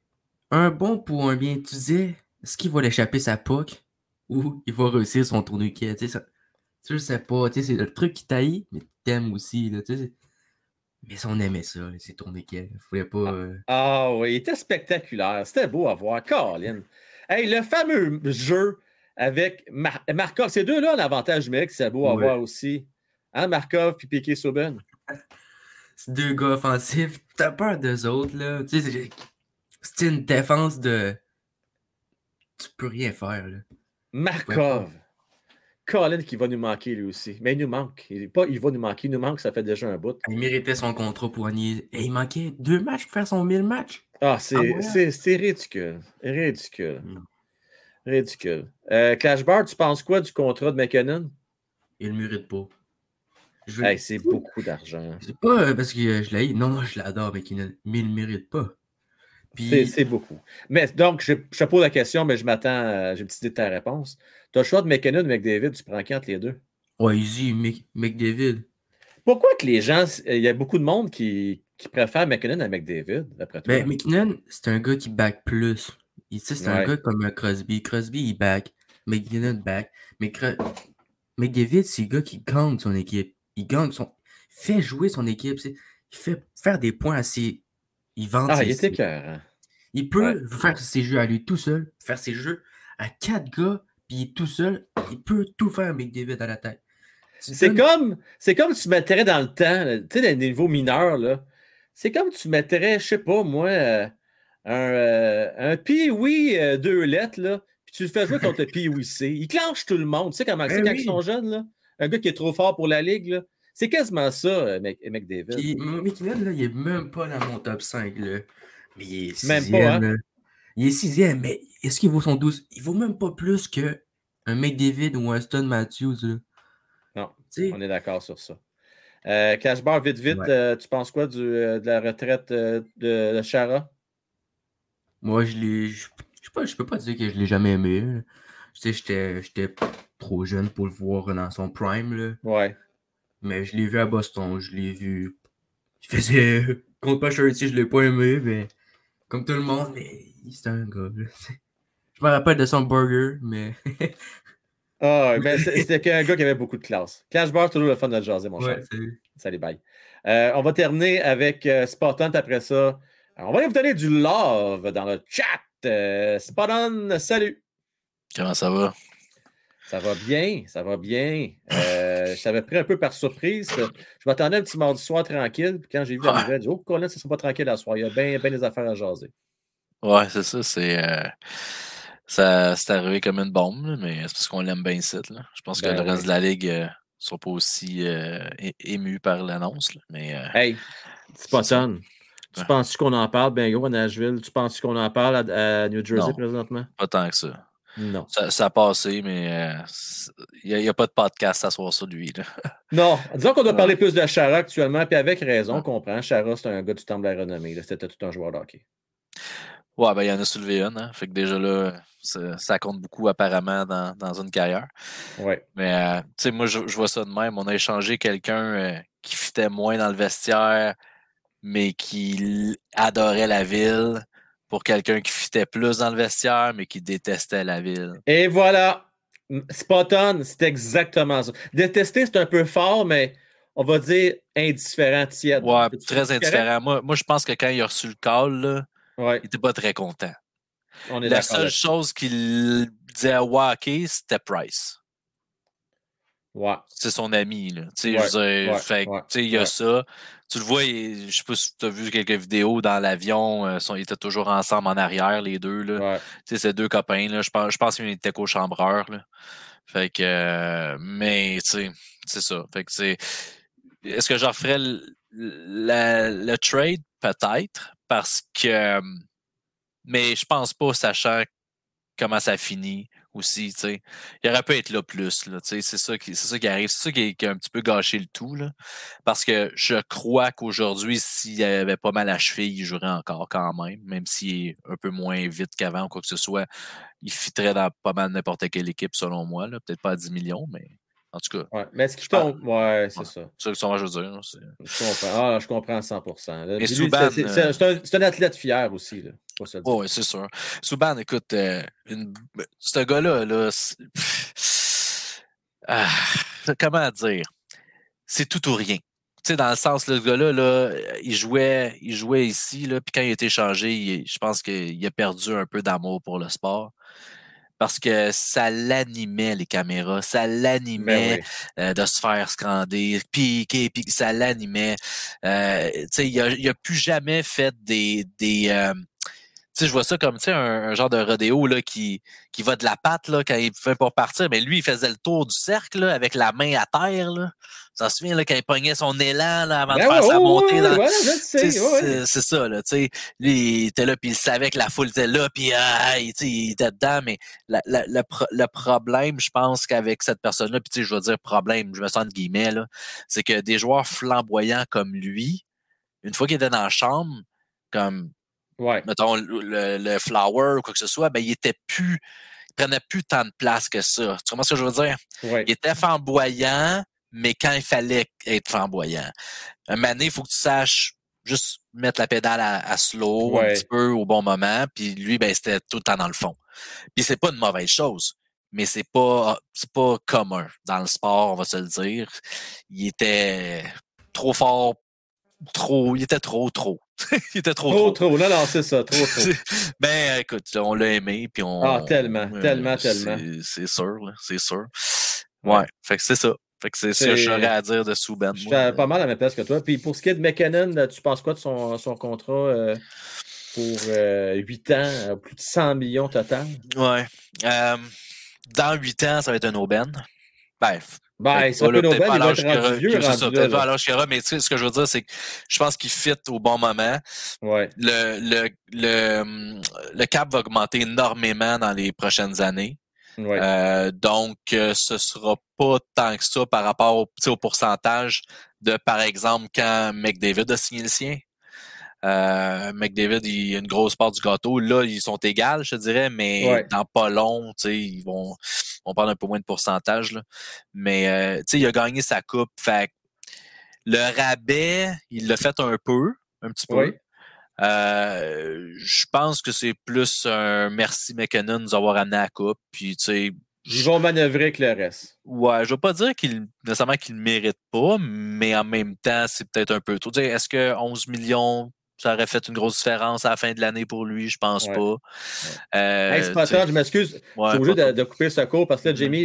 un bon pour un bien. Tu disais, est-ce qu'il va l'échapper sa puck? ou il va réussir son tourniquet. Tu sais, ça, tu sais pas, tu sais, c'est le truc qui taille, mais t'aimes aussi, là, tu sais. Mais on aimait ça, ces tourniquets, fallait pas... euh, Ah oui, il était spectaculaire. C'était beau à voir. Colin. Hey, le fameux jeu avec Mar- Markov. Ces deux-là, l'avantage numérique, c'est beau à Ouais. voir aussi. Hein, Markov puis Piquet Souben. C'est deux gars offensifs, t'as peur d'eux autres, là. Tu sais, c'est- une défense de... Tu peux rien faire, là. Markov. Colin qui va nous manquer lui aussi. Mais il nous manque. Il, pas, il va nous manquer. Il nous manque, ça fait déjà un bout. Il méritait son contrat pour gagner. Et il manquait deux matchs pour faire son 1000 matchs. Ah, c'est Ah ouais? ridicule. Ridicule. Mm. Ridicule. Euh, Clash Bar, tu penses quoi du contrat de McKinnon? Il le mérite pas. Je veux- Hey, c'est beaucoup d'argent. C'est pas euh, parce que euh, je l'ai. Non, non, je l'adore, ne- mais il le mérite pas. Puis, C'est beaucoup. Mais donc, je, je te pose la question, mais je m'attends, à- j'ai une petite idée de ta réponse. Tu as le choix de McKinnon ou McDavid, tu prends qui entre les deux? ouais, easy, Mc- McDavid. Pourquoi que les gens, il y a beaucoup de monde qui, qui préfère McKinnon à McDavid, d'après toi? Ben, McKinnon, c'est un gars qui back plus. Il- Tu sais, c'est un gars comme un Crosby. Crosby, il back. McKinnon back. Mais McDavid, c'est le gars qui gagne son équipe. Il gagne son. fait jouer son équipe. Il fait faire des points assez. Il vend ah, ses- il était cœur. Il peut faire ses jeux à lui tout seul, faire ses jeux à quatre gars, puis il est tout seul. Il peut tout faire avec David à la tête. C'est donnes- comme, c'est comme tu mettrais dans le temps, tu sais, les niveaux mineurs, là. C'est comme tu mettrais, je sais pas, moi, euh, un, euh, un Pee-Wee euh, deux lettres, là, puis tu le fais jouer contre le Pee-Wee C. Il clenche tout le monde. Tu sais comment c'est Ben quand oui. ils sont jeunes, là? Un gars qui est trop fort pour la ligue, là. C'est quasiment ça, euh, Mc- McDavid. Puis McKinnon, là, il est même pas dans mon top 5. Là. Mais il est Même sixième. pas, hein? Il est sixième, mais est-ce qu'il vaut son 12? Il vaut même pas plus que un McDavid ou un Stone Matthews. Là. Non, on est d'accord sur ça. Euh, Cash Bar, vite, vite, Ouais. euh, tu penses quoi du, euh, de la retraite de, de Chara? Moi, je l'ai. Je je sais pas, je peux pas dire que je l'ai jamais aimé. là. Tu sais, j'étais- j'étais trop jeune pour le voir dans son prime. Là. Ouais. Mais je l'ai vu à Boston, je l'ai vu. Il faisait. Contre Pacioretty, je l'ai pas aimé, mais. Comme tout le monde, mais c'était un gars. là. Je me rappelle de son burger, mais. Ah, mais c'est- c'était qu'un gars qui avait beaucoup de classe. Cash Bar, toujours le fun de le jaser, mon cher. ouais, c'est- Salut, bye. Euh, on va terminer avec euh, après ça. Alors, on va aller vous donner du love dans le chat. Euh, salut. Comment ça va? Ça va bien, ça va bien. Euh, je t'avais pris un peu par surprise. Je m'attendais un petit mardi soir tranquille. Puis quand j'ai vu la nouvelle, j'ai dit Oh, Colin, ça ne sera pas tranquille à soir. Il y a bien, bien des affaires à jaser. Ouais, c'est ça. C'est euh, ça, c'est arrivé comme une bombe, là, mais c'est parce qu'on l'aime bien ici. Là. Je pense Ben que le reste de la ligue ne sont pas aussi euh, é- émus par l'annonce. Mais euh, Hey, C'est ça. Tu Ouais. penses qu'on en parle, ben gros, à Nashville? Tu penses qu'on en parle à, à New Jersey Non. présentement? pas tant que ça. Non. Ça, ça a passé, mais euh, il n'y a, pas de podcast à soir sur lui. Là. Non, disons qu'on doit Ouais. parler plus de Chara actuellement, puis avec raison, Ouais. on comprend. Chara, c'est un gars du temple de la renommée. C'était tout un joueur de hockey. Ouais, ben il y en a soulevé une. Hein, fait que déjà là, ça, ça compte beaucoup apparemment dans, dans une carrière. Ouais. Mais euh, tu sais, moi, je, je vois ça de même. On a échangé quelqu'un euh, qui fitait moins dans le vestiaire, mais qui adorait la ville, pour quelqu'un qui fitait plus dans le vestiaire, mais qui détestait la ville. Et voilà. Spot on, c'est exactement ça. Détester, c'est un peu fort, mais on va dire indifférent, tiède. Ouais, très indifférent. Moi, moi, je pense que quand il a reçu le call, là, Ouais, il était pas très content. on est La seule chose qu'il disait ouais, ok, c'était Price. Ouais. c'est son ami. Là. Tu sais, Ouais, dire, fait il y a ça. Tu le vois, il- je sais pas si tu as vu quelques vidéos dans l'avion. euh, ils étaient toujours ensemble en arrière, les deux. Là. Ouais. Tu sais, ces deux copains. Là, je pense, je pense qu'ils étaient co-chambreurs. Fait que, euh, mais, tu sais, c'est ça. Fait que c'est. Est-ce que je referais le, la- le trade? Peut-être. Parce que. Mais je pense pas, sachant comment ça finit aussi, tu sais. Il aurait pu être là plus, là. C'est ça qui, c'est ça qui arrive. C'est ça qui, qui a un petit peu gâché le tout, là. Parce que je crois qu'aujourd'hui, s'il avait pas mal à cheville, il jouerait encore quand même, même s'il est un peu moins vite qu'avant ou quoi que ce soit. Il fitterait dans pas mal n'importe quelle équipe, selon moi. Peut-être pas à 10 millions, mais En tout cas. Ouais, mais ce qui tombe, ouais, c'est ça. C'est ça que je veux dire. Je comprends. Ah, je comprends à 100%. Mais Souban, c'est un, un, athlète fier aussi. Là, oui, c'est sûr. Souban, écoute, euh, une... ce gars-là, là, ah, comment dire? C'est tout ou rien. Tu sais, dans le sens, le gars-là, là, il, jouait, il jouait ici, là, puis quand il a été changé, je pense qu'il a perdu un peu d'amour pour le sport parce que ça l'animait, les caméras. Ça ben l'animait euh, de se faire scander, piquer, puis ça l'animait. Euh, il n'a a plus jamais fait des... des euh, je vois ça comme un, un genre de rodéo là, qui, qui va de la patte là, quand il fait pour partir. Mais lui, il faisait le tour du cercle là, avec la main à terre. Là. Ça se souvient là, quand il pognait son élan là, avant de ben faire sa montée. dans... c'est ça. Là, lui, il était là, puis il savait que la foule était là, puis ah, il, il, était dedans. Mais la, la, le, le, problème, je pense qu'avec cette personne-là, puis je veux dire problème, je me sens de guillemets, c'est que des joueurs flamboyants comme lui, une fois qu'il était dans la chambre, comme ouais. mettons, le, le, flower ou quoi que ce soit, ben, il était plus, il prenait plus tant de place que ça. Tu comprends ce que je veux dire? Ouais. Il était flamboyant, mais quand il fallait être flamboyant. Un moment il faut que tu saches juste mettre la pédale à, slow un petit peu au bon moment, puis lui, ben, c'était tout le temps dans le fond. Puis c'est pas une mauvaise chose, mais c'est pas, c'est pas commun dans le sport, on va se le dire. Il était trop fort trop, il était trop, trop. il était trop, trop. Trop, Non, non, c'est ça, trop, trop. ben, écoute, on l'a aimé, puis on. Ah, tellement, tellement, tellement. C'est sûr, c'est sûr. Ouais, fait que c'est ça. Fait que c'est ça que j'aurais à dire de Souben. Je fais pas mal à la même place que toi. Puis pour ce qui est de McKinnon, tu penses quoi de son, son contrat euh, pour euh, 8 ans, plus de 100 millions total? Ouais. Euh, dans 8 ans, ça va être un aubaine. Bref, ben, ça peut peut-être pas à l'âge mais tu sais, ce que je veux dire, c'est que je pense qu'il fit au bon moment. Ouais. Le, le, le, le cap va augmenter énormément dans les prochaines années. Ouais. Euh, donc, euh, ce sera pas tant que ça par rapport au, au pourcentage de, par exemple, quand McDavid a signé le sien. Euh, McDavid, il a une grosse part du gâteau. Là, ils sont égales, je dirais, mais dans pas long, ils vont, on parle un peu moins de pourcentage. Là. Mais euh, il a gagné sa coupe. Fait le rabais, il l'a fait un peu, un petit peu. Euh, je pense que c'est plus un merci McKinnon de nous avoir amené à la coupe. Puis, tu sais, ils vont manœuvrer avec le reste. Ouais, je veux pas dire qu'il nécessairement qu'il ne mérite pas, mais en même temps, c'est peut-être un peu trop. Est-ce que 11 millions ça aurait fait une grosse différence à la fin de l'année pour lui, je pense pas. Euh, je m'excuse. Ouais, suis obligé de, couper ce cours parce que là, mm-hmm. Jamie,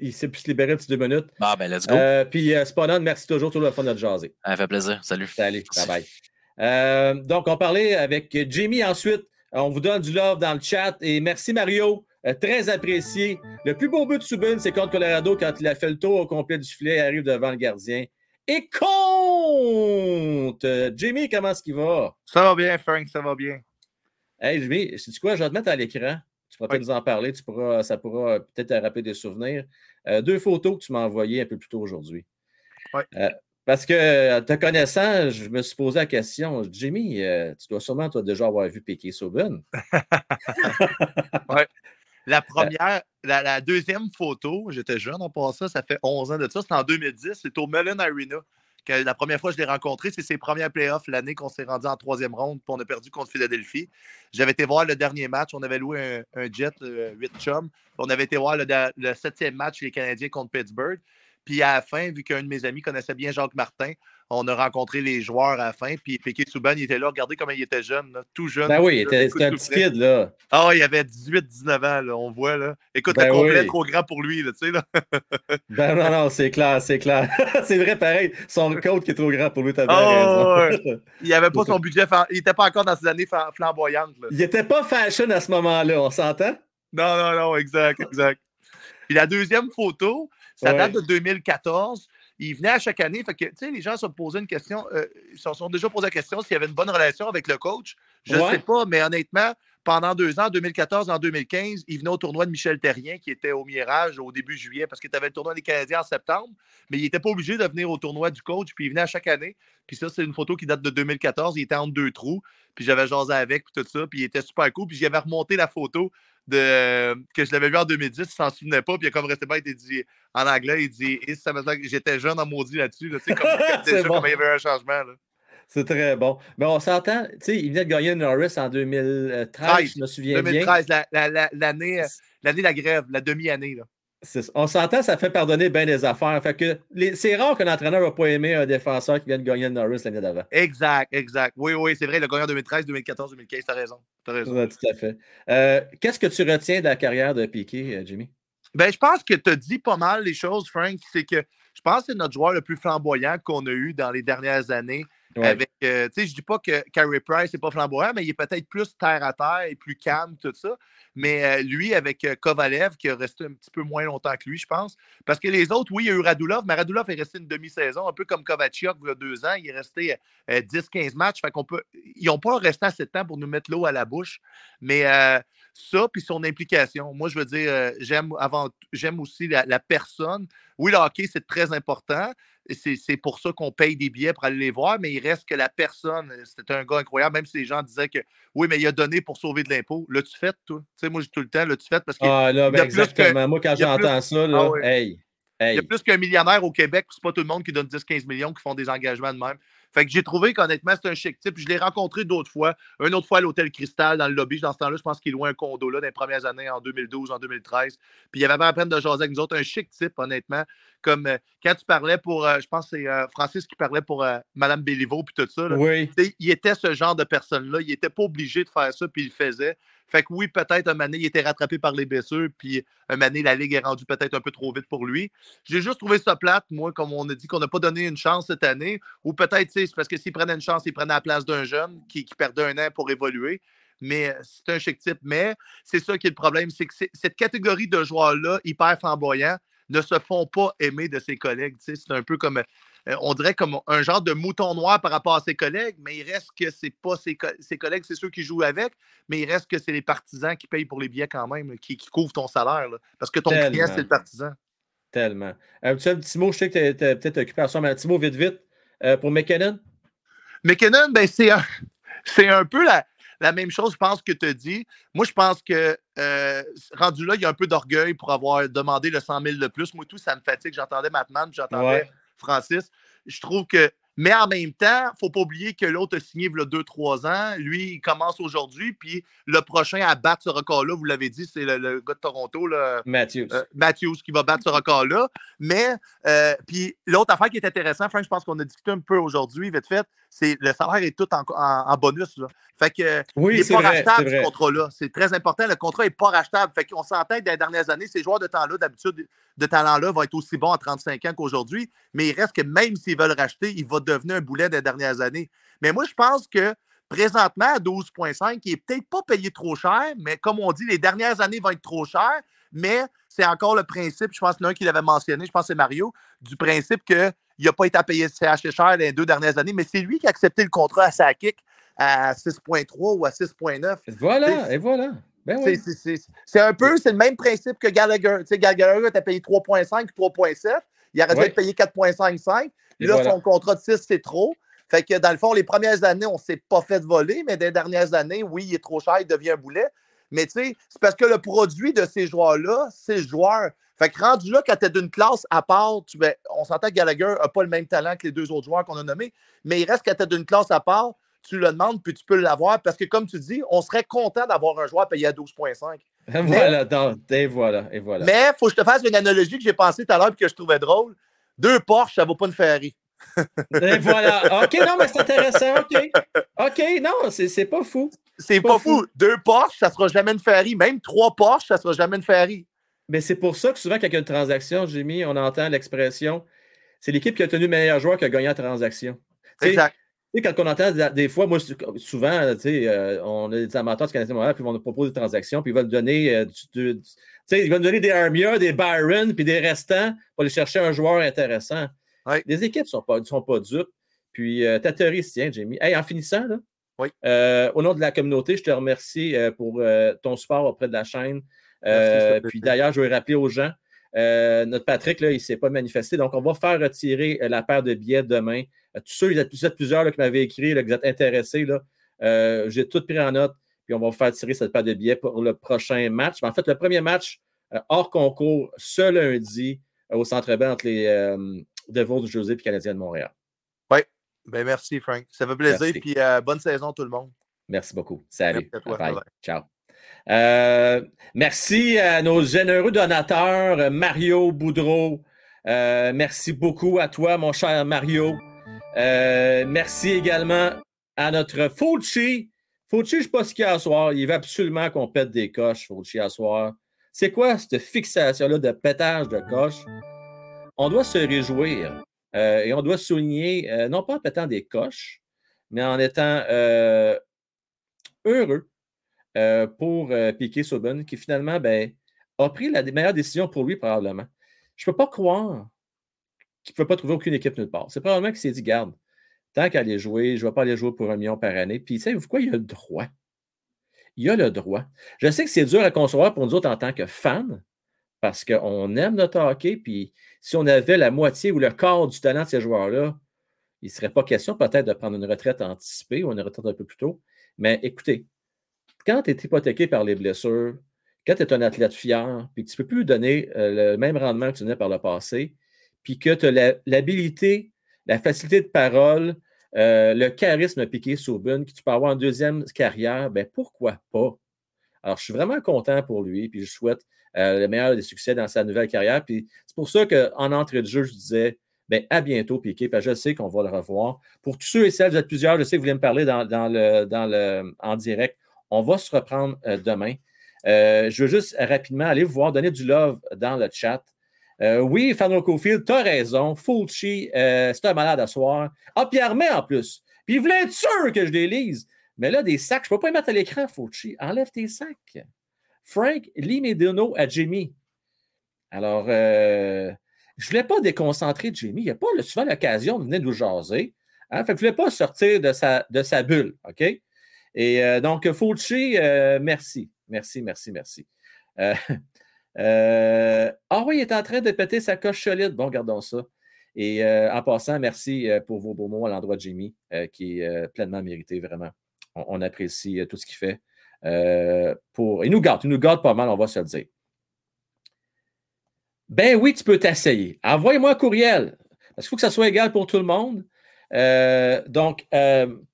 il, s'est pu se libérer petit deux minutes. Ah, ben, let's go. Euh, puis, euh, merci toujours, tout le fun de jaser. Ça fait plaisir. Salut. Salut. Bye bye. Euh, donc, on parlait avec Jamie ensuite. On vous donne du love dans le chat et merci Mario. Euh, très apprécié. Le plus beau but de Subin, c'est contre Colorado quand il a fait le tour au complet du filet, il arrive devant le gardien et compte. Jimmy, comment est-ce qu'il va? Ça va bien, Frank, ça va bien. Hey, Jimmy, sais-tu quoi? Je vais te mettre à l'écran. Tu pourras peut-être nous en parler. Tu pourras, ça pourra peut-être te rappeler des souvenirs. Euh, deux photos que tu m'as envoyées un peu plus tôt aujourd'hui. Oui. Euh, parce que, te connaissant, je me suis posé la question. Jimmy, euh, tu dois sûrement toi, déjà avoir vu Piqué Sauvin. oui. La première, la, deuxième photo, j'étais jeune en passant, ça fait 11 ans de ça, c'était en 2010, c'est au Mellon Arena. Que la première fois que je l'ai rencontré, c'est ses premiers playoffs, l'année qu'on s'est rendu en troisième ronde, puis on a perdu contre Philadelphie. J'avais été voir le dernier match, on avait loué un, jet, 8 euh, chums. On avait été voir le, le, septième match, les Canadiens contre Pittsburgh. Puis à la fin, vu qu'un de mes amis connaissait bien Jacques Martin, on a rencontré les joueurs à la fin. Puis Piquet Souban, il était là. Regardez comment il était jeune, tout jeune. Ben oui, c'était un petit kid, là. Ah, il avait 18-19 ans, là, on voit, là. Écoute, ben complet trop grand pour lui, là, tu sais, là. ben non, non, c'est clair, c'est clair. c'est vrai, pareil. Son code qui est trop grand pour lui, t'as oh, raison. il n'avait pas son budget, il n'était pas encore dans ses années flamboyantes. Là. Il n'était pas fashion à ce moment-là, on s'entend? Non, non, non, exact, exact. Puis la deuxième photo, ça date de 2014 il venait à chaque année. Fait que, tu sais, les gens se posaient une question, euh, ils se sont déjà posé la question s'il y avait une bonne relation avec le coach. Je ne sais pas, mais honnêtement, pendant deux ans, 2014 en 2015, il venait au tournoi de Michel Terrien, qui était au Mirage au début juillet, parce qu'il avait le tournoi des Canadiens en septembre, mais il n'était pas obligé de venir au tournoi du coach, puis il venait à chaque année. Puis ça, c'est une photo qui date de 2014. Il était entre deux trous, puis j'avais jasé avec, puis tout ça, puis il était super cool. Puis j'avais remonté la photo de, que je l'avais vu en 2010, il s'en souvenait pas, puis il a comme resté pas, il dit en anglais, il dit Et ça j'étais jeune en maudit là-dessus. Là, tu sais, comme, déjà, bon. comme il y avait un changement. Là. C'est très bon. Mais on s'entend, tu sais, il venait de gagner Norris en 2013, 13, je me souviens 2013, la- la- la- l'année l'année de la grève, la demi-année. là. On s'entend, ça fait pardonner bien des affaires. Fait que c'est rare qu'un entraîneur n'a pas aimé un défenseur qui vient de gagner le Norris l'année d'avant. Exact, exact. Oui, oui, c'est vrai, il a gagné en 2013, 2014, 2015, t'as raison. T'as raison. Ouais, tout à fait. Euh, Qu'est-ce que tu retiens de la carrière de Piquet, euh, Jimmy? Ben, je pense que tu as dit pas mal les choses, Frank. C'est que je pense que c'est notre joueur le plus flamboyant qu'on a eu dans les dernières années. Ouais. Avec, euh, tu sais, je dis pas que Carey Price n'est pas flamboyant, mais il est peut-être plus terre à terre et plus calme, tout ça. Mais euh, lui, avec euh, Kovalev, qui a resté un petit peu moins longtemps que lui, je pense. Parce que les autres, oui, il y a eu Radulov, mais Radulov est resté une demi-saison, un peu comme Kovacic il y a deux ans. Il est resté euh, 10-15 matchs. Fait qu'on peut. Ils n'ont pas resté assez de temps pour nous mettre l'eau à la bouche. Mais euh, ça, puis son implication. Moi, je veux dire, euh, j'aime avant j'aime aussi la, personne. Oui, le hockey, c'est très important. C'est pour ça qu'on paye des billets pour aller les voir, mais il reste que la personne, euh, c'était un gars incroyable, même si les gens disaient que oui, mais il a donné pour sauver de l'impôt. L'as-tu fait, toi? Sais, moi, j'ai tout le temps, l'as-tu fait? Parce que Ah, là, y ben plus que- exactement. Moi, quand y j'entends ça, là, Ah hey, il y a plus qu'un millionnaire au Québec, c'est pas tout le monde qui donne 10-15 millions qui font des engagements de même. Fait que j'ai trouvé qu'honnêtement, c'est un chic type. Je l'ai rencontré d'autres fois. Une autre fois à l'Hôtel Cristal, dans le lobby. Dans ce temps-là, je pense qu'il louait un condo là dans les premières années, en 2012, en 2013. Puis il avait pas la peine de jaser avec nous autres. Un chic type, honnêtement. Comme euh, quand tu parlais pour, euh, je pense que c'est euh, Francis qui parlait pour Mme Béliveau, puis tout ça. là. Oui. Il était ce genre de personne-là. Il n'était pas obligé de faire ça, puis il le faisait. Fait que oui, peut-être un donné, il était rattrapé par les blessures, puis un donné, la Ligue est rendue peut-être un peu trop vite pour lui. J'ai juste trouvé ça plate, moi, comme on a dit qu'on n'a pas donné une chance cette année, ou peut-être, c'est parce que s'il prenait une chance, il prenait la place d'un jeune qui, qui perdait un an pour évoluer. Mais euh, c'est un chic type. Mais c'est ça qui est le problème, c'est que cette catégorie de joueurs-là, hyper flamboyants, ne se font pas aimer de ses collègues. C'est un peu comme, euh, on dirait comme un genre de mouton noir par rapport à ses collègues, mais il reste que c'est pas ses, co- ses collègues, c'est ceux qui jouent avec, mais il reste que c'est les partisans qui payent pour les billets quand même, qui, qui couvrent ton salaire. là. parce que ton client, c'est le partisan. Tellement. Un petit, un petit mot, je sais que tu es, peut-être occupé à ça, mais mot vite, vite euh, pour McKinnon? McKinnon, ben, c'est un, c'est un peu la, la même chose, je pense, que tu as dit. Moi, je pense que euh, rendu là, il y a un peu d'orgueil pour avoir demandé le 100 000 de plus. Moi, tout, ça me fatigue. J'entendais Matman, j'entendais. Francis. Je trouve que. Mais en même temps, il ne faut pas oublier que l'autre a signé il y a 2-3 ans. Lui, il commence aujourd'hui. Puis le prochain à battre ce record-là, vous l'avez dit, c'est le, le gars de Toronto, là, Matthews. euh, Matthews, qui va battre ce record-là. Mais, euh, puis l'autre affaire qui est intéressante, Frank, je pense qu'on a discuté un peu aujourd'hui, vite fait, le salaire est tout en, en- en bonus. Là. Fait que Oui, il n'est pas vrai, rachetable, ce contrat-là. C'est très important. Le contrat n'est pas rachetable. Fait qu'on s'entend que dans les dernières années, ces joueurs de temps-là, d'habitude, de talent-là, vont être aussi bons à 35 ans qu'aujourd'hui. Mais il reste que même s'ils veulent racheter, il va devenir un boulet des dernières années. Mais moi, je pense que présentement, à 12,5, il n'est peut-être pas payé trop cher, mais comme on dit, les dernières années vont être trop chères. Mais c'est encore le principe, je pense qu'il y en a un qui l'avait mentionné, je pense que c'est Mario, du principe qu'il n'a pas été à payer CH cher les deux dernières années, mais c'est lui qui a accepté le contrat à sa kick à 6,3 ou à 6,9. Voilà, et voilà. Ben C'est- oui. c'est- un peu, c'est le même principe que Gallagher. Tu sais, Gallagher, t'as payé 3,5, 3,7. Il aurait dû Ouais. être payé 4,55. Et Là, voilà. son contrat de 6, c'est trop. Fait que dans le fond, les premières années, on ne s'est pas fait voler, mais des dernières années, oui, il est trop cher, il devient un boulet. Mais tu sais, c'est parce que le produit de ces joueurs-là, c'est le joueur. Fait que rendu là, quand tu es d'une classe à part, tu, ben, on s'entend que Gallagher n'a pas le même talent que les deux autres joueurs qu'on a nommés, mais il reste quand tu es d'une classe à part, tu le demandes, puis tu peux l'avoir, parce que comme tu dis, on serait content d'avoir un joueur payé à 12,5. Voilà, donc, et voilà, et voilà. Mais il faut que je te fasse une analogie que j'ai pensée tout à l'heure et que je trouvais drôle. Deux Porsche, ça ne vaut pas une Ferrari. Et voilà. OK, non, mais c'est intéressant. OK. OK, non, c'est pas fou. C'est pas, fou. Deux Porsche, ça sera jamais une Ferrari. Même trois Porsche, ça sera jamais une Ferrari. Mais c'est pour ça que souvent, quand il y a une transaction, Jimmy, on entend l'expression c'est l'équipe qui a tenu le meilleur joueur qui a gagné la transaction. Exact. quand on entend des fois, moi, souvent, euh, on a des amateurs du Canadien Montréal, puis ils vont nous proposer des transactions, puis ils veulent donner, euh, du- du- du- tu sais, ils veulent donner des Armia, des Byron, puis des restants pour aller chercher un joueur intéressant. Les équipes ne sont pas, sont pas dupes. Puis euh, ta théorie se tient, Jamie. Hey, en finissant, là, euh, au nom de la communauté, je te remercie euh, pour euh, ton support auprès de la chaîne. Merci, Euh, puis d'ailleurs, je vais rappeler aux gens, euh, notre Patrick, là, il ne s'est pas manifesté. Donc, on va faire retirer euh, la paire de billets demain. Tous ceux, vous vous plusieurs là, qui m'avaient écrit, là, que vous êtes intéressés. là. Euh, J'ai tout pris en note. puis on va faire tirer cette paire de billets pour le prochain match. en fait, le premier match hors concours ce lundi au Centre Bell entre les Devils du José et Canadiens de Montréal. Ben merci Frank. Ça fait plaisir, puis bonne saison tout le monde. Merci beaucoup. Salut. Ciao. Euh, merci à nos généreux donateurs, Mario Boudreau. Euh, merci beaucoup à toi, mon cher Mario. Euh, merci également à notre Fauci. Fauci, je ne sais pas ce qu'il y a à soir. Il veut absolument qu'on pète des coches, Fauci, à soir. C'est quoi cette fixation-là de pétage de coches? On doit se réjouir et on doit souligner, non pas en pétant des coches, mais en étant heureux euh, pour euh, Piquet Souben, qui finalement ben, a pris la meilleure décision pour lui, probablement. Je ne peux pas croire qu'il ne peut pas trouver aucune équipe nulle part. C'est probablement qu'il s'est dit, garde, tant qu'à aller jouer, je ne vais pas aller jouer pour un million par année. Puis, savez-vous quoi? Il a le droit. Il a le droit. Je sais que c'est dur à concevoir pour nous autres en tant que fans, parce qu'on aime notre hockey, puis si on avait la moitié ou le quart du talent de ces joueurs-là, il ne serait pas question peut-être de prendre une retraite anticipée ou une retraite un peu plus tôt. Mais écoutez, quand tu es hypothéqué par les blessures, quand tu es un athlète fier, puis que tu ne peux plus donner euh, le même rendement que tu donnais par le passé, puis que tu as l'habilité, la, facilité de parole, euh, le charisme piqué Souben que tu peux avoir en deuxième carrière, ben pourquoi pas? Alors, je suis vraiment content pour lui, puis je souhaite euh, le meilleur des succès dans sa nouvelle carrière. Puis c'est pour ça qu'en entrée de jeu, je disais ben, à bientôt, Piqué, parce je sais qu'on va le revoir. Pour tous ceux et celles, vous êtes plusieurs, je sais que vous voulez me parler dans, le, en direct. On va se reprendre euh, demain. Euh, je veux juste rapidement aller vous voir donner du love dans le chat. Oui, Fernando Cofield, tu as raison. Fulci, c'est un malade à soir. Ah, Pierre May en plus. Puis il voulait être sûr que je les lise. Mais là, des sacs, je ne peux pas les mettre à l'écran, Fulci. Enlève tes sacs. Frank, lis mes à Jimmy. Alors, je ne voulais pas déconcentrer Jimmy. Il n'y a pas souvent l'occasion de venir nous jaser. Hein? Je ne voulais pas sortir de sa, bulle. OK? Et euh, donc, Fauci, euh, merci. Merci, merci, merci. Euh, ah oui, il est en train de péter sa coche solide. Bon, gardons ça. Et en passant, merci pour vos beaux mots à l'endroit de Jimmy, qui est pleinement mérité, vraiment. On, apprécie tout ce qu'il fait. Pour... Il nous garde, il nous garde pas mal, on va se le dire. Ben oui, tu peux t'essayer. Envoie-moi un courriel. Parce qu'il faut que ça soit égal pour tout le monde. donc,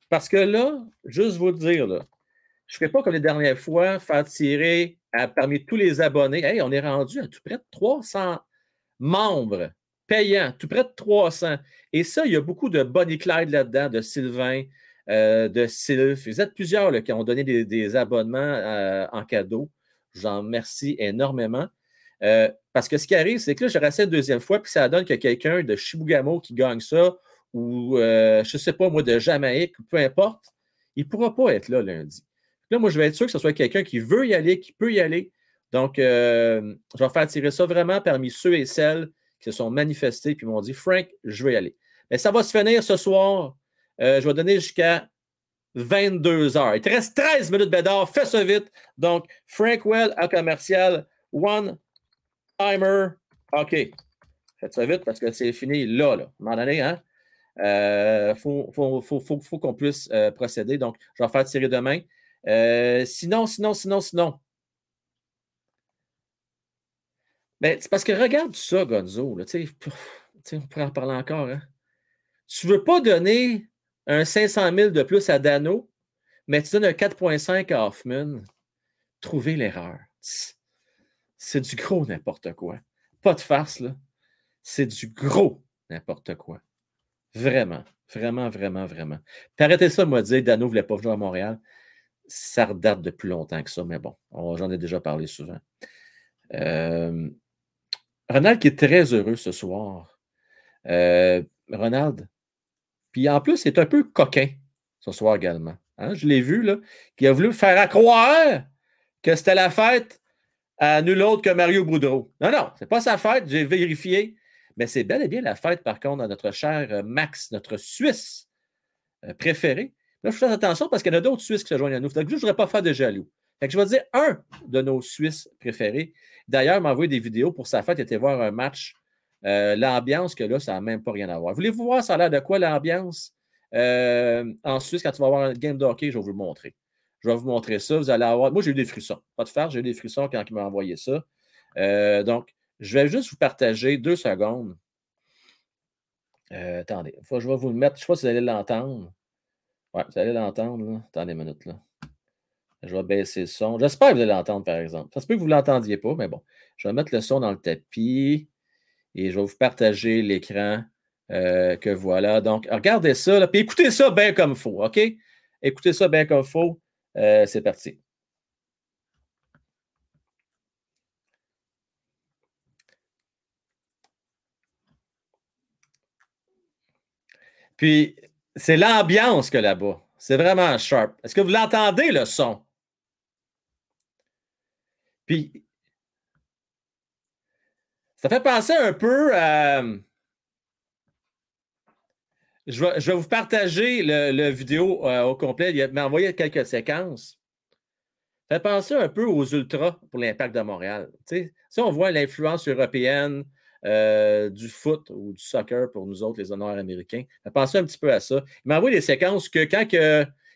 parce que là, juste vous dire, je ne ferai pas comme les dernières fois, faire tirer parmi tous les abonnés. Hey, on est rendu à tout près de 300 membres payants, tout près de 300. Et ça, il y a beaucoup de Bonnie Clyde là-dedans, de Sylvain, euh, de Sylph. Vous êtes plusieurs qui ont donné des, abonnements euh, en cadeau. J'en remercie énormément. Euh, parce que ce qui arrive, c'est que là, je reste une deuxième fois, puis ça donne que quelqu'un de Chibougamau qui gagne ça, ou je ne sais pas, moi, de Jamaïque, peu importe, il ne pourra pas être là lundi. Là, moi, je vais être sûr que ce soit quelqu'un qui veut y aller, qui peut y aller. Donc, je vais faire tirer ça vraiment parmi ceux et celles qui se sont manifestés puis m'ont dit Frank, je veux y aller. Mais ça va se finir ce soir. Euh, je vais donner jusqu'à 22 heures. Il te reste 13 minutes, Bédard. Fais ça vite. Donc, Frank Well à commercial, One Timer. OK. Faites ça vite parce que c'est fini là, là. À un moment donné, hein? Il euh, faut, qu'on puisse euh, procéder. Donc, je vais faire tirer demain. Sinon, sinon, sinon, sinon. Ben, c'est parce que regarde ça, Gonzo. On pourrait en parler encore. Hein. Tu ne veux pas donner un 500 000 de plus à Dano, mais tu donnes un 4,5 à Hoffman. Trouvez l'erreur. C'est du gros n'importe quoi. Pas de farce, là. C'est du gros n'importe quoi. Vraiment, vraiment, vraiment, vraiment. Puis arrêtez ça, moi, dire Dano ne voulait pas venir à Montréal. Ça redate depuis longtemps que ça, mais bon, j'en ai déjà parlé souvent. Euh, Ronald qui est très heureux ce soir. Euh, Ronald, puis en plus, il est un peu coquin ce soir également. Hein, je l'ai vu, là, qui a voulu faire croire que c'était la fête à nul autre que Mario Boudreau. Non, non, c'est pas sa fête, j'ai vérifié. Mais c'est bel et bien la fête, par contre, à notre cher euh, Max, notre Suisse euh, préféré. Là, je fais attention parce qu'il y en a d'autres Suisses qui se joignent à nous. Donc, je ne voudrais pas faire de jaloux. Fait que je vais dire un de nos Suisses préférés. D'ailleurs, il m'a envoyé des vidéos pour sa fête. Il était voir un match. Euh, l'ambiance que là, ça n'a même pas rien à voir. Voulez-vous voir ça a l'air de quoi l'ambiance? En Suisse quand tu vas voir un game de? Je vais vous le montrer. Je vais vous montrer ça. Vous allez avoir. Moi, j'ai eu des frissons. Pas de faire, j'ai eu des frissons quand il m'a envoyé ça. Euh, donc, je vais juste vous partager deux secondes. Euh, attendez, je vais vous le mettre. Je ne sais pas si vous allez l'entendre. Ouais, vous allez l'entendre. Attendez une minute. Là. Je vais baisser le son. J'espère que vous allez l'entendre, par exemple. Ça se peut que vous ne l'entendiez pas, mais bon. Je vais mettre le son dans le tapis et je vais vous partager l'écran euh, que voilà. Donc, regardez ça, puis écoutez ça bien comme il faut, OK? Écoutez ça bien comme il faut. Euh, c'est parti. Puis, c'est l'ambiance que là-bas. C'est vraiment sharp. Est-ce que vous l'entendez, le son? Puis, ça fait penser un peu à. Je vais, vous partager le, vidéo euh, au complet. Il m'a envoyé quelques séquences. Ça fait penser un peu aux Ultras pour l'impact de Montréal. si on voit l'influence européenne euh, du foot ou du soccer pour nous autres, les honneurs américains, ça fait penser un petit peu à ça. Il m'a envoyé des séquences que quand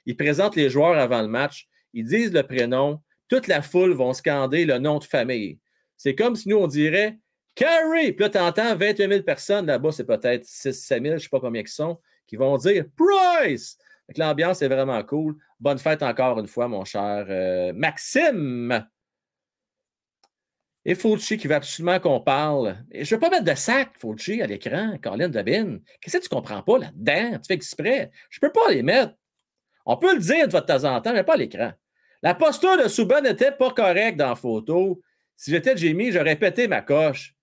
ils présentent les joueurs avant le match, ils disent le prénom, toute la foule va scander le nom de famille. C'est comme si nous, on dirait Carrie! Puis là, tu entends 21 000 personnes là-bas, c'est peut-être 6 7 000, je ne sais pas combien ils sont, qui vont dire Price! L'ambiance est vraiment cool. Bonne fête encore une fois, mon cher euh, Maxime! Et Fauci qui veut absolument qu'on parle. Je ne veux pas mettre de sac, Fauci, à l'écran, Colin Dabin. Qu'est-ce que tu ne comprends pas là-dedans? Tu fais exprès. Je ne peux pas les mettre. On peut le dire de temps en temps, mais pas à l'écran. La posture de Souban n'était pas correcte dans la photo. Si j'étais Jimmy, j'aurais pété ma coche.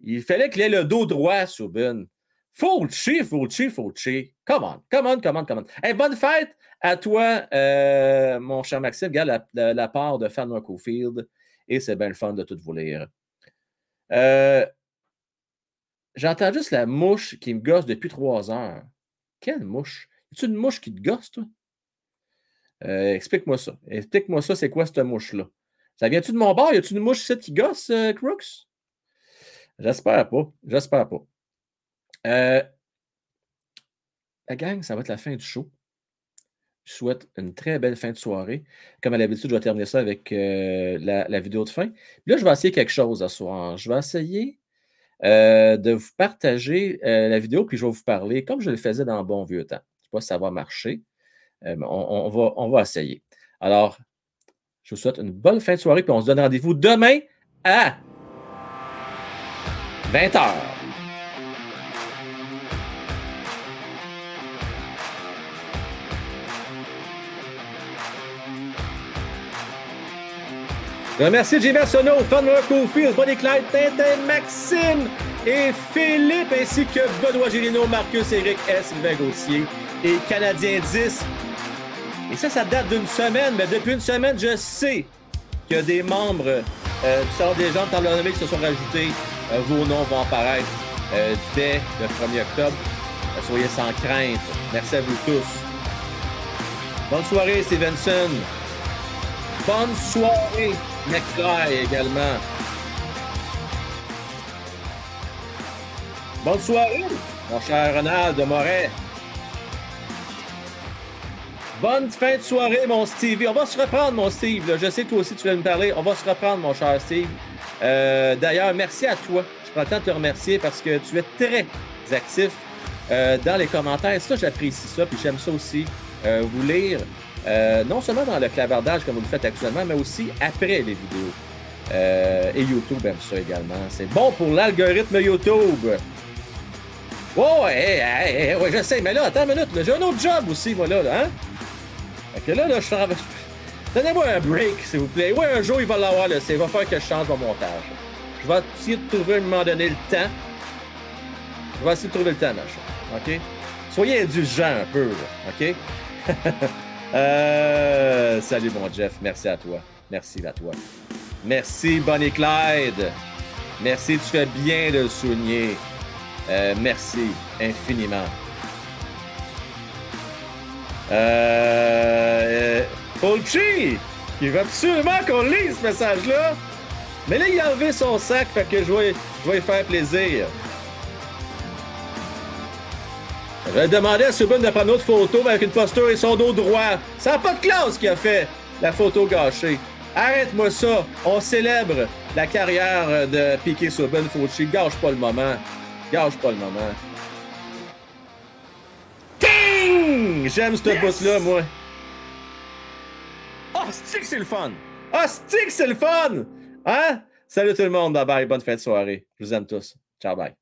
Il fallait qu'il ait le dos droit, Subin. Fauci, Fauci, Fauci. Come on, come on, come on, come on. bonne fête à toi, euh, mon cher Maxime. Regarde la, part de Fan Cofield. Et c'est bien le fun de tout vous lire. Euh, j'entends juste la mouche qui me gosse depuis trois heures. Quelle mouche? A une mouche qui te gosse, toi? Euh, explique-moi ça. Explique-moi ça, c'est quoi cette mouche-là? Ça vient-tu de mon bord? Y a-tu une mouche ici qui gosse, Crooks? J'espère pas. J'espère pas. Euh, la gang, ça va être la fin du show. Je souhaite une très belle fin de soirée. Comme à l'habitude, je vais terminer ça avec euh, la, vidéo de fin. là, je vais essayer quelque chose ce soir. Je vais essayer euh, de vous partager la vidéo, puis je vais vous parler comme je le faisais dans le bon vieux temps. Je ne sais pas si ça va marcher. on, va, on va essayer. Alors, je vous souhaite une bonne fin de soirée, puis on se donne rendez-vous demain à 20h. Je remercie Jimmy Arsenault, Fanwar Cofield, Bonnie Clyde, Tintin, Maxime et Philippe, ainsi que Benoît Gélino, Marcus, Eric S, Sylvain Gauthier et Canadien 10. Et ça, ça date d'une semaine, mais depuis une semaine, je sais qu'il y a des membres euh, du Salon des gens de qui se sont rajoutés vos noms vont apparaître euh, dès le 1er octobre. Euh, soyez sans crainte. Merci à vous tous. Bonne soirée, Stevenson. Bonne soirée, McFly également. Bonne soirée, mon cher Ronald de Moret. Bonne fin de soirée, mon Stevie. On va se reprendre, mon Steve. Je sais toi aussi, tu vas me parler. On va se reprendre, mon cher Steve. Euh, d'ailleurs, merci à toi. Je prends le temps de te remercier parce que tu es très actif euh, dans les commentaires. Ça, j'apprécie ça. Puis j'aime ça aussi, euh, vous lire, non seulement dans le clavardage comme vous le faites actuellement, mais aussi après les vidéos. et YouTube aime ça également. C'est bon pour l'algorithme YouTube. Oh, ouais, ouais, je sais, mais là, attends une minute. J'ai un autre job aussi, moi, là. hein? Fait que là, là je travaille. Donnez-moi un break, s'il vous plaît. Oui, un jour, il va l'avoir, là. Il va faire que je change mon montage. Je vais essayer de trouver à un moment donné le temps. Je vais essayer de trouver le temps, machin. OK? Soyez indulgents un peu, là. OK? euh, salut, mon Jeff. Merci à toi. Merci à toi. Merci, Bonnie Clyde. Merci, tu fais bien de le souligner. Euh, merci infiniment. Euh, Fulci, il veut absolument qu'on lise ce message-là. Mais là, il a enlevé son sac, fait que je vais, je vais lui faire plaisir. Je demandé à Subban de prendre une autre photo avec une posture et son dos droit. Ça n'a pas de classe qu'il a fait, la photo gâchée. Arrête-moi ça. On célèbre la carrière de Piqué Subban. Fauci. Gâche pas le moment. Gâche pas le moment. Ding! J'aime ce yes! bout-là, moi. Oh, stick, c'est le fun! Oh, stick, c'est le fun! Hein? Salut tout le monde. Bye bye. Bonne fin de soirée. Je vous aime tous. Ciao, bye.